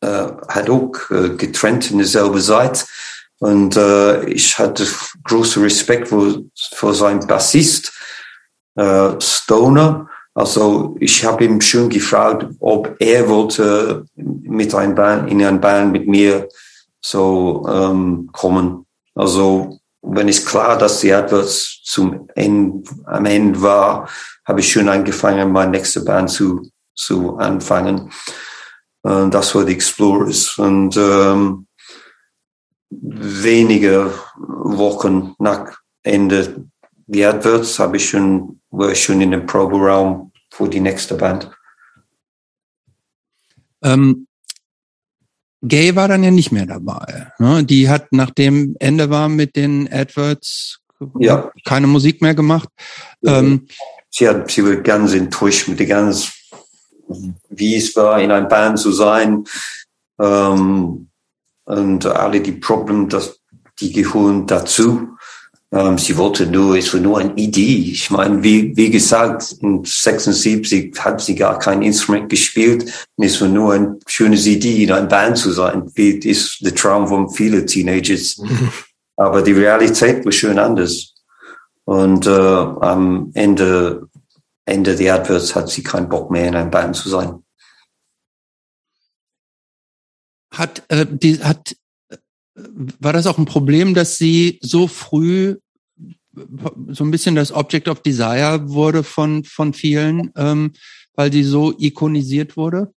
äh, hat auch äh, getrennt in derselben Zeit. Und äh, ich hatte großen Respekt vor, vor seinem Bassist, äh, Stoner. Also ich habe ihm schon gefragt, ob er wollte mit ein Band, in ein Band mit mir so ähm, kommen. Also wenn es klar, dass die etwas zum Ende, am Ende war, habe ich schon angefangen, meine nächste Band zu, zu anfangen. Und das war die Explorers. Und ähm, wenige Wochen nach Ende die Adverts habe ich schon, war ich schon in dem Proberaum für die nächste Band. Ähm, Gay war dann ja nicht mehr dabei. Ne? Die hat, nachdem Ende war mit den Adverts, ja. keine Musik mehr gemacht. Ähm, sie, hat, sie war ganz enttäuscht mit der ganz, wie es war, in einer Band zu sein. Ähm, und alle die Probleme, dass die gehören dazu. Ähm, sie wollte nur, es war nur eine Idee. Ich meine, wie, wie gesagt, in 76 hat sie gar kein Instrument gespielt. Es war nur eine schöne Idee, in einer Band zu sein. Wie ist der Traum von vielen Teenagers. Aber die Realität war schön anders. Und äh, am Ende, Ende der Adverts hat sie keinen Bock mehr, in einer Band zu sein. Hat, äh, die, hat war das auch ein Problem, dass sie so früh so ein bisschen das Object of Desire wurde von, von vielen, ähm, weil sie so ikonisiert wurde?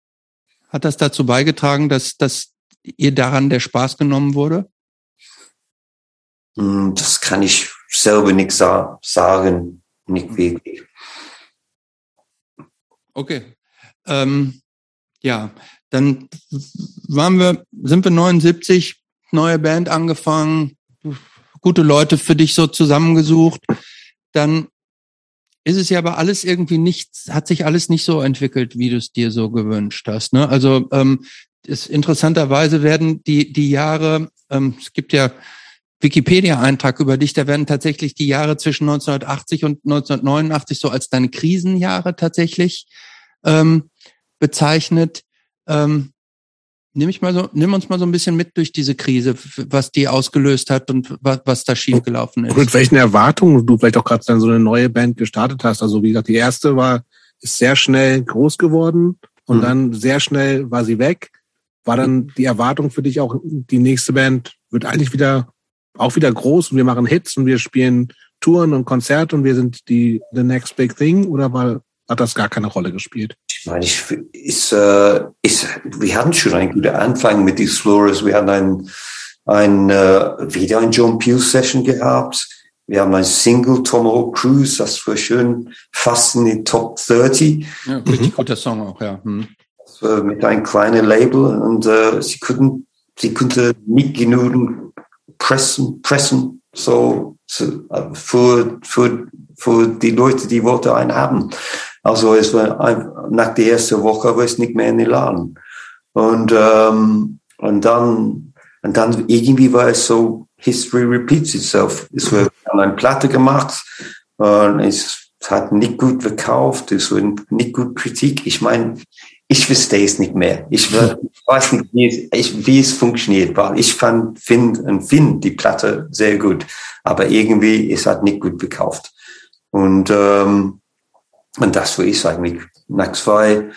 Hat das dazu beigetragen, dass, dass ihr daran der Spaß genommen wurde? Hm, das kann ich selber nicht sa sagen, nicht wirklich. Okay. Ähm, ja, dann waren wir, sind wir 79, neue Band angefangen, gute Leute für dich so zusammengesucht, dann ist es ja aber alles irgendwie nicht, hat sich alles nicht so entwickelt, wie du es dir so gewünscht hast. Ne? Also ähm, ist interessanterweise werden die, die Jahre, ähm, es gibt ja Wikipedia-Eintrag über dich, da werden tatsächlich die Jahre zwischen 1980 und 1989 so als deine Krisenjahre tatsächlich ähm, bezeichnet. Ähm, nimm ich mal so, nimm uns mal so ein bisschen mit durch diese Krise, was die ausgelöst hat und was, was da schiefgelaufen ist. Und mit welchen Erwartungen du vielleicht auch gerade dann so eine neue Band gestartet hast. Also wie gesagt, die erste war, ist sehr schnell groß geworden und mhm. dann sehr schnell war sie weg. War dann die Erwartung für dich auch, die nächste Band wird eigentlich wieder auch wieder groß und wir machen Hits und wir spielen Touren und Konzerte und wir sind die the next big thing oder war, hat das gar keine Rolle gespielt? Ich meine, ich, ist, äh, ist, wir hatten schon einen guten Anfang mit die Explorers. Wir hatten ein, ein äh, wieder ein John Peel Session gehabt. Wir haben ein Single Tomahawk Cruise, das war schön fast in die Top 30. Ja, richtig mhm. guter Song auch, ja. Hm. mit einem kleinen Label und äh, sie konnten, sie konnte nicht genügend pressen, pressen, so, so für, für, für die Leute, die wollten einen haben. Also es war nach der ersten Woche war es nicht mehr in den Laden. Und, ähm, und dann, und dann irgendwie war es so, History repeats itself. Es wurde eine Platte gemacht und es hat nicht gut verkauft, es wurde nicht gut Kritik. Ich meine, ich verstehe es nicht mehr. Ich, weiß nicht, wie es, ich, wie es funktioniert, weil ich fand, find und finde die Platte sehr gut, aber irgendwie es hat nicht gut verkauft. Und, ähm, und das war ich eigentlich. Nach zwei,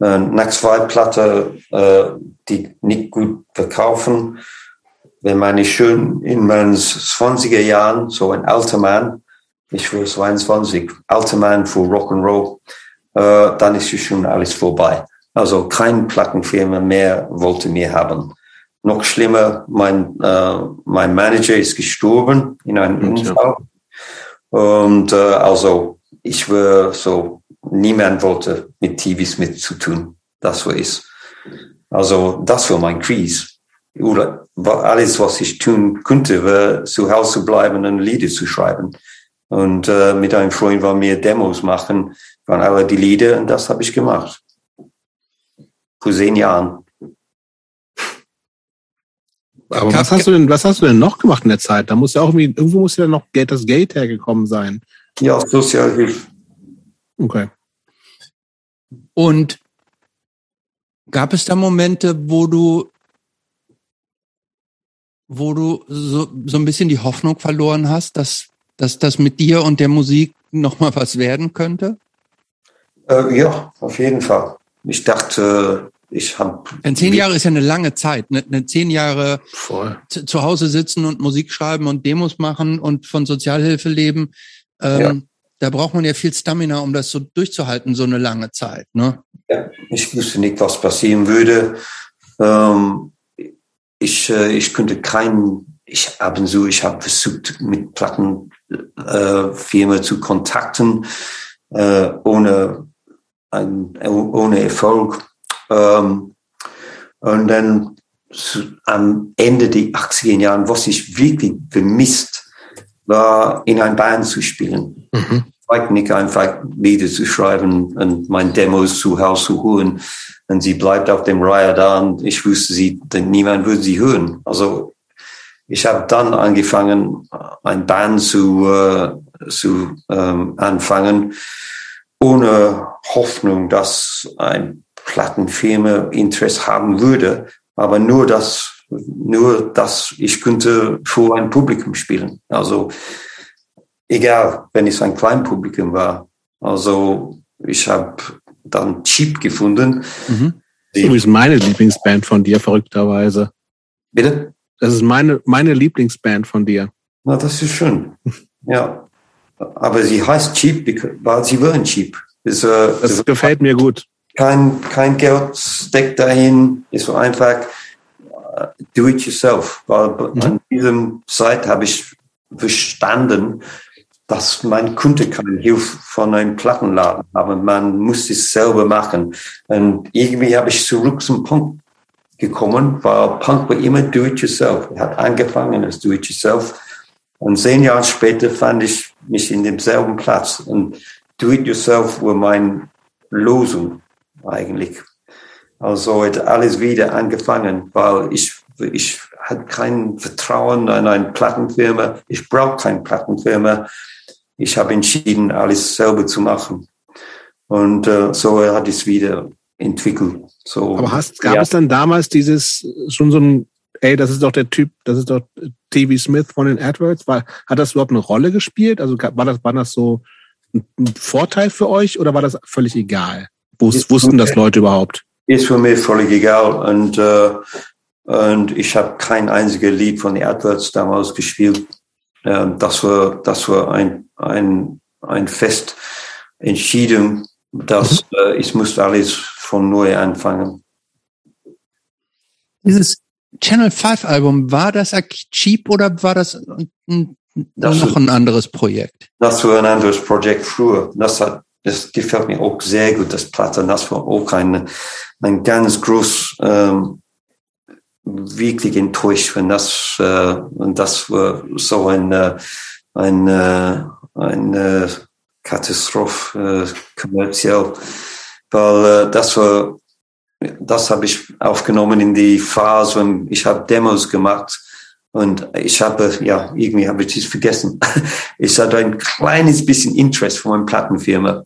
äh, nach zwei Platte, äh, die nicht gut verkaufen, wenn man nicht schön in meinen 20er Jahren, so ein alter Mann, ich war 22, alter Mann für Rock'n'Roll, äh, dann ist schon alles vorbei. Also kein Plattenfirma mehr wollte mir haben. Noch schlimmer, mein, äh, mein Manager ist gestorben in einem Unfall. Und äh, also ich war so, niemand wollte mit TV Smith zu tun. Das war es. Also das war mein Krise. Oder alles, was ich tun konnte, war zu Hause zu bleiben und Lieder zu schreiben. Und äh, mit einem Freund war mir Demos machen von alle die Lieder und das habe ich gemacht vor zehn Jahren. Aber was hast du denn, was hast du denn noch gemacht in der Zeit? Da muss ja auch irgendwie, irgendwo muss ja noch Geld, das Geld hergekommen sein. Ja, Sozialhilfe. Okay. Und gab es da Momente, wo du, wo du so, so ein bisschen die Hoffnung verloren hast, dass, dass das mit dir und der Musik nochmal was werden könnte? Äh, ja, auf jeden Fall. Ich dachte, ich habe. Zehn Jahre ist ja eine lange Zeit. Ne, ne zehn Jahre zu, zu, Hause sitzen und Musik schreiben und Demos machen und von Sozialhilfe leben. Ähm, ja. Da braucht man ja viel Stamina, um das so durchzuhalten, so eine lange Zeit. Ne? Ja, ich wusste nicht, was passieren würde. Ähm, ich, äh, ich könnte keinen, ich habe so, ich habe versucht, mit Plattenfirmen äh, zu kontakten, äh, ohne, ein, ohne Erfolg. Ähm, und dann am Ende der 80er Jahren, was ich wirklich vermisst, in ein Band zu spielen. Mhm. Nicht einfach Lieder zu schreiben und meine Demos zu Hause zu holen. Und sie bleibt auf dem Reihe da und ich wusste, sie, denn niemand würde sie hören. Also ich habe dann angefangen, ein Band zu, äh, zu ähm, anfangen, ohne Hoffnung, dass ein Plattenfirma Interesse haben würde, aber nur das, nur dass ich könnte vor ein Publikum spielen. Also egal, wenn es ein Kleinpublikum war. Also ich habe dann Cheap gefunden. Mhm. Das ist übrigens meine Lieblingsband von dir, verrückterweise. Bitte? Das ist meine, meine Lieblingsband von dir. Na, das ist schön. ja. Aber sie heißt Cheap, weil sie waren cheap. Das, äh, das gefällt mir gut kein, kein Geld steckt dahin, ist so einfach do it yourself. Weil mhm. an diesem Zeit habe ich verstanden, dass mein Kunde keine Hilfe von einem Plattenladen haben. Man muss es selber machen. Und irgendwie habe ich zurück zum Punk gekommen, weil Punk war immer do it yourself. Er hat angefangen als do it yourself. Und zehn Jahre später fand ich mich in demselben Platz. Und do it yourself war meine Lösung eigentlich. Also hat alles wieder angefangen, weil ich, ich hatte kein Vertrauen an eine Plattenfirma. Ich brauche keine Plattenfirma. Ich habe entschieden, alles selber zu machen. Und äh, so hat es wieder entwickelt. So, Aber hast, gab ja. es dann damals dieses schon so ein, ey, das ist doch der Typ, das ist doch TV Smith von den AdWords? War, hat das überhaupt eine Rolle gespielt? Also war das, war das so ein Vorteil für euch oder war das völlig egal? Wus, wussten das Leute überhaupt? Ist für mich völlig egal und äh, und ich habe kein einziges Lied von den AdWords damals gespielt. Äh, das war das war ein ein ein Fest entschieden, dass mhm. äh, ich musste alles von neu anfangen. Dieses Channel 5 Album, war das cheap oder war das ein, das noch ein anderes Projekt? Das war ein anderes Projekt früher. Das hat, das gefällt mir auch sehr gut, das Platte. Das war auch ein, ein ganz groß, ähm, wirklich enttäuscht, wenn das, äh, und das so ein, äh, ein, äh, ein, äh, Katastrophe äh, kommerziell, weil äh, das war, das habe ich aufgenommen in die Phase, wenn ich habe Demos gemacht und ich habe, ja, irgendwie habe ich es vergessen. Ich hatte ein kleines bisschen Interest von meiner Plattenfirma.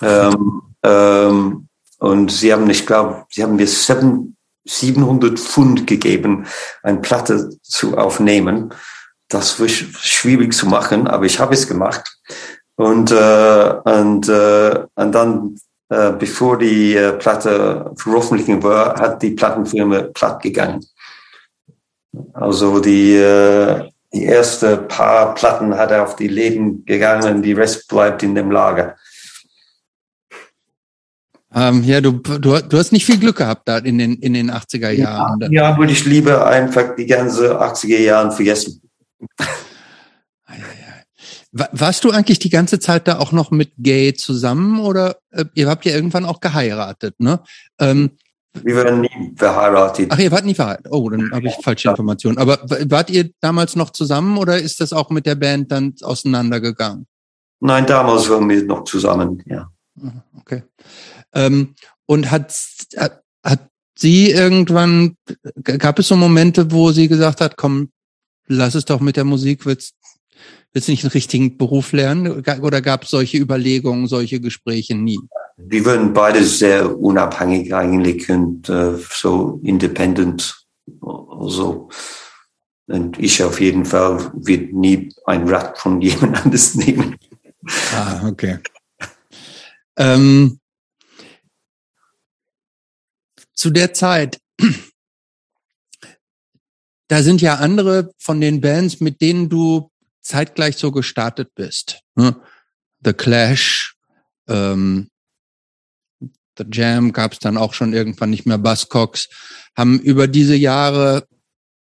Ähm, ähm, und sie haben, ich glaube, sie haben mir sieben, 700 Pfund gegeben, eine Platte zu aufnehmen. Das war schwierig zu machen, aber ich habe es gemacht. Und, äh, und, äh, und dann, äh, bevor die äh, Platte veröffentlicht war, hat die Plattenfirma platt gegangen. Also die, äh, die erste paar Platten hat er auf die Läden gegangen, die Rest bleibt in dem Lager. Ähm, ja, du, du, du hast nicht viel Glück gehabt da in den, in den 80er Jahren. Ja, ja würde ich lieber einfach die ganze 80er Jahre vergessen. Warst du eigentlich die ganze Zeit da auch noch mit Gay zusammen oder äh, ihr habt ja irgendwann auch geheiratet, ne? Ähm, wir waren nie verheiratet. Ach, ihr wart nie verheiratet. Oh, dann habe ich falsche Informationen. Aber wart ihr damals noch zusammen oder ist das auch mit der Band dann auseinandergegangen? Nein, damals waren wir noch zusammen, ja. Okay. Ähm, und hat, hat, hat sie irgendwann, gab es so Momente, wo sie gesagt hat, komm, lass es doch mit der Musik, willst, willst du nicht einen richtigen Beruf lernen? Oder gab es solche Überlegungen, solche Gespräche nie? Wir waren beide sehr unabhängig eigentlich und äh, so independent. Also, und ich auf jeden Fall wird nie ein Rat von jemand anders nehmen. Ah, okay. Ähm, zu der Zeit, da sind ja andere von den Bands, mit denen du zeitgleich so gestartet bist. Ne? The Clash, ähm, The Jam gab es dann auch schon irgendwann nicht mehr, Buzzcocks, haben über diese Jahre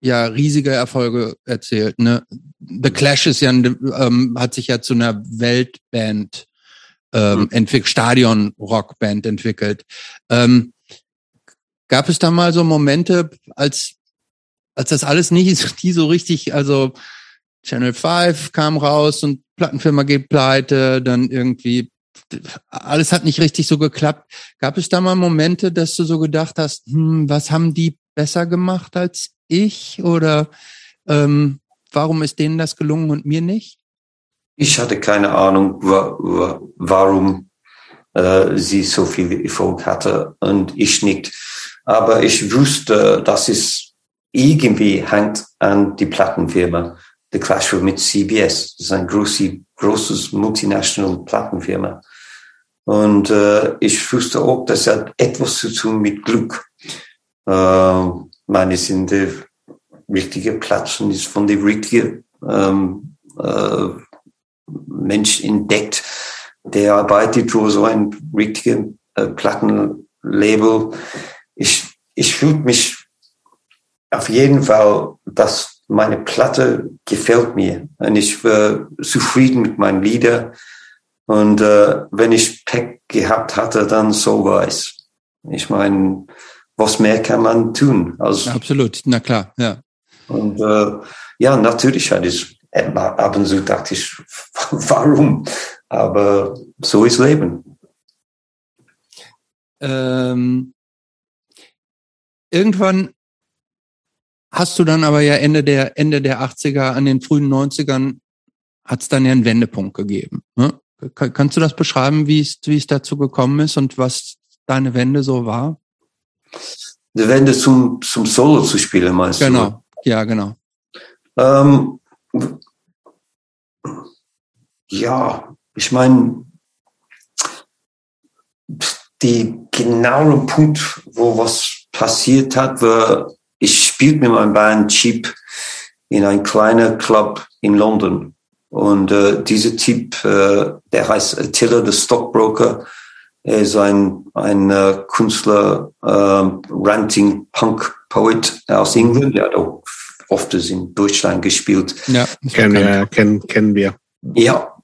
ja riesige Erfolge erzählt. Ne? The Clash ist ja, ähm, hat sich ja zu einer Weltband ähm, mhm. entwickelt, Stadion-Rockband entwickelt. Ähm, gab es da mal so Momente, als als das alles nicht, nie so richtig, also Channel 5 kam raus und Plattenfirma geht pleite, dann irgendwie alles hat nicht richtig so geklappt. Gab es da mal Momente, dass du so gedacht hast, hm, was haben die besser gemacht als ich? Oder ähm, warum ist denen das gelungen und mir nicht? Ich hatte keine Ahnung, wa wa warum äh, sie so viel Erfolg hatte und ich nicht. Aber ich wusste, dass es irgendwie hängt an die Plattenfirma. The Clash mit CBS. Das ist ein großes, großes multinational Plattenfirma. Und äh, ich wusste auch, das hat etwas zu tun mit Glück. Äh, meine sind die richtige Platz und ist von der richtigen ähm, äh, Mensch entdeckt, der arbeitet für so ein richtiges äh, Plattenlabel. Ich, ich fühle mich auf jeden Fall, dass meine Platte gefällt mir und ich war zufrieden mit meinen Lieder. Und äh, wenn ich Pech gehabt hatte, dann so war es. Ich meine, was mehr kann man tun? Also, Absolut, na klar, ja. Und äh, ja, natürlich hat es ab und zu dachte ich, warum? Aber so ist Leben. Ähm, irgendwann hast du dann aber ja Ende der, Ende der 80er, an den frühen 90ern, hat es dann ja einen Wendepunkt gegeben. Ne? Kannst du das beschreiben, wie es, wie es dazu gekommen ist und was deine Wende so war? Die Wende zum, zum Solo zu spielen, meinst genau. du? Genau, ja, genau. Ähm, ja, ich meine, die genaue Punkt, wo was passiert hat, war, ich spielte mit meinem Band Cheap in ein kleiner Club in London. Und äh, dieser Typ, äh, der heißt Attila the Stockbroker, er ist ein, ein äh, Künstler, äh, Ranting Punk Poet aus England. Er hat auch oft in Deutschland gespielt. Ja, kennen wir, kennen, kennen wir. Ja,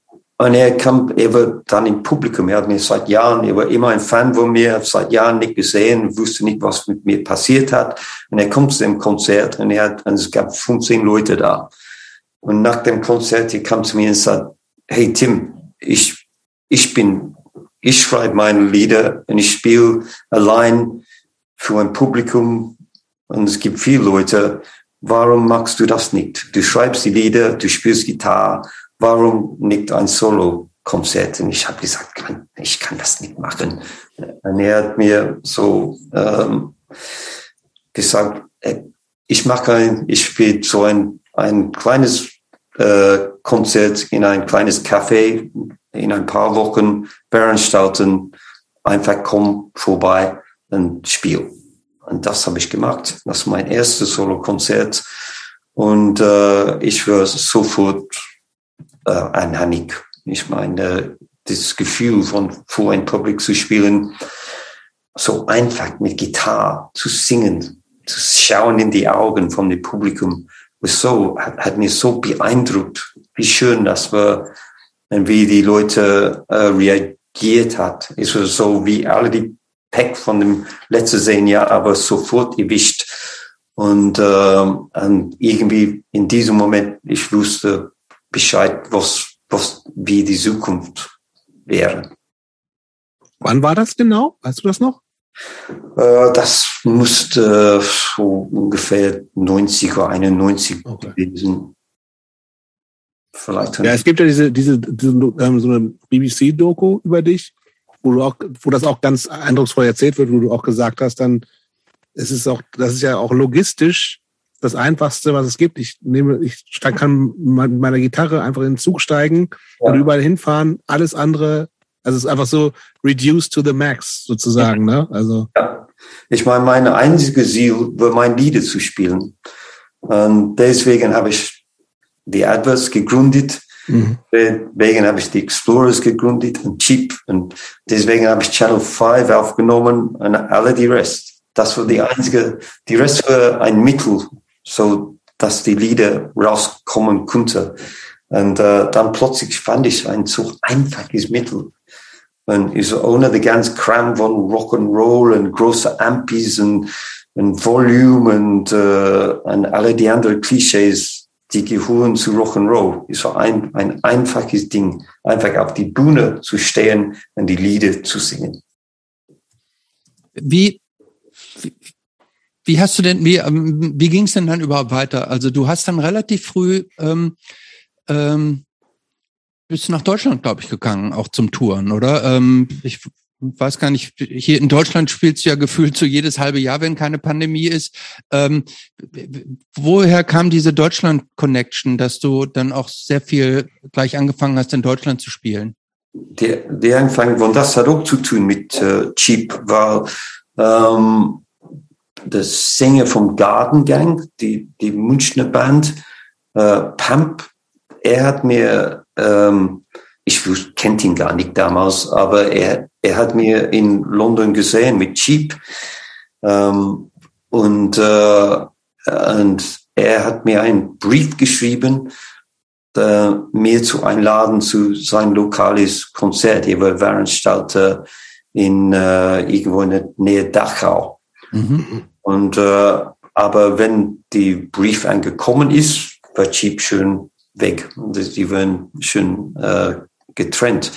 und er kam, er war dann im Publikum. Er hat mir seit Jahren, er war immer ein Fan von mir, hat seit Jahren nicht gesehen, wusste nicht, was mit mir passiert hat. Und er kommt zu dem Konzert und er hat, und es gab 15 Leute da. Und nach dem Konzert, er kam zu mir und sagt, hey Tim, ich, ich bin ich schreibe meine Lieder und ich spiele allein für ein Publikum und es gibt viele Leute. Warum machst du das nicht? Du schreibst die Lieder, du spielst Gitarre. Warum nicht ein Solo-Konzert? Und ich habe gesagt, ich kann das nicht machen. Und er hat mir so ähm, gesagt, äh, ich mache ein, ich spiele so ein, ein kleines äh, Konzert in ein kleines Café in ein paar Wochen veranstalten, einfach komm vorbei und spiel. Und das habe ich gemacht. Das war mein erstes Solo-Konzert. Und äh, ich war sofort äh, ein Hanik. Ich meine, das Gefühl von vor ein Publikum zu spielen, so einfach mit Gitarre zu singen, zu schauen in die Augen von dem Publikum, was so, hat, hat mir so beeindruckt, wie schön das war wie die Leute äh, reagiert hat. Es war so wie alle die Pack von dem letzten zehn Jahr, aber sofort erwischt. Und, äh, und irgendwie in diesem Moment, ich wusste Bescheid, was, was, wie die Zukunft wäre. Wann war das genau? Weißt du das noch? Äh, das musste so ungefähr 90 oder 91 okay. gewesen Vielleicht. Ja, es gibt ja diese, diese, diese ähm, so eine BBC-Doku über dich, wo du auch, wo das auch ganz eindrucksvoll erzählt wird, wo du auch gesagt hast, dann, es ist auch, das ist ja auch logistisch das einfachste, was es gibt. Ich nehme, ich kann mit meiner Gitarre einfach in den Zug steigen ja. und überall hinfahren. Alles andere, also es ist einfach so reduced to the max sozusagen, ne? Also. Ja. Ich meine, meine einzige Ziel war, mein Lieder zu spielen. Und deswegen habe ich die Adverts gegründet. Mhm. Deswegen habe ich die Explorers gegründet und Cheap. Und deswegen habe ich Channel 5 aufgenommen und alle die Rest. Das war die einzige, die Rest war ein Mittel, so dass die Lieder rauskommen konnte. Und äh, dann plötzlich fand ich ein so einfaches Mittel. Und ich so ohne die ganze Kram von Rock'n'Roll und große Ampis und, und Volume und, äh, und alle die anderen Klischees die gehören zu Rock'n'Roll. Ist so ein, ein einfaches Ding, einfach auf die Bühne zu stehen und die Lieder zu singen. Wie, wie hast du denn, wie, ähm, wie ging es denn dann überhaupt weiter? Also du hast dann relativ früh ähm, ähm, bist nach Deutschland, glaube ich, gegangen, auch zum Touren, oder? Ähm, ich weiß gar nicht, hier in Deutschland spielst du ja gefühlt so jedes halbe Jahr, wenn keine Pandemie ist. Ähm, woher kam diese Deutschland-Connection, dass du dann auch sehr viel gleich angefangen hast, in Deutschland zu spielen? Der, der Anfang von das hat auch zu tun mit äh, Cheap, weil ähm, der Sänger vom Garden Gang, die, die Münchner Band, äh, Pamp, er hat mir ähm, ich kennt ihn gar nicht damals, aber er, er hat mir in London gesehen mit Cheap ähm, und, äh, und er hat mir einen Brief geschrieben, äh, mir zu einladen zu sein lokales Konzert. Er war Veranstalter in äh, irgendwo in der Nähe Dachau. Mhm. Und äh, aber wenn die Brief angekommen ist, war Cheap schön weg. Die waren schön äh, getrennt.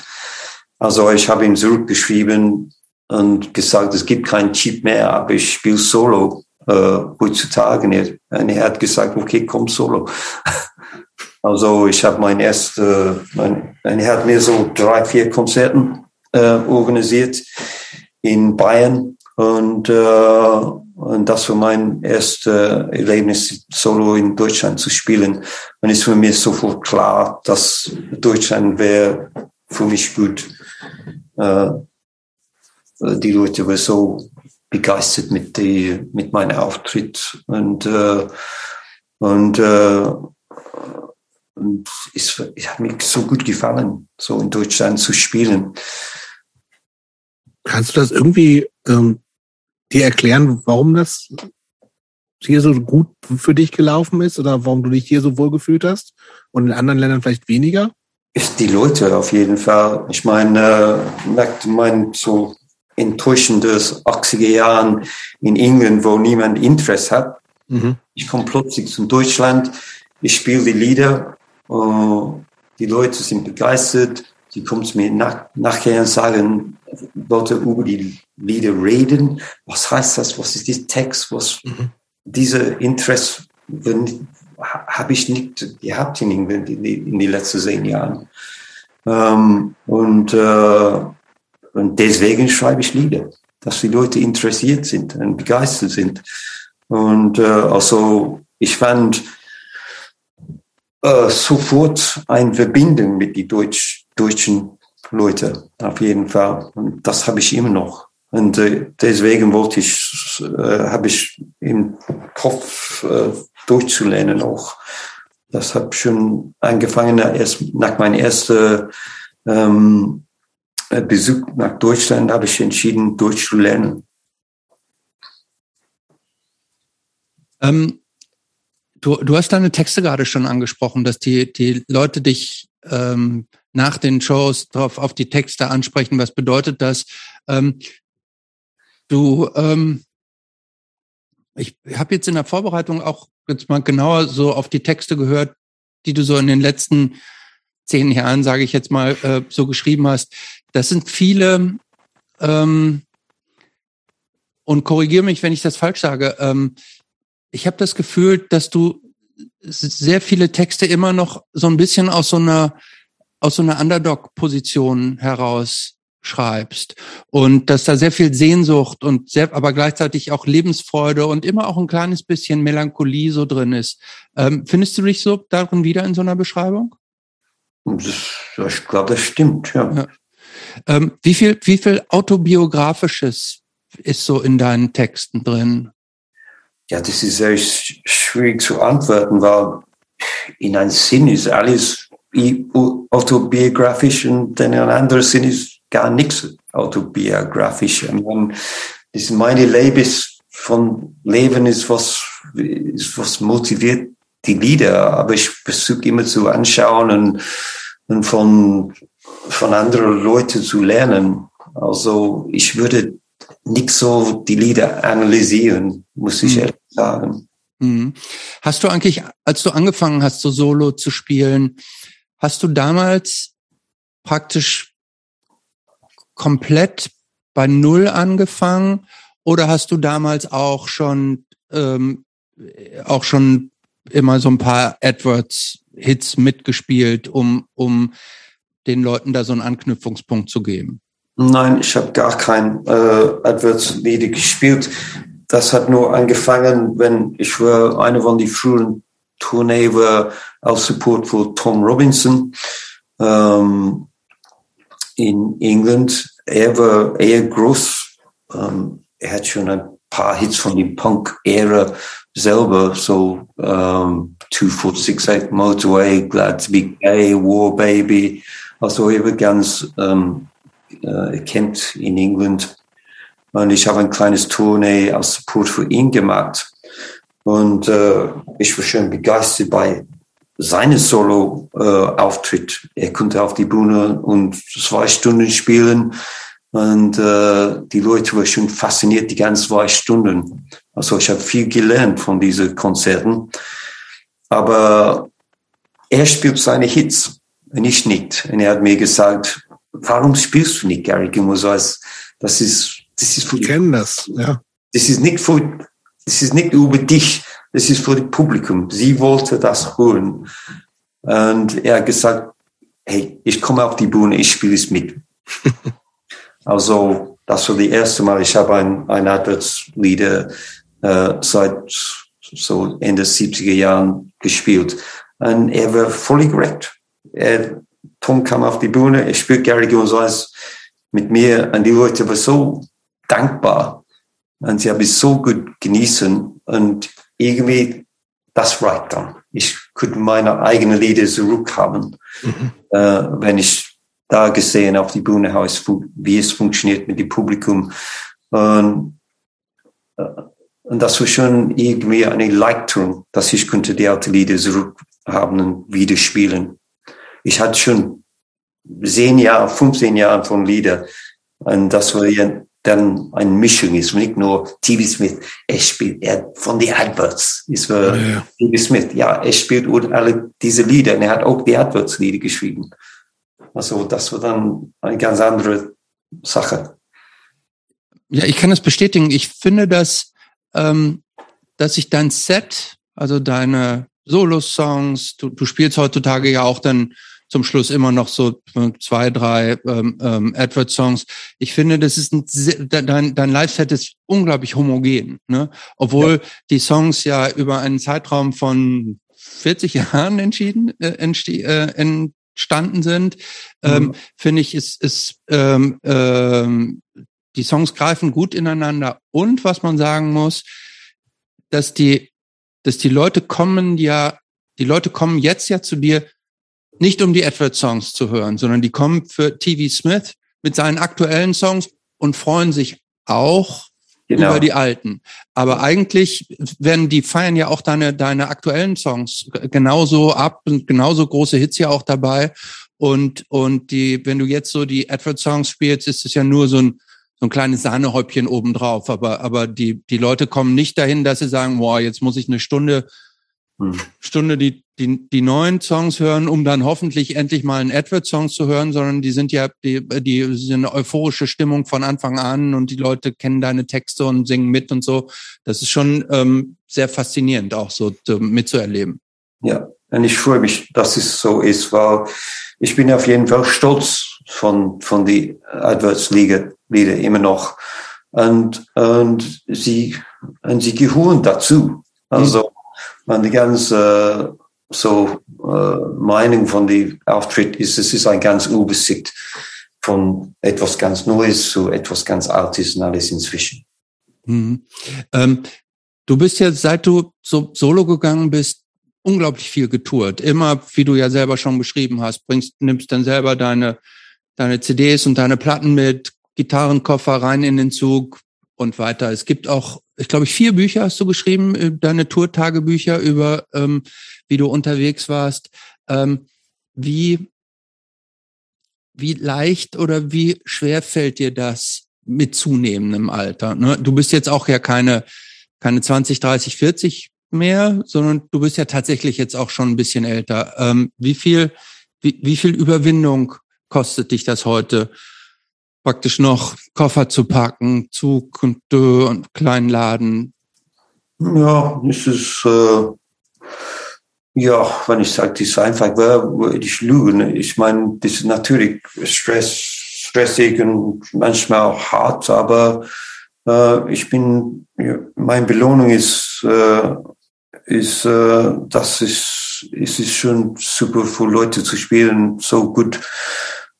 Also ich habe ihm zurückgeschrieben und gesagt, es gibt keinen Chip mehr, aber ich spiele Solo äh, heutzutage. Und er hat gesagt, okay, komm solo. Also ich habe mein erstes, mein, er hat mir so drei, vier Konzerten äh, organisiert in Bayern und, äh, und das war mein erstes Erlebnis, solo in Deutschland zu spielen. Und es war mir sofort klar, dass Deutschland wäre für mich gut. Äh, die Leute waren so begeistert mit, die, mit meinem Auftritt und, äh, und äh, und es, es hat mir so gut gefallen, so in Deutschland zu spielen. Kannst du das irgendwie ähm, dir erklären, warum das hier so gut für dich gelaufen ist oder warum du dich hier so wohl gefühlt hast und in anderen Ländern vielleicht weniger? Ist die Leute auf jeden Fall. Ich meine, äh, mein so enttäuschendes 80er Jahren in England, wo niemand Interesse hat. Mhm. Ich komme plötzlich zu Deutschland, ich spiele die Lieder Uh, die Leute sind begeistert. Sie kommen zu mir nach, nachher und sagen, wollte über die Lieder reden. Was heißt das? Was ist dieser Text? Was, mhm. diese Interesse habe ich nicht gehabt in England in die, in die letzten zehn Jahren. Um, und, uh, und deswegen schreibe ich Lieder, dass die Leute interessiert sind und begeistert sind. Und uh, also ich fand, äh, sofort eine Verbindung mit den Deutsch, deutschen Leuten, auf jeden Fall. Und das habe ich immer noch. Und äh, deswegen wollte ich, äh, habe ich im Kopf äh, durchzulernen auch. Das habe schon angefangen, erst nach meinem ersten ähm, Besuch nach Deutschland habe ich entschieden, Deutsch zu lernen. Ähm, Du, du hast deine Texte gerade schon angesprochen, dass die, die Leute dich ähm, nach den Shows drauf auf die Texte ansprechen. Was bedeutet das? Ähm, du, ähm, ich habe jetzt in der Vorbereitung auch jetzt mal genauer so auf die Texte gehört, die du so in den letzten zehn Jahren, sage ich jetzt mal, äh, so geschrieben hast. Das sind viele ähm, und korrigiere mich, wenn ich das falsch sage. Ähm, ich habe das Gefühl, dass du sehr viele Texte immer noch so ein bisschen aus so einer aus so einer Underdog-Position heraus schreibst und dass da sehr viel Sehnsucht und sehr, aber gleichzeitig auch Lebensfreude und immer auch ein kleines bisschen Melancholie so drin ist. Ähm, findest du dich so darin wieder in so einer Beschreibung? ich glaube, das stimmt, ja. ja. Ähm, wie viel, wie viel autobiografisches ist so in deinen Texten drin? Ja, das ist sehr schwierig zu antworten, weil in einem Sinn ist alles autobiografisch und in einem anderen Sinn ist gar nichts autobiografisch. Ich meine, das meine Leben ist von Leben ist was, ist was motiviert die Lieder, aber ich versuche immer zu anschauen und, und von, von anderen Leuten zu lernen. Also ich würde nicht so die Lieder analysieren, muss ich mhm. ehrlich sagen. Mhm. Hast du eigentlich, als du angefangen hast, so Solo zu spielen, hast du damals praktisch komplett bei Null angefangen oder hast du damals auch schon ähm, auch schon immer so ein paar AdWords-Hits mitgespielt, um, um den Leuten da so einen Anknüpfungspunkt zu geben? Nein, ich habe gar kein äh, AdWords-Lied gespielt. Das hat nur angefangen, wenn ich war eine von die frühen Tournee war als Support for Tom Robinson ähm, in England. Er war eher groß. Ähm, er hat schon ein paar Hits von der Punk-Ära selber, so ähm, 2468 Motorway, Glad to be Gay, War Baby. Also er war ganz äh, kennt in England. Und ich habe ein kleines Tournee als Support für ihn gemacht. Und äh, ich war schon begeistert bei seinem Solo-Auftritt. Äh, er konnte auf die Bühne und zwei Stunden spielen. Und äh, die Leute waren schon fasziniert die ganzen zwei Stunden. Also ich habe viel gelernt von diesen Konzerten. Aber er spielt seine Hits und ich nicht. Und er hat mir gesagt, warum spielst du nicht Gary Gilmore als, das ist, das ist für, ich kenne das, ja. Das ist nicht für, es ist nicht über dich, es ist für das Publikum. Sie wollte das hören. Und er hat gesagt, hey, ich komme auf die Bühne, ich spiele es mit. also, das war die erste Mal, ich habe ein, ein Advertslieder äh, seit so Ende 70er Jahren gespielt. Und er war völlig korrekt. Er, Tom kam auf die Bühne, er spielt Gary Gonzalez mit mir und die Leute waren so dankbar und sie haben es so gut genießen und irgendwie das reicht dann. Ich könnte meine eigenen Lieder zurückhaben, mhm. äh, wenn ich da gesehen auf die Bühne, wie es funktioniert mit dem Publikum. Und, äh, und das war schon irgendwie eine Leichtung, dass ich könnte die alten Lieder zurückhaben und wieder spielen. Ich hatte schon zehn Jahre, 15 Jahre von Lieder. Und das war ja dann eine Mischung ist, nicht nur TV Smith, er spielt er von den Adverts, ist für ja, ja. TV Smith, ja, er spielt alle diese Lieder und er hat auch die Adverts-Lieder geschrieben. Also das war dann eine ganz andere Sache. Ja, ich kann das bestätigen. Ich finde, dass, ähm, dass sich dein Set, also deine Solo-Songs, du, du spielst heutzutage ja auch dann zum Schluss immer noch so zwei, drei ähm, ähm, Advert-Songs. Ich finde, das ist ein dein, dein Live-Set ist unglaublich homogen, ne? Obwohl ja. die Songs ja über einen Zeitraum von 40 Jahren entschieden, äh, äh, entstanden sind, ähm, mhm. finde ich, ist, ist ähm, ähm, die Songs greifen gut ineinander. Und was man sagen muss, dass die, dass die Leute kommen ja, die Leute kommen jetzt ja zu dir nicht um die Advert-Songs zu hören, sondern die kommen für TV Smith mit seinen aktuellen Songs und freuen sich auch genau. über die alten. Aber eigentlich werden die feiern ja auch deine, deine aktuellen Songs genauso ab und genauso große Hits ja auch dabei. Und, und die, wenn du jetzt so die Advert-Songs spielst, ist es ja nur so ein, so ein kleines Sahnehäubchen obendrauf. Aber, aber die, die Leute kommen nicht dahin, dass sie sagen, boah, jetzt muss ich eine Stunde hm. Stunde die, die, die neuen Songs hören, um dann hoffentlich endlich mal einen Advert-Song zu hören, sondern die sind ja, die, die sind eine euphorische Stimmung von Anfang an und die Leute kennen deine Texte und singen mit und so. Das ist schon ähm, sehr faszinierend, auch so zu, mitzuerleben. Ja, und ich freue mich, dass es so ist, weil ich bin auf jeden Fall stolz von, von die Adverts-Lieder immer noch. Und, und sie, und sie gehören dazu. Also, und die ganze so äh, Meinung von dem Auftritt ist, es ist ein ganz Übersicht von etwas ganz Neues zu etwas ganz Altes und alles inzwischen. Mhm. Ähm, du bist ja, seit du so solo gegangen bist, unglaublich viel getourt. Immer, wie du ja selber schon beschrieben hast, bringst, nimmst dann selber deine, deine CDs und deine Platten mit, Gitarrenkoffer rein in den Zug und weiter. Es gibt auch ich glaube, vier Bücher hast du geschrieben, äh, deine Tour-Tagebücher über, ähm, wie du unterwegs warst. Ähm, wie, wie leicht oder wie schwer fällt dir das mit zunehmendem Alter? Ne? Du bist jetzt auch ja keine, keine 20, 30, 40 mehr, sondern du bist ja tatsächlich jetzt auch schon ein bisschen älter. Ähm, wie viel, wie, wie viel Überwindung kostet dich das heute? Praktisch noch Koffer zu packen, Zug und, und Kleinladen? Ja, es ist, äh, ja, wenn ich sage, das ist einfach, würde ich lügen. Ich meine, das ist natürlich Stress, stressig und manchmal auch hart, aber äh, ich bin, ja, meine Belohnung ist, äh, ist, äh, das ist, es ist schon super für Leute zu spielen, so gut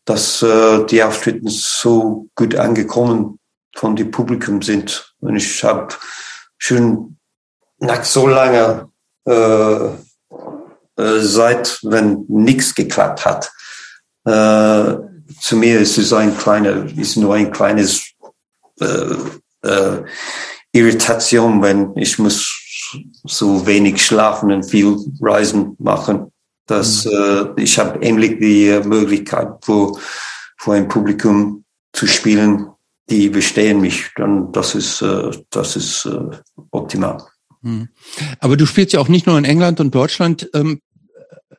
dass äh, die Auftritte so gut angekommen von dem Publikum sind. Und ich habe schon nach so langer äh, äh, Zeit, wenn nichts geklappt hat, äh, zu mir ist es ein kleiner, ist nur ein kleines äh, äh, Irritation, wenn ich muss so wenig schlafen und viel Reisen machen dass mhm. äh, ich habe endlich die Möglichkeit, vor, vor ein Publikum zu spielen, die bestehen mich. Dann das ist äh, das ist äh, optimal. Mhm. Aber du spielst ja auch nicht nur in England und Deutschland. Ähm,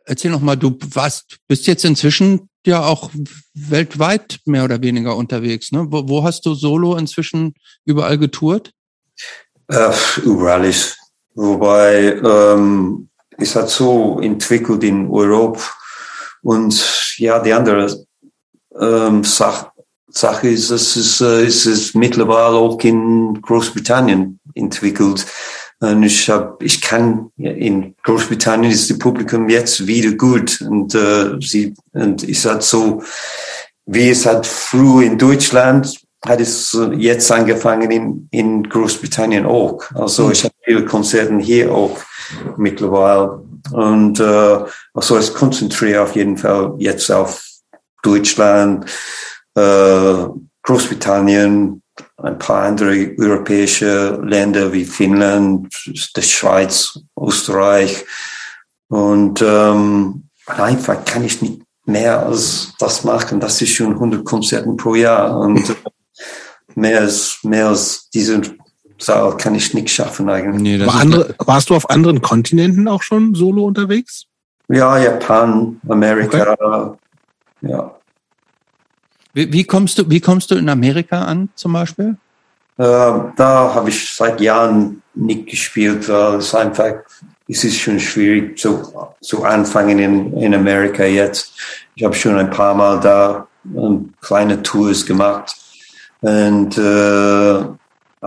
erzähl noch mal, du warst, bist jetzt inzwischen ja auch weltweit mehr oder weniger unterwegs. Ne? Wo, wo hast du solo inzwischen überall getourt? Äh, überall ist. Wobei ähm, es hat so entwickelt in Europa und ja, die andere ähm, Sache, Sache ist, es ist, äh, es ist mittlerweile auch in Großbritannien entwickelt. Und ich hab, ich kann in Großbritannien ist das Publikum jetzt wieder gut und äh, sie und ich sag so, wie es hat früh in Deutschland hat es jetzt angefangen in, in Großbritannien auch. Also mhm. ich habe viele Konzerte hier auch mittlerweile. Und äh, also ich konzentriere auf jeden Fall jetzt auf Deutschland, äh, Großbritannien, ein paar andere europäische Länder wie Finnland, die Schweiz, Österreich. Und ähm, einfach kann ich nicht mehr als das machen. Das ist schon 100 Konzerten pro Jahr. Und mehr als, mehr als diese Saal kann ich nicht schaffen eigentlich. Nee, War andere, warst du auf anderen Kontinenten auch schon solo unterwegs? Ja, Japan, Amerika, okay. ja. Wie, wie, kommst du, wie kommst du in Amerika an zum Beispiel? Äh, da habe ich seit Jahren nicht gespielt, weil es einfach, es ist schon schwierig zu, zu anfangen in, in Amerika jetzt. Ich habe schon ein paar Mal da ähm, kleine Tours gemacht und, äh,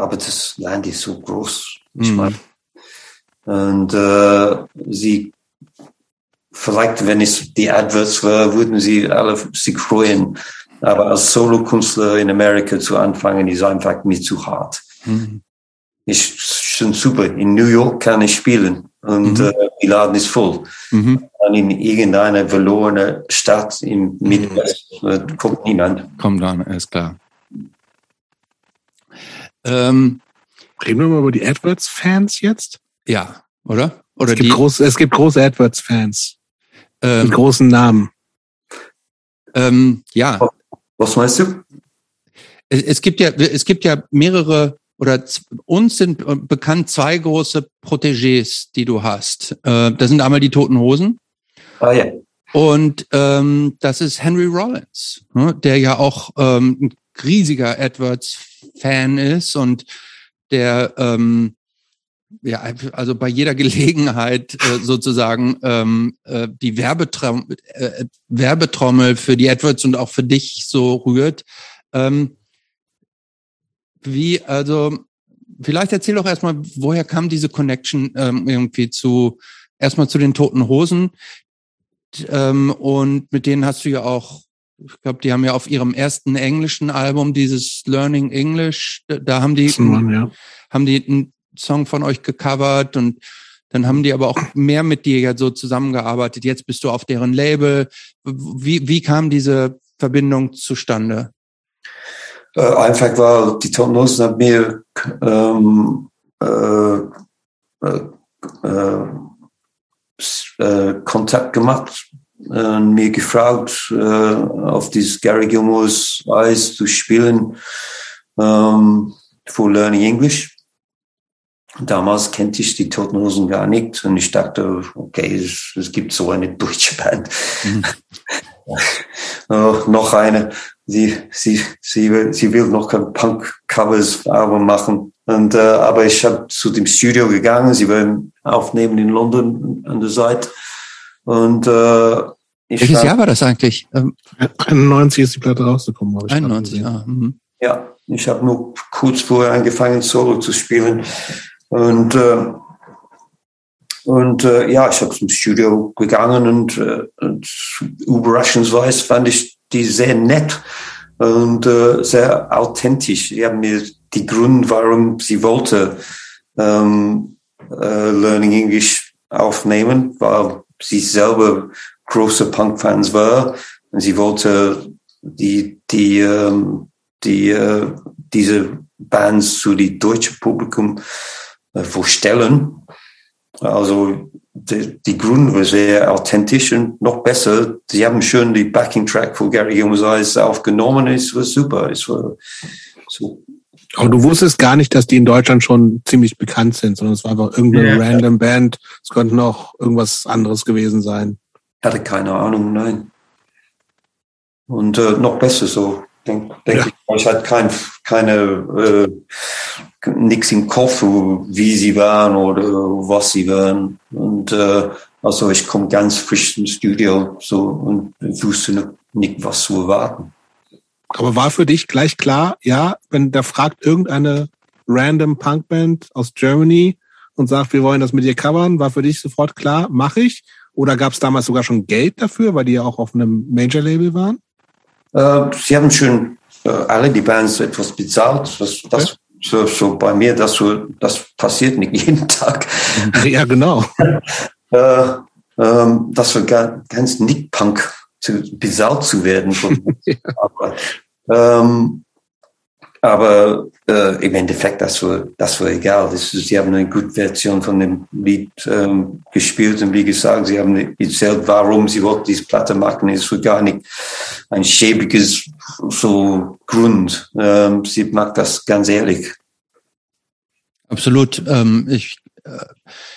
aber das Land ist so groß. Ich mhm. meine, und äh, sie, vielleicht, wenn es die Adverts war, würden sie alle sich freuen. Aber als Solokünstler in Amerika zu anfangen, ist einfach mir zu hart. Mhm. Ist schon super. In New York kann ich spielen und mhm. äh, die Laden ist voll. Mhm. Und in irgendeine verlorene Stadt im Midwest äh, kommt niemand. Kommt dann, ist klar. Ähm, Reden wir mal über die AdWords-Fans jetzt? Ja, oder? Oder es, gibt die, groß, es gibt große AdWords-Fans. Ähm, mit großen Namen. Ähm, ja. Was meinst du? Es, es gibt ja, es gibt ja mehrere oder uns sind bekannt zwei große Protégés, die du hast. Äh, das sind einmal die Toten Hosen. Ah ja. Und ähm, das ist Henry Rollins, ne, der ja auch ähm, ein riesiger AdWords-Fan ist und der ähm, ja, also bei jeder Gelegenheit äh, sozusagen ähm, äh, die Werbetrom äh, Werbetrommel für die AdWords und auch für dich so rührt. Ähm, wie, also, vielleicht erzähl doch erstmal, woher kam diese Connection ähm, irgendwie zu, erstmal zu den Toten Hosen. Ähm, und mit denen hast du ja auch ich glaube, die haben ja auf ihrem ersten englischen Album dieses Learning English, da haben die, Mann, ja. haben die einen Song von euch gecovert und dann haben die aber auch mehr mit dir ja so zusammengearbeitet. Jetzt bist du auf deren Label. Wie, wie kam diese Verbindung zustande? Äh, einfach weil die Toten Hosen haben mir ähm, äh, äh, äh, Kontakt gemacht äh, mir gefragt, äh, auf dieses Gary Gilmore's Eis zu spielen ähm, für Learning English. Damals kannte ich die Toten Hosen gar nicht und ich dachte, okay, es, es gibt so eine deutsche Band. Mhm. oh, noch eine, sie, sie, sie, will, sie will noch ein Punk-Covers-Album machen. Und, äh, aber ich habe zu dem Studio gegangen, sie wollen aufnehmen in London an der Seite. Und äh, ich Welches Jahr war das eigentlich? 91 ähm, ist die Platte rausgekommen. Habe ich 91, ja. Mhm. Ja, ich habe nur kurz vorher angefangen, Solo zu spielen. Und, äh, und äh, ja, ich habe zum Studio gegangen und, äh, und überraschenderweise fand ich die sehr nett und äh, sehr authentisch. Sie haben mir die Gründe, warum sie wollte ähm, äh, Learning English aufnehmen, weil sie selber große Punk-Fans war. Und sie wollte die, die, ähm, die, äh, diese Bands zu die deutsche Publikum äh, vorstellen. Also die, die Grund war sehr authentisch und noch besser. Sie haben schon die Backing-Track von Gary Eyes aufgenommen. Es war super. Es war so aber du wusstest gar nicht, dass die in Deutschland schon ziemlich bekannt sind, sondern es war einfach irgendeine ja, random ja. Band. Es könnte noch irgendwas anderes gewesen sein. Hatte keine Ahnung, nein. Und äh, noch besser so. denke denk ja. ich, hatte kein, keine, äh, nichts im Kopf, wie sie waren oder was sie waren. Und äh, also ich komme ganz frisch ins Studio so und wusste nicht, was zu erwarten. Aber war für dich gleich klar, ja, wenn da fragt irgendeine random Punkband aus Germany und sagt, wir wollen das mit dir covern, war für dich sofort klar, mache ich? Oder gab es damals sogar schon Geld dafür, weil die ja auch auf einem Major-Label waren? Äh, sie haben schon äh, alle die Bands etwas bezahlt. Das, okay. das so, so bei mir, das, so, das passiert nicht jeden Tag. Ja, genau. äh, ähm, das war ganz nicht Punk zu, besaut zu werden. ja. aber, ähm, aber äh, im Endeffekt, das war, das war egal. Das, sie haben eine gute Version von dem Lied ähm, gespielt und wie gesagt, sie haben erzählt, warum sie wollten diese Platte machen. Es war gar nicht ein schäbiges so Grund. Ähm, sie macht das ganz ehrlich. Absolut. Ähm, ich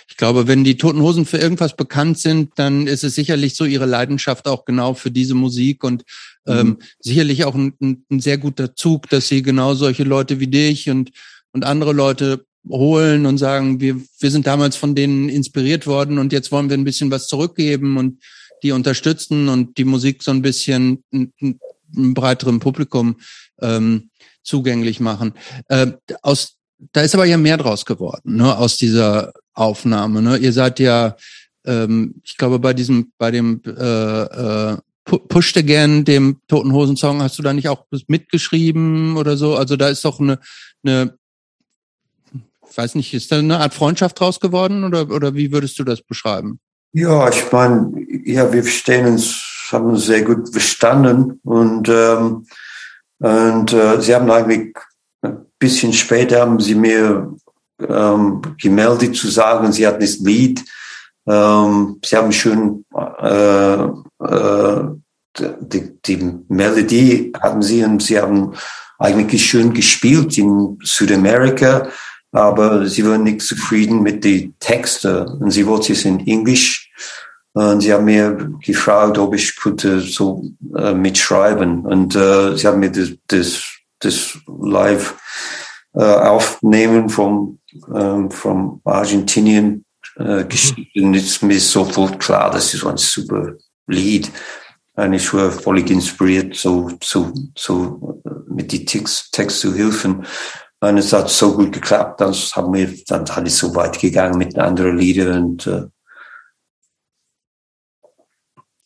ich glaube, wenn die Toten Hosen für irgendwas bekannt sind, dann ist es sicherlich so ihre Leidenschaft auch genau für diese Musik und ähm, mhm. sicherlich auch ein, ein, sehr guter Zug, dass sie genau solche Leute wie dich und, und andere Leute holen und sagen, wir, wir sind damals von denen inspiriert worden und jetzt wollen wir ein bisschen was zurückgeben und die unterstützen und die Musik so ein bisschen einem breiteren Publikum ähm, zugänglich machen. Äh, aus da ist aber ja mehr draus geworden, ne, aus dieser Aufnahme. Ne? Ihr seid ja, ähm, ich glaube, bei diesem, bei dem äh, äh, Push Again, dem Toten Hosen Song, hast du da nicht auch mitgeschrieben oder so? Also da ist doch eine, eine weiß nicht, ist da eine Art Freundschaft draus geworden oder, oder wie würdest du das beschreiben? Ja, ich meine, ja, wir verstehen uns, haben uns sehr gut verstanden und, ähm, und äh, sie haben eigentlich bisschen später haben sie mir ähm, gemeldet zu sagen, sie hatten das Lied. Ähm, sie haben schon äh, äh, die, die Melodie hatten sie und sie haben eigentlich schön gespielt in Südamerika, aber sie waren nicht zufrieden mit den Texten und sie wollten es in Englisch. Und sie haben mir gefragt, ob ich könnte so äh, mitschreiben. Und äh, sie haben mir das, das, das live äh, aufnehmen vom, ähm, vom Argentinien äh, geschrieben. ist mir sofort klar, das ist ein super Lied. Und ich war völlig inspiriert, so, so, so mit die Text, Text zu helfen. Und es hat so gut geklappt, dann haben wir, dann hat es so weit gegangen mit anderen Liedern und äh,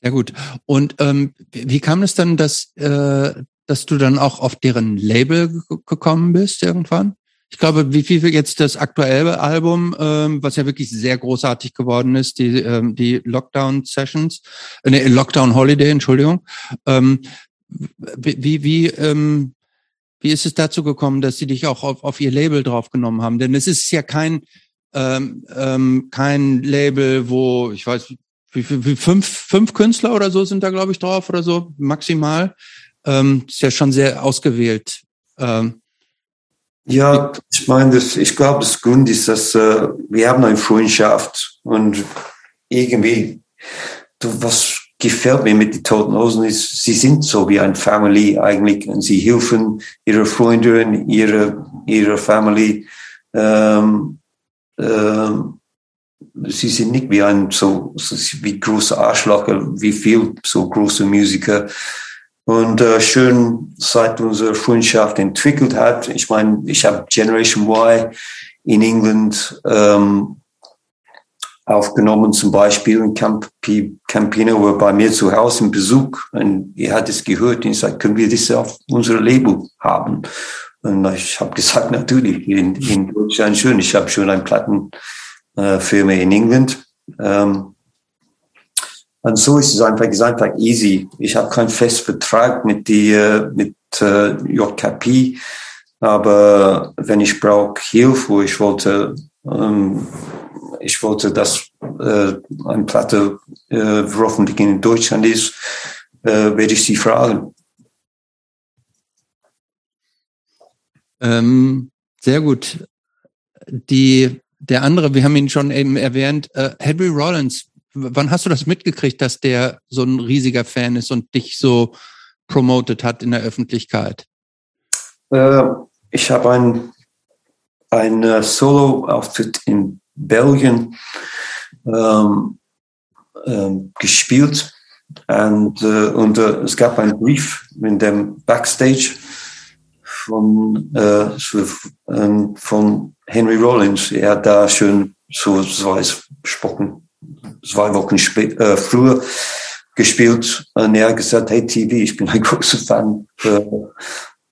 ja gut. Und ähm, wie kam es dann, dass, äh, dass du dann auch auf deren Label gekommen bist irgendwann? Ich glaube, wie viel jetzt das aktuelle Album, ähm, was ja wirklich sehr großartig geworden ist, die, ähm, die Lockdown Sessions, äh, nee, Lockdown Holiday, Entschuldigung. Ähm, wie, wie, ähm, wie ist es dazu gekommen, dass sie dich auch auf, auf ihr Label draufgenommen haben? Denn es ist ja kein, ähm, ähm, kein Label, wo, ich weiß, wie, wie, wie fünf, fünf Künstler oder so sind da, glaube ich, drauf oder so, maximal ähm, ist ja schon sehr ausgewählt. Ähm, ja, ich meine, ich glaube, das Grund ist, dass äh, wir haben eine Freundschaft und irgendwie, du, was gefällt mir mit den Toten Hosen ist, sie sind so wie ein Family eigentlich und sie helfen ihre Freunde und ihre, ihre Family. Ähm, ähm, sie sind nicht wie ein so, so wie große Arschlocher, wie viel so große Musiker. Und äh, schön, seit unsere Freundschaft entwickelt hat. Ich meine, ich habe Generation Y in England ähm, aufgenommen, zum Beispiel in Camp Campino war bei mir zu Hause im Besuch und er hat es gehört und ich sagte, können wir das auf unser Label haben? Und ich habe gesagt, natürlich, in, in Deutschland schön. Ich habe schon eine Plattenfirma äh, in England. Ähm, und so ist es einfach, einfach easy. Ich habe keinen Festvertrag mit die, mit äh, JKP, aber wenn ich brauche Hilfe, ich wollte, ähm, ich wollte, dass äh, eine Platte äh, in Deutschland ist, äh, werde ich sie fragen. Ähm, sehr gut. Die, der andere, wir haben ihn schon eben erwähnt, äh, Henry Rollins wann hast du das mitgekriegt, dass der so ein riesiger Fan ist und dich so promoted hat in der Öffentlichkeit? Äh, ich habe ein, ein äh, Solo-Auftritt in Belgien ähm, ähm, gespielt und, äh, und äh, es gab einen Brief in dem Backstage von, äh, ähm, von Henry Rollins. Er hat da schon so zwei Wochen, zwei Wochen spät, äh, früher gespielt und er hat gesagt, hey TV, ich bin ein großer Fan. Äh,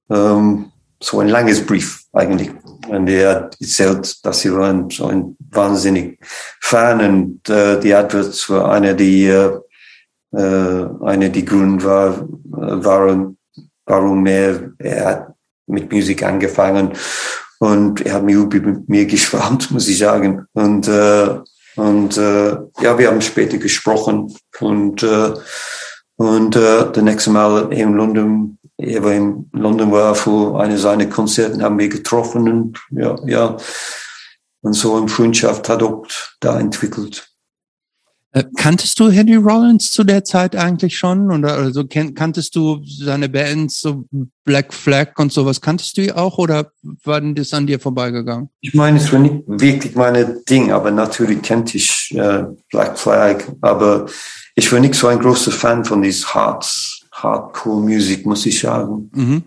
ähm, so ein langes Brief eigentlich. Und er hat erzählt, dass sie waren so ein wahnsinnig Fan und äh, die Adverts war eine, die äh, äh, eine die Gründe war, waren, warum er, er hat mit Musik angefangen und er hat mir über mir geschwärmt, muss ich sagen. Und, äh, und äh, ja, wir haben später gesprochen und, äh, und äh, das nächste Mal in London, er war in London war für eine seiner Konzerten, haben wir getroffen und ja, ja. Und so eine Freundschaft hat auch da entwickelt. Äh, kanntest du Henry Rollins zu der Zeit eigentlich schon? Oder also kanntest du seine Bands, so Black Flag und sowas, kanntest du die auch oder war denn das an dir vorbeigegangen? Ich meine, es war nicht wirklich meine Ding, aber natürlich kannte ich äh, Black Flag, aber ich war nicht so ein großer Fan von dieser Hard, Hardcore-Musik, muss ich sagen. Mhm.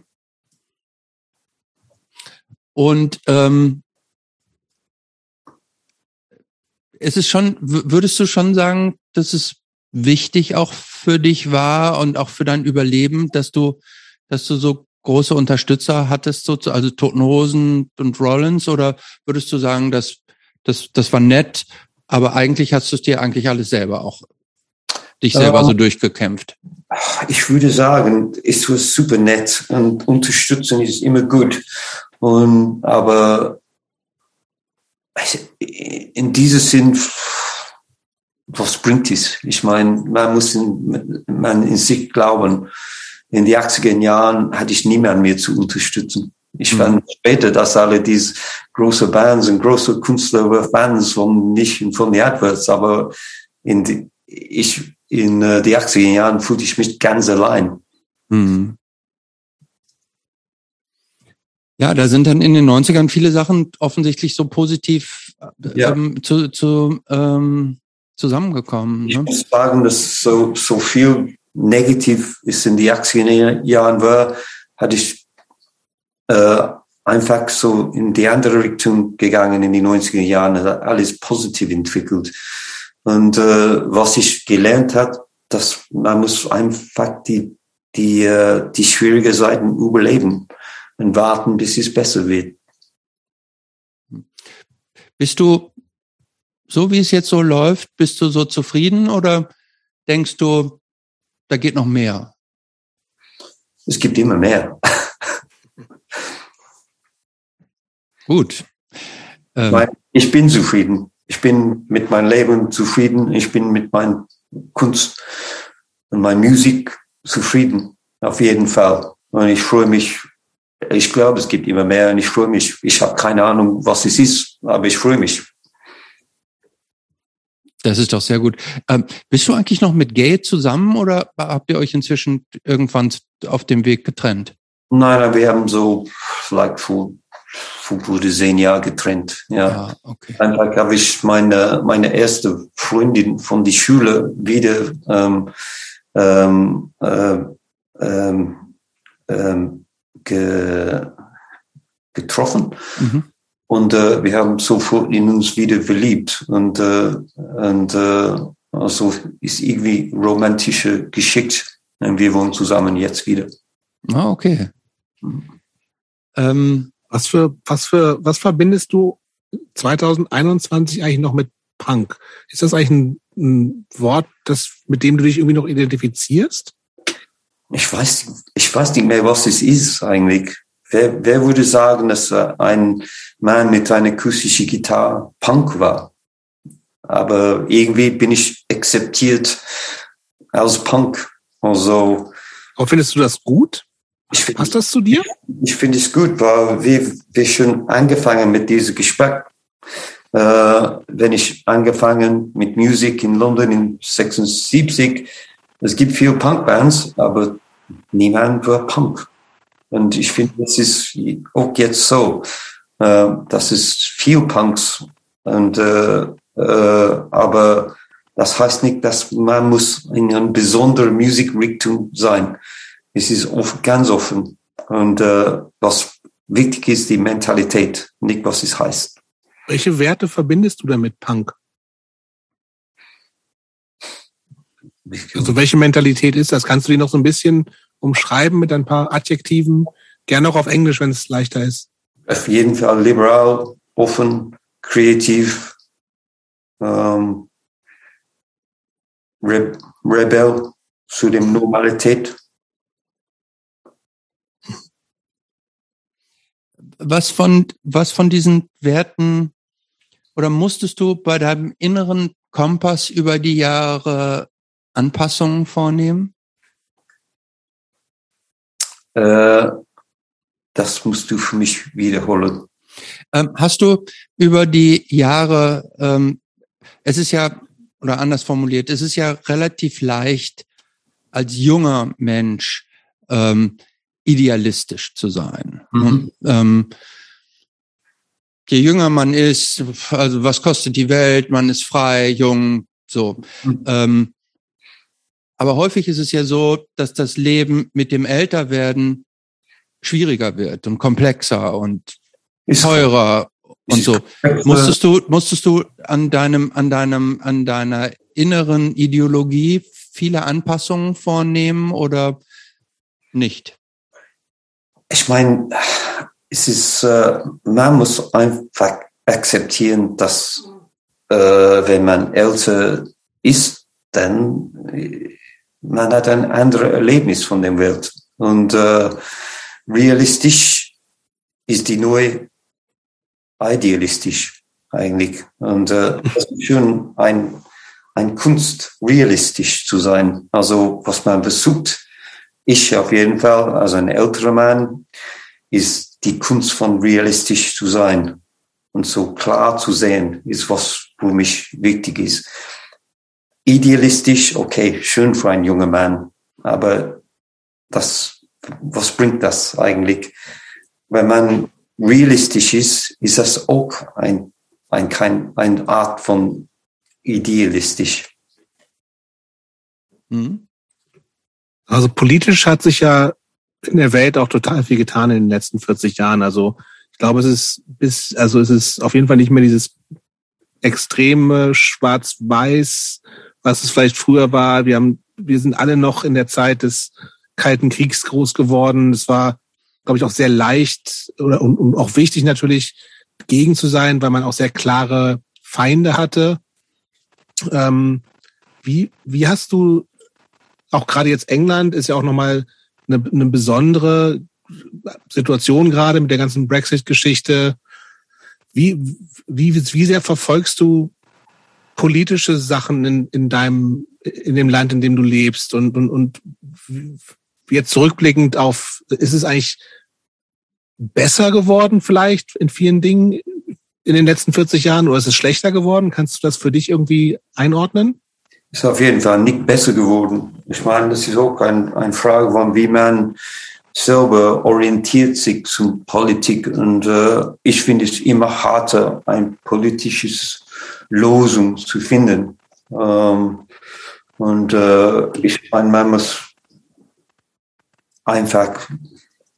Und ähm, es ist schon, würdest du schon sagen, dass es wichtig auch für dich war und auch für dein Überleben, dass du, dass du so große Unterstützer hattest, so, also Toten Hosen und Rollins, oder würdest du sagen, dass das, das war nett, aber eigentlich hast du es dir eigentlich alles selber auch dich selber ähm, so durchgekämpft? Ich würde sagen, es war super nett und unterstützen ist immer gut. Und, aber in diesem Sinn, was bringt es? Ich meine, man muss in, man in sich glauben. In den 80er Jahren hatte ich niemanden mehr zu unterstützen. Ich mhm. fand später, dass alle diese große Bands und große Künstler were Fans von nicht von den Adverts, aber in die, ich in uh, die 80er Jahren fühlte ich mich ganz allein. Mhm. Ja, da sind dann in den 90ern viele Sachen offensichtlich so positiv ja. ähm, zu, zu, ähm, zusammengekommen. Ne? Ich muss sagen, dass so, so viel negativ ist in die 80er Jahren war, hatte ich äh, einfach so in die andere Richtung gegangen in die 90er Jahren, hat alles positiv entwickelt. Und äh, was ich gelernt hat, dass man muss einfach die, die, äh, die schwierige Seiten überleben und warten, bis es besser wird. Bist du, so wie es jetzt so läuft, bist du so zufrieden oder denkst du, da geht noch mehr? Es gibt immer mehr. Gut. Ähm. Ich bin zufrieden. Ich bin mit meinem Leben zufrieden. Ich bin mit meiner Kunst und meiner Musik zufrieden. Auf jeden Fall. Und ich freue mich ich glaube, es gibt immer mehr und ich freue mich. Ich habe keine Ahnung, was es ist, aber ich freue mich. Das ist doch sehr gut. Ähm, bist du eigentlich noch mit Gay zusammen oder habt ihr euch inzwischen irgendwann auf dem Weg getrennt? Nein, wir haben so vielleicht vor, vor gute zehn Jahren getrennt. Ja, ah, okay. Dann habe ich meine, meine erste Freundin von der Schule wieder ähm, ähm, äh, ähm, ähm, ge, getroffen. Mhm. Und äh, wir haben sofort in uns wieder verliebt. Und, äh, und äh, also ist irgendwie romantische geschickt. Und wir wohnen zusammen jetzt wieder. Ah, okay. Ähm, was für, was für, was verbindest du 2021 eigentlich noch mit Punk? Ist das eigentlich ein, ein Wort, das, mit dem du dich irgendwie noch identifizierst? Ich weiß, ich weiß nicht mehr, was es ist eigentlich. Wer, wer würde sagen, dass ein Mann mit einer akustischen Gitarre Punk war? Aber irgendwie bin ich akzeptiert als Punk. Also. Aber findest du das gut? Ich find, Passt das zu dir? Ich, finde es gut, weil wir, wir schon angefangen mit diesem Gespräch. Äh, wenn ich angefangen mit Musik in London in 76, es gibt viele Punkbands, aber niemand war Punk. Und ich finde, das ist auch jetzt so. Äh, das ist viel Punks. Und, äh, äh, aber das heißt nicht, dass man muss in einer besonderen Musikrichtung sein. Es ist offen, ganz offen. Und äh, was wichtig ist, die Mentalität, nicht was es heißt. Welche Werte verbindest du denn mit Punk? Also welche Mentalität ist das? Kannst du die noch so ein bisschen umschreiben mit ein paar Adjektiven? Gerne auch auf Englisch, wenn es leichter ist. Auf jeden Fall liberal, offen, kreativ, ähm, Re Rebell zu dem Normalität. Was von, was von diesen Werten oder musstest du bei deinem inneren Kompass über die Jahre Anpassungen vornehmen? Äh, das musst du für mich wiederholen. Ähm, hast du über die Jahre, ähm, es ist ja, oder anders formuliert, es ist ja relativ leicht, als junger Mensch ähm, idealistisch zu sein. Mhm. Und, ähm, je jünger man ist, also was kostet die Welt, man ist frei, jung, so. Mhm. Aber häufig ist es ja so, dass das Leben mit dem Älterwerden schwieriger wird und komplexer und teurer und so. Musstest du, musstest du an deinem, an deinem, an deiner inneren Ideologie viele Anpassungen vornehmen oder nicht? Ich meine, es ist, äh, man muss einfach akzeptieren, dass äh, wenn man älter ist, dann man hat ein anderes Erlebnis von der Welt. Und äh, realistisch ist die neue idealistisch eigentlich. Und äh, das ist schon ein, ein Kunst, realistisch zu sein. Also was man versucht, ich auf jeden Fall, als ein älterer Mann, ist die Kunst von realistisch zu sein und so klar zu sehen, ist was für mich wichtig ist idealistisch, okay, schön für einen jungen Mann, aber das, was bringt das eigentlich? Wenn man realistisch ist, ist das auch ein, ein, kein, eine Art von idealistisch. Mhm. Also politisch hat sich ja in der Welt auch total viel getan in den letzten 40 Jahren. Also ich glaube, es ist bis, also es ist auf jeden Fall nicht mehr dieses extreme Schwarz-Weiß, was es vielleicht früher war. Wir haben, wir sind alle noch in der Zeit des Kalten Kriegs groß geworden. Es war, glaube ich, auch sehr leicht oder und, und auch wichtig natürlich gegen zu sein, weil man auch sehr klare Feinde hatte. Ähm, wie, wie hast du auch gerade jetzt England ist ja auch nochmal eine, eine besondere Situation gerade mit der ganzen Brexit-Geschichte. Wie, wie, wie sehr verfolgst du politische Sachen in, in deinem, in dem Land, in dem du lebst und, und, und jetzt zurückblickend auf, ist es eigentlich besser geworden vielleicht in vielen Dingen in den letzten 40 Jahren oder ist es schlechter geworden? Kannst du das für dich irgendwie einordnen? Ist auf jeden Fall nicht besser geworden. Ich meine, das ist auch ein, eine Frage von, wie man selber orientiert sich zum Politik. Und äh, ich finde es immer harter, ein politisches Lösung zu finden. Ähm, und äh, ich meine, man muss einfach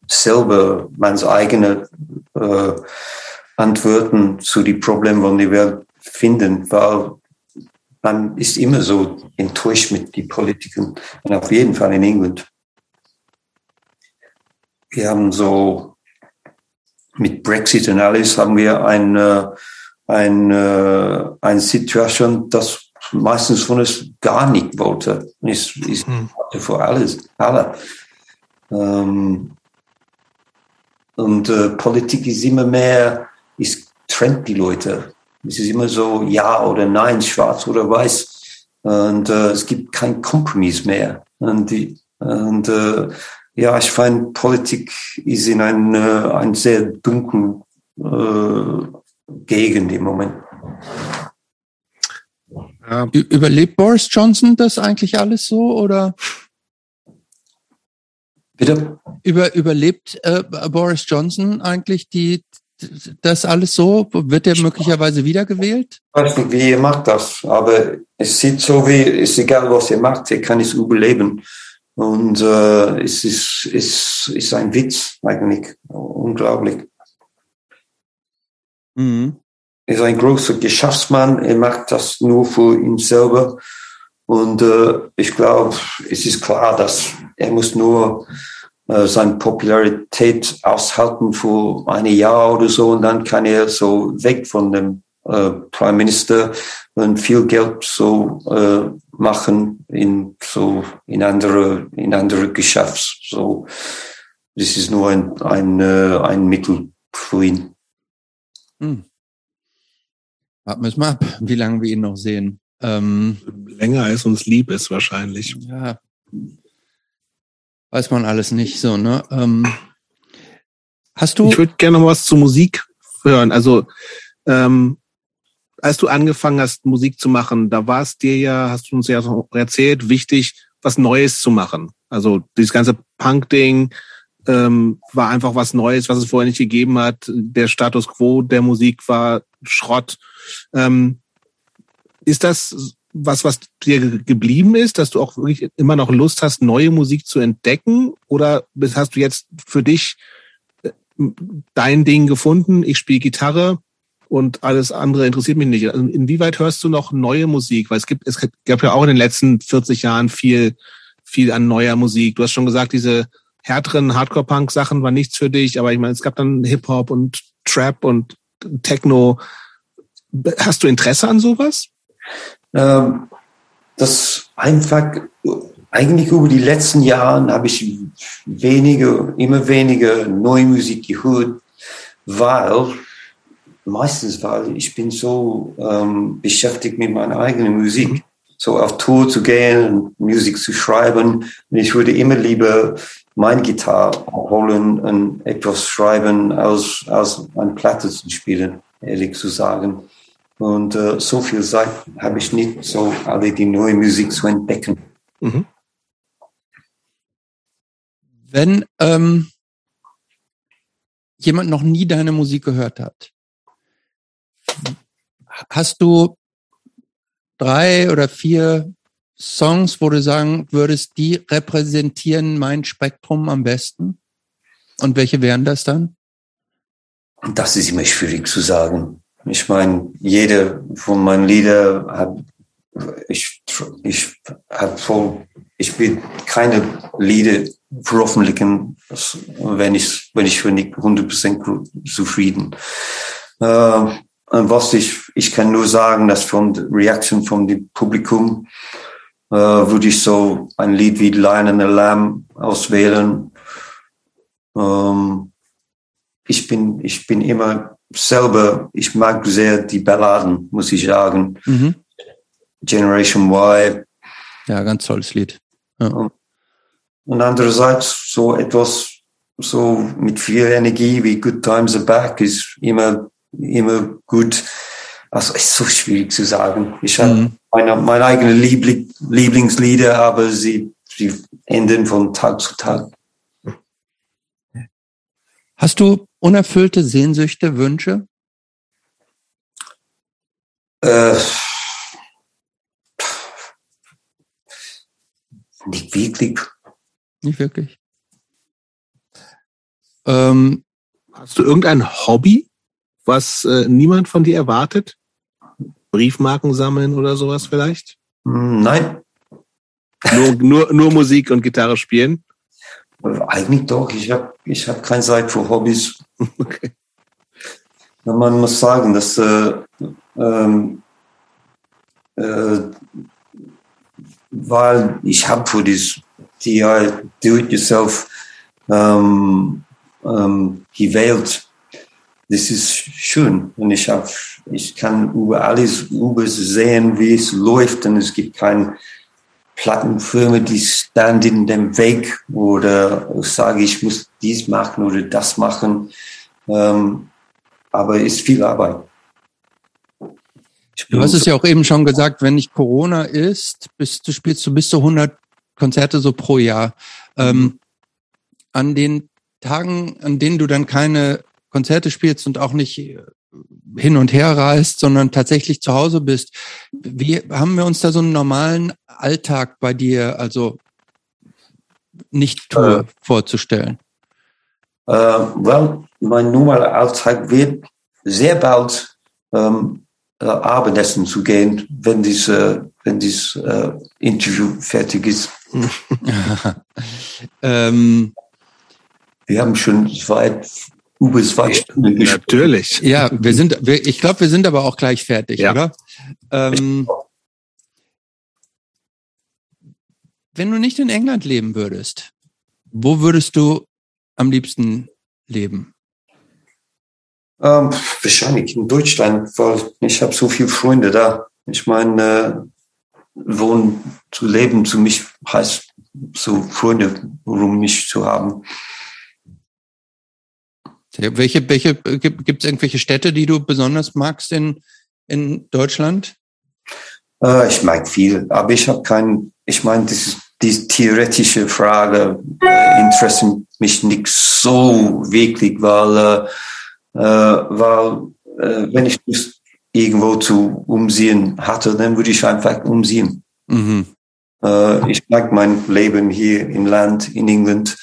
selber meine eigene äh, Antworten zu den Problemen von der Welt finden, weil man ist immer so enttäuscht mit den Politikern und auf jeden Fall in England. Wir haben so mit Brexit und alles haben wir ein äh, ein, äh, eine Situation, das meistens von uns gar nicht wollte. Ist, ist hm. für alles, alle. Ähm, und äh, Politik ist immer mehr, ist trennt die Leute. Es ist immer so ja oder nein, schwarz oder weiß. Und äh, es gibt keinen Kompromiss mehr. Und, die, und äh, ja, ich finde, Politik ist in ein, äh, ein sehr dunkel äh, Gegend im Moment. Überlebt Boris Johnson das eigentlich alles so oder? Bitte? Über, überlebt äh, Boris Johnson eigentlich die das alles so? Wird er möglicherweise wiedergewählt? Ich weiß nicht, wie er macht das, aber es sieht so wie, es ist egal, was er macht, er kann es überleben. Und äh, es ist, es ist ein Witz eigentlich, unglaublich. Mhm. Er ist ein großer Geschäftsmann, er macht das nur für ihn selber. Und äh, ich glaube, es ist klar, dass er muss nur äh, seine Popularität aushalten für ein Jahr oder so und dann kann er so weg von dem äh, Prime Minister und viel Geld so äh, machen in so in andere in andere Geschäfts so das ist nur ein ein äh, ein Mittel für ihn. Hm. Warten wir mal ab, wie lange wir ihn noch sehen. Ähm, Länger als uns lieb ist wahrscheinlich. Ja, weiß man alles nicht so, ne? Ähm, hast du? Ich würde gerne noch was zur Musik hören. Also ähm, als du angefangen hast, Musik zu machen, da war es dir ja, hast du uns ja erzählt, wichtig, was Neues zu machen. Also dieses ganze Punk-Ding ähm, war einfach was Neues, was es vorher nicht gegeben hat. Der Status quo der Musik war Schrott. Ähm, ist das was, was dir geblieben ist, dass du auch wirklich immer noch Lust hast, neue Musik zu entdecken? Oder hast du jetzt für dich äh, dein Ding gefunden? Ich spiele Gitarre und alles andere interessiert mich nicht. Also inwieweit hörst du noch neue Musik? Weil es gibt, es gab ja auch in den letzten 40 Jahren viel, viel an neuer Musik. Du hast schon gesagt, diese härteren Hardcore-Punk-Sachen waren nichts für dich, aber ich meine, es gab dann Hip-Hop und Trap und Techno. Hast du Interesse an sowas? Ähm, das einfach, eigentlich über die letzten Jahre habe ich weniger, immer weniger neue Musik gehört, weil, meistens, weil ich bin so ähm, beschäftigt mit meiner eigenen Musik. So auf Tour zu gehen, Musik zu schreiben. Und ich würde immer lieber mein Gitarre holen und etwas schreiben, als, als eine Platte zu spielen, ehrlich zu sagen. Und äh, so viel Zeit habe ich nicht, so alle die neue Musik zu entdecken. Mhm. Wenn ähm, jemand noch nie deine Musik gehört hat, hast du drei oder vier Songs, wo du sagen würdest, die repräsentieren mein Spektrum am besten? Und welche wären das dann? Das ist immer schwierig zu sagen. Ich meine, jede von meinen Lieder hat, ich, ich habe voll, ich will keine Lieder veröffentlichen, wenn ich, wenn ich für nicht 100% zufrieden. Äh, was ich, ich kann nur sagen, dass von der Reaction von dem Publikum, äh, würde ich so ein Lied wie Lion and the Lamb auswählen. Ähm, ich bin, ich bin immer selber, ich mag sehr die Balladen, muss ich sagen. Mhm. Generation Y. Ja, ganz tolles Lied. Ja. Und, und andererseits so etwas so mit viel Energie wie Good Times Are Back ist immer, immer gut. Also ist so schwierig zu sagen. Ich habe mhm. Meine, meine eigenen Liebling, Lieblingslieder, aber sie, sie enden von Tag zu Tag. Hast du unerfüllte Sehnsüchte, Wünsche? Äh, nicht wirklich. Nicht wirklich. Ähm, Hast du irgendein Hobby, was äh, niemand von dir erwartet? Briefmarken sammeln oder sowas vielleicht? Nein. Nur, nur, nur Musik und Gitarre spielen? Eigentlich doch. Ich habe ich hab keine Zeit für Hobbys. Okay. Man muss sagen, dass äh, ähm, äh, weil ich habe für das DI Do-it-yourself ähm, ähm, gewählt. Das ist schön und ich habe, ich kann über alles übersehen, wie es läuft und es gibt keine Plattenfirma, die stand in dem Weg oder sage, ich muss dies machen oder das machen. Ähm, aber es ist viel Arbeit. Du hast es ja auch eben schon gesagt, wenn nicht Corona ist, bist du spielst du bis zu 100 Konzerte so pro Jahr. Ähm, an den Tagen, an denen du dann keine Konzerte spielst und auch nicht äh, hin und her reist, sondern tatsächlich zu Hause bist. Wie haben wir uns da so einen normalen Alltag bei dir, also nicht Tour, äh, vorzustellen? Äh, well, mein normaler Alltag wird sehr bald ähm, äh, Abendessen zu gehen, wenn dieses, wenn dieses äh, Interview fertig ist. ähm, wir haben schon zwei, zwei Stunden gesprochen. Natürlich. Ja, wir sind, wir, ich glaube, wir sind aber auch gleich fertig, ja. oder? Ähm, wenn du nicht in England leben würdest, wo würdest du am liebsten leben? Ähm, wahrscheinlich in Deutschland, weil ich habe so viele Freunde da. Ich meine, äh, wohnen zu leben zu mich heißt so Freunde um mich zu haben. Welche, welche gibt es irgendwelche Städte, die du besonders magst in, in Deutschland? Äh, ich mag viel, aber ich habe keinen, ich meine, die theoretische Frage äh, interessiert mich nicht so wirklich, weil, äh, äh weil äh, wenn ich das irgendwo zu umsehen hatte, dann würde ich einfach umsehen. Mhm. Äh, ich mag mein Leben hier im Land, in England,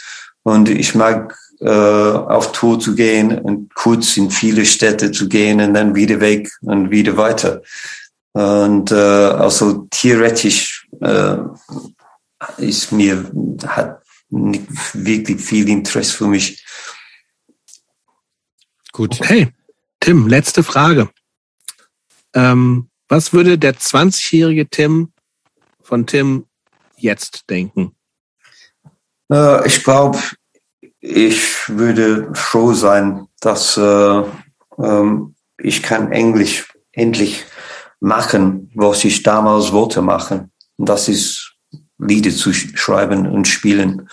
und ich mag äh, auf Tour zu gehen und kurz in viele Städte zu gehen und dann wieder weg und wieder weiter. Und äh, also theoretisch äh, ist mir hat nicht wirklich viel Interesse für mich. Gut. Okay. Tim, letzte Frage. Ähm, was würde der 20-jährige Tim von Tim jetzt denken? Äh, ich glaube, ich würde froh sein, dass äh, ähm, ich kann Englisch endlich machen, was ich damals wollte machen. Und das ist Lieder zu schreiben und spielen.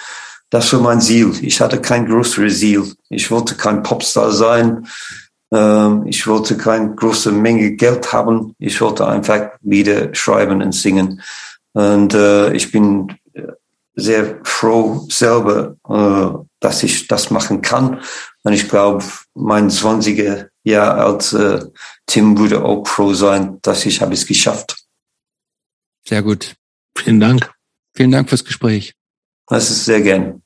Das war mein Ziel. Ich hatte kein größeres Ziel. Ich wollte kein Popstar sein. Ähm, ich wollte keine große Menge Geld haben. Ich wollte einfach Lieder schreiben und singen. Und äh, ich bin sehr froh selber, äh, dass ich das machen kann. Und ich glaube, mein 20er Jahr als äh, Tim würde auch froh sein, dass ich habe es geschafft. Sehr gut. Vielen Dank. Vielen Dank fürs Gespräch. Das ist sehr gern.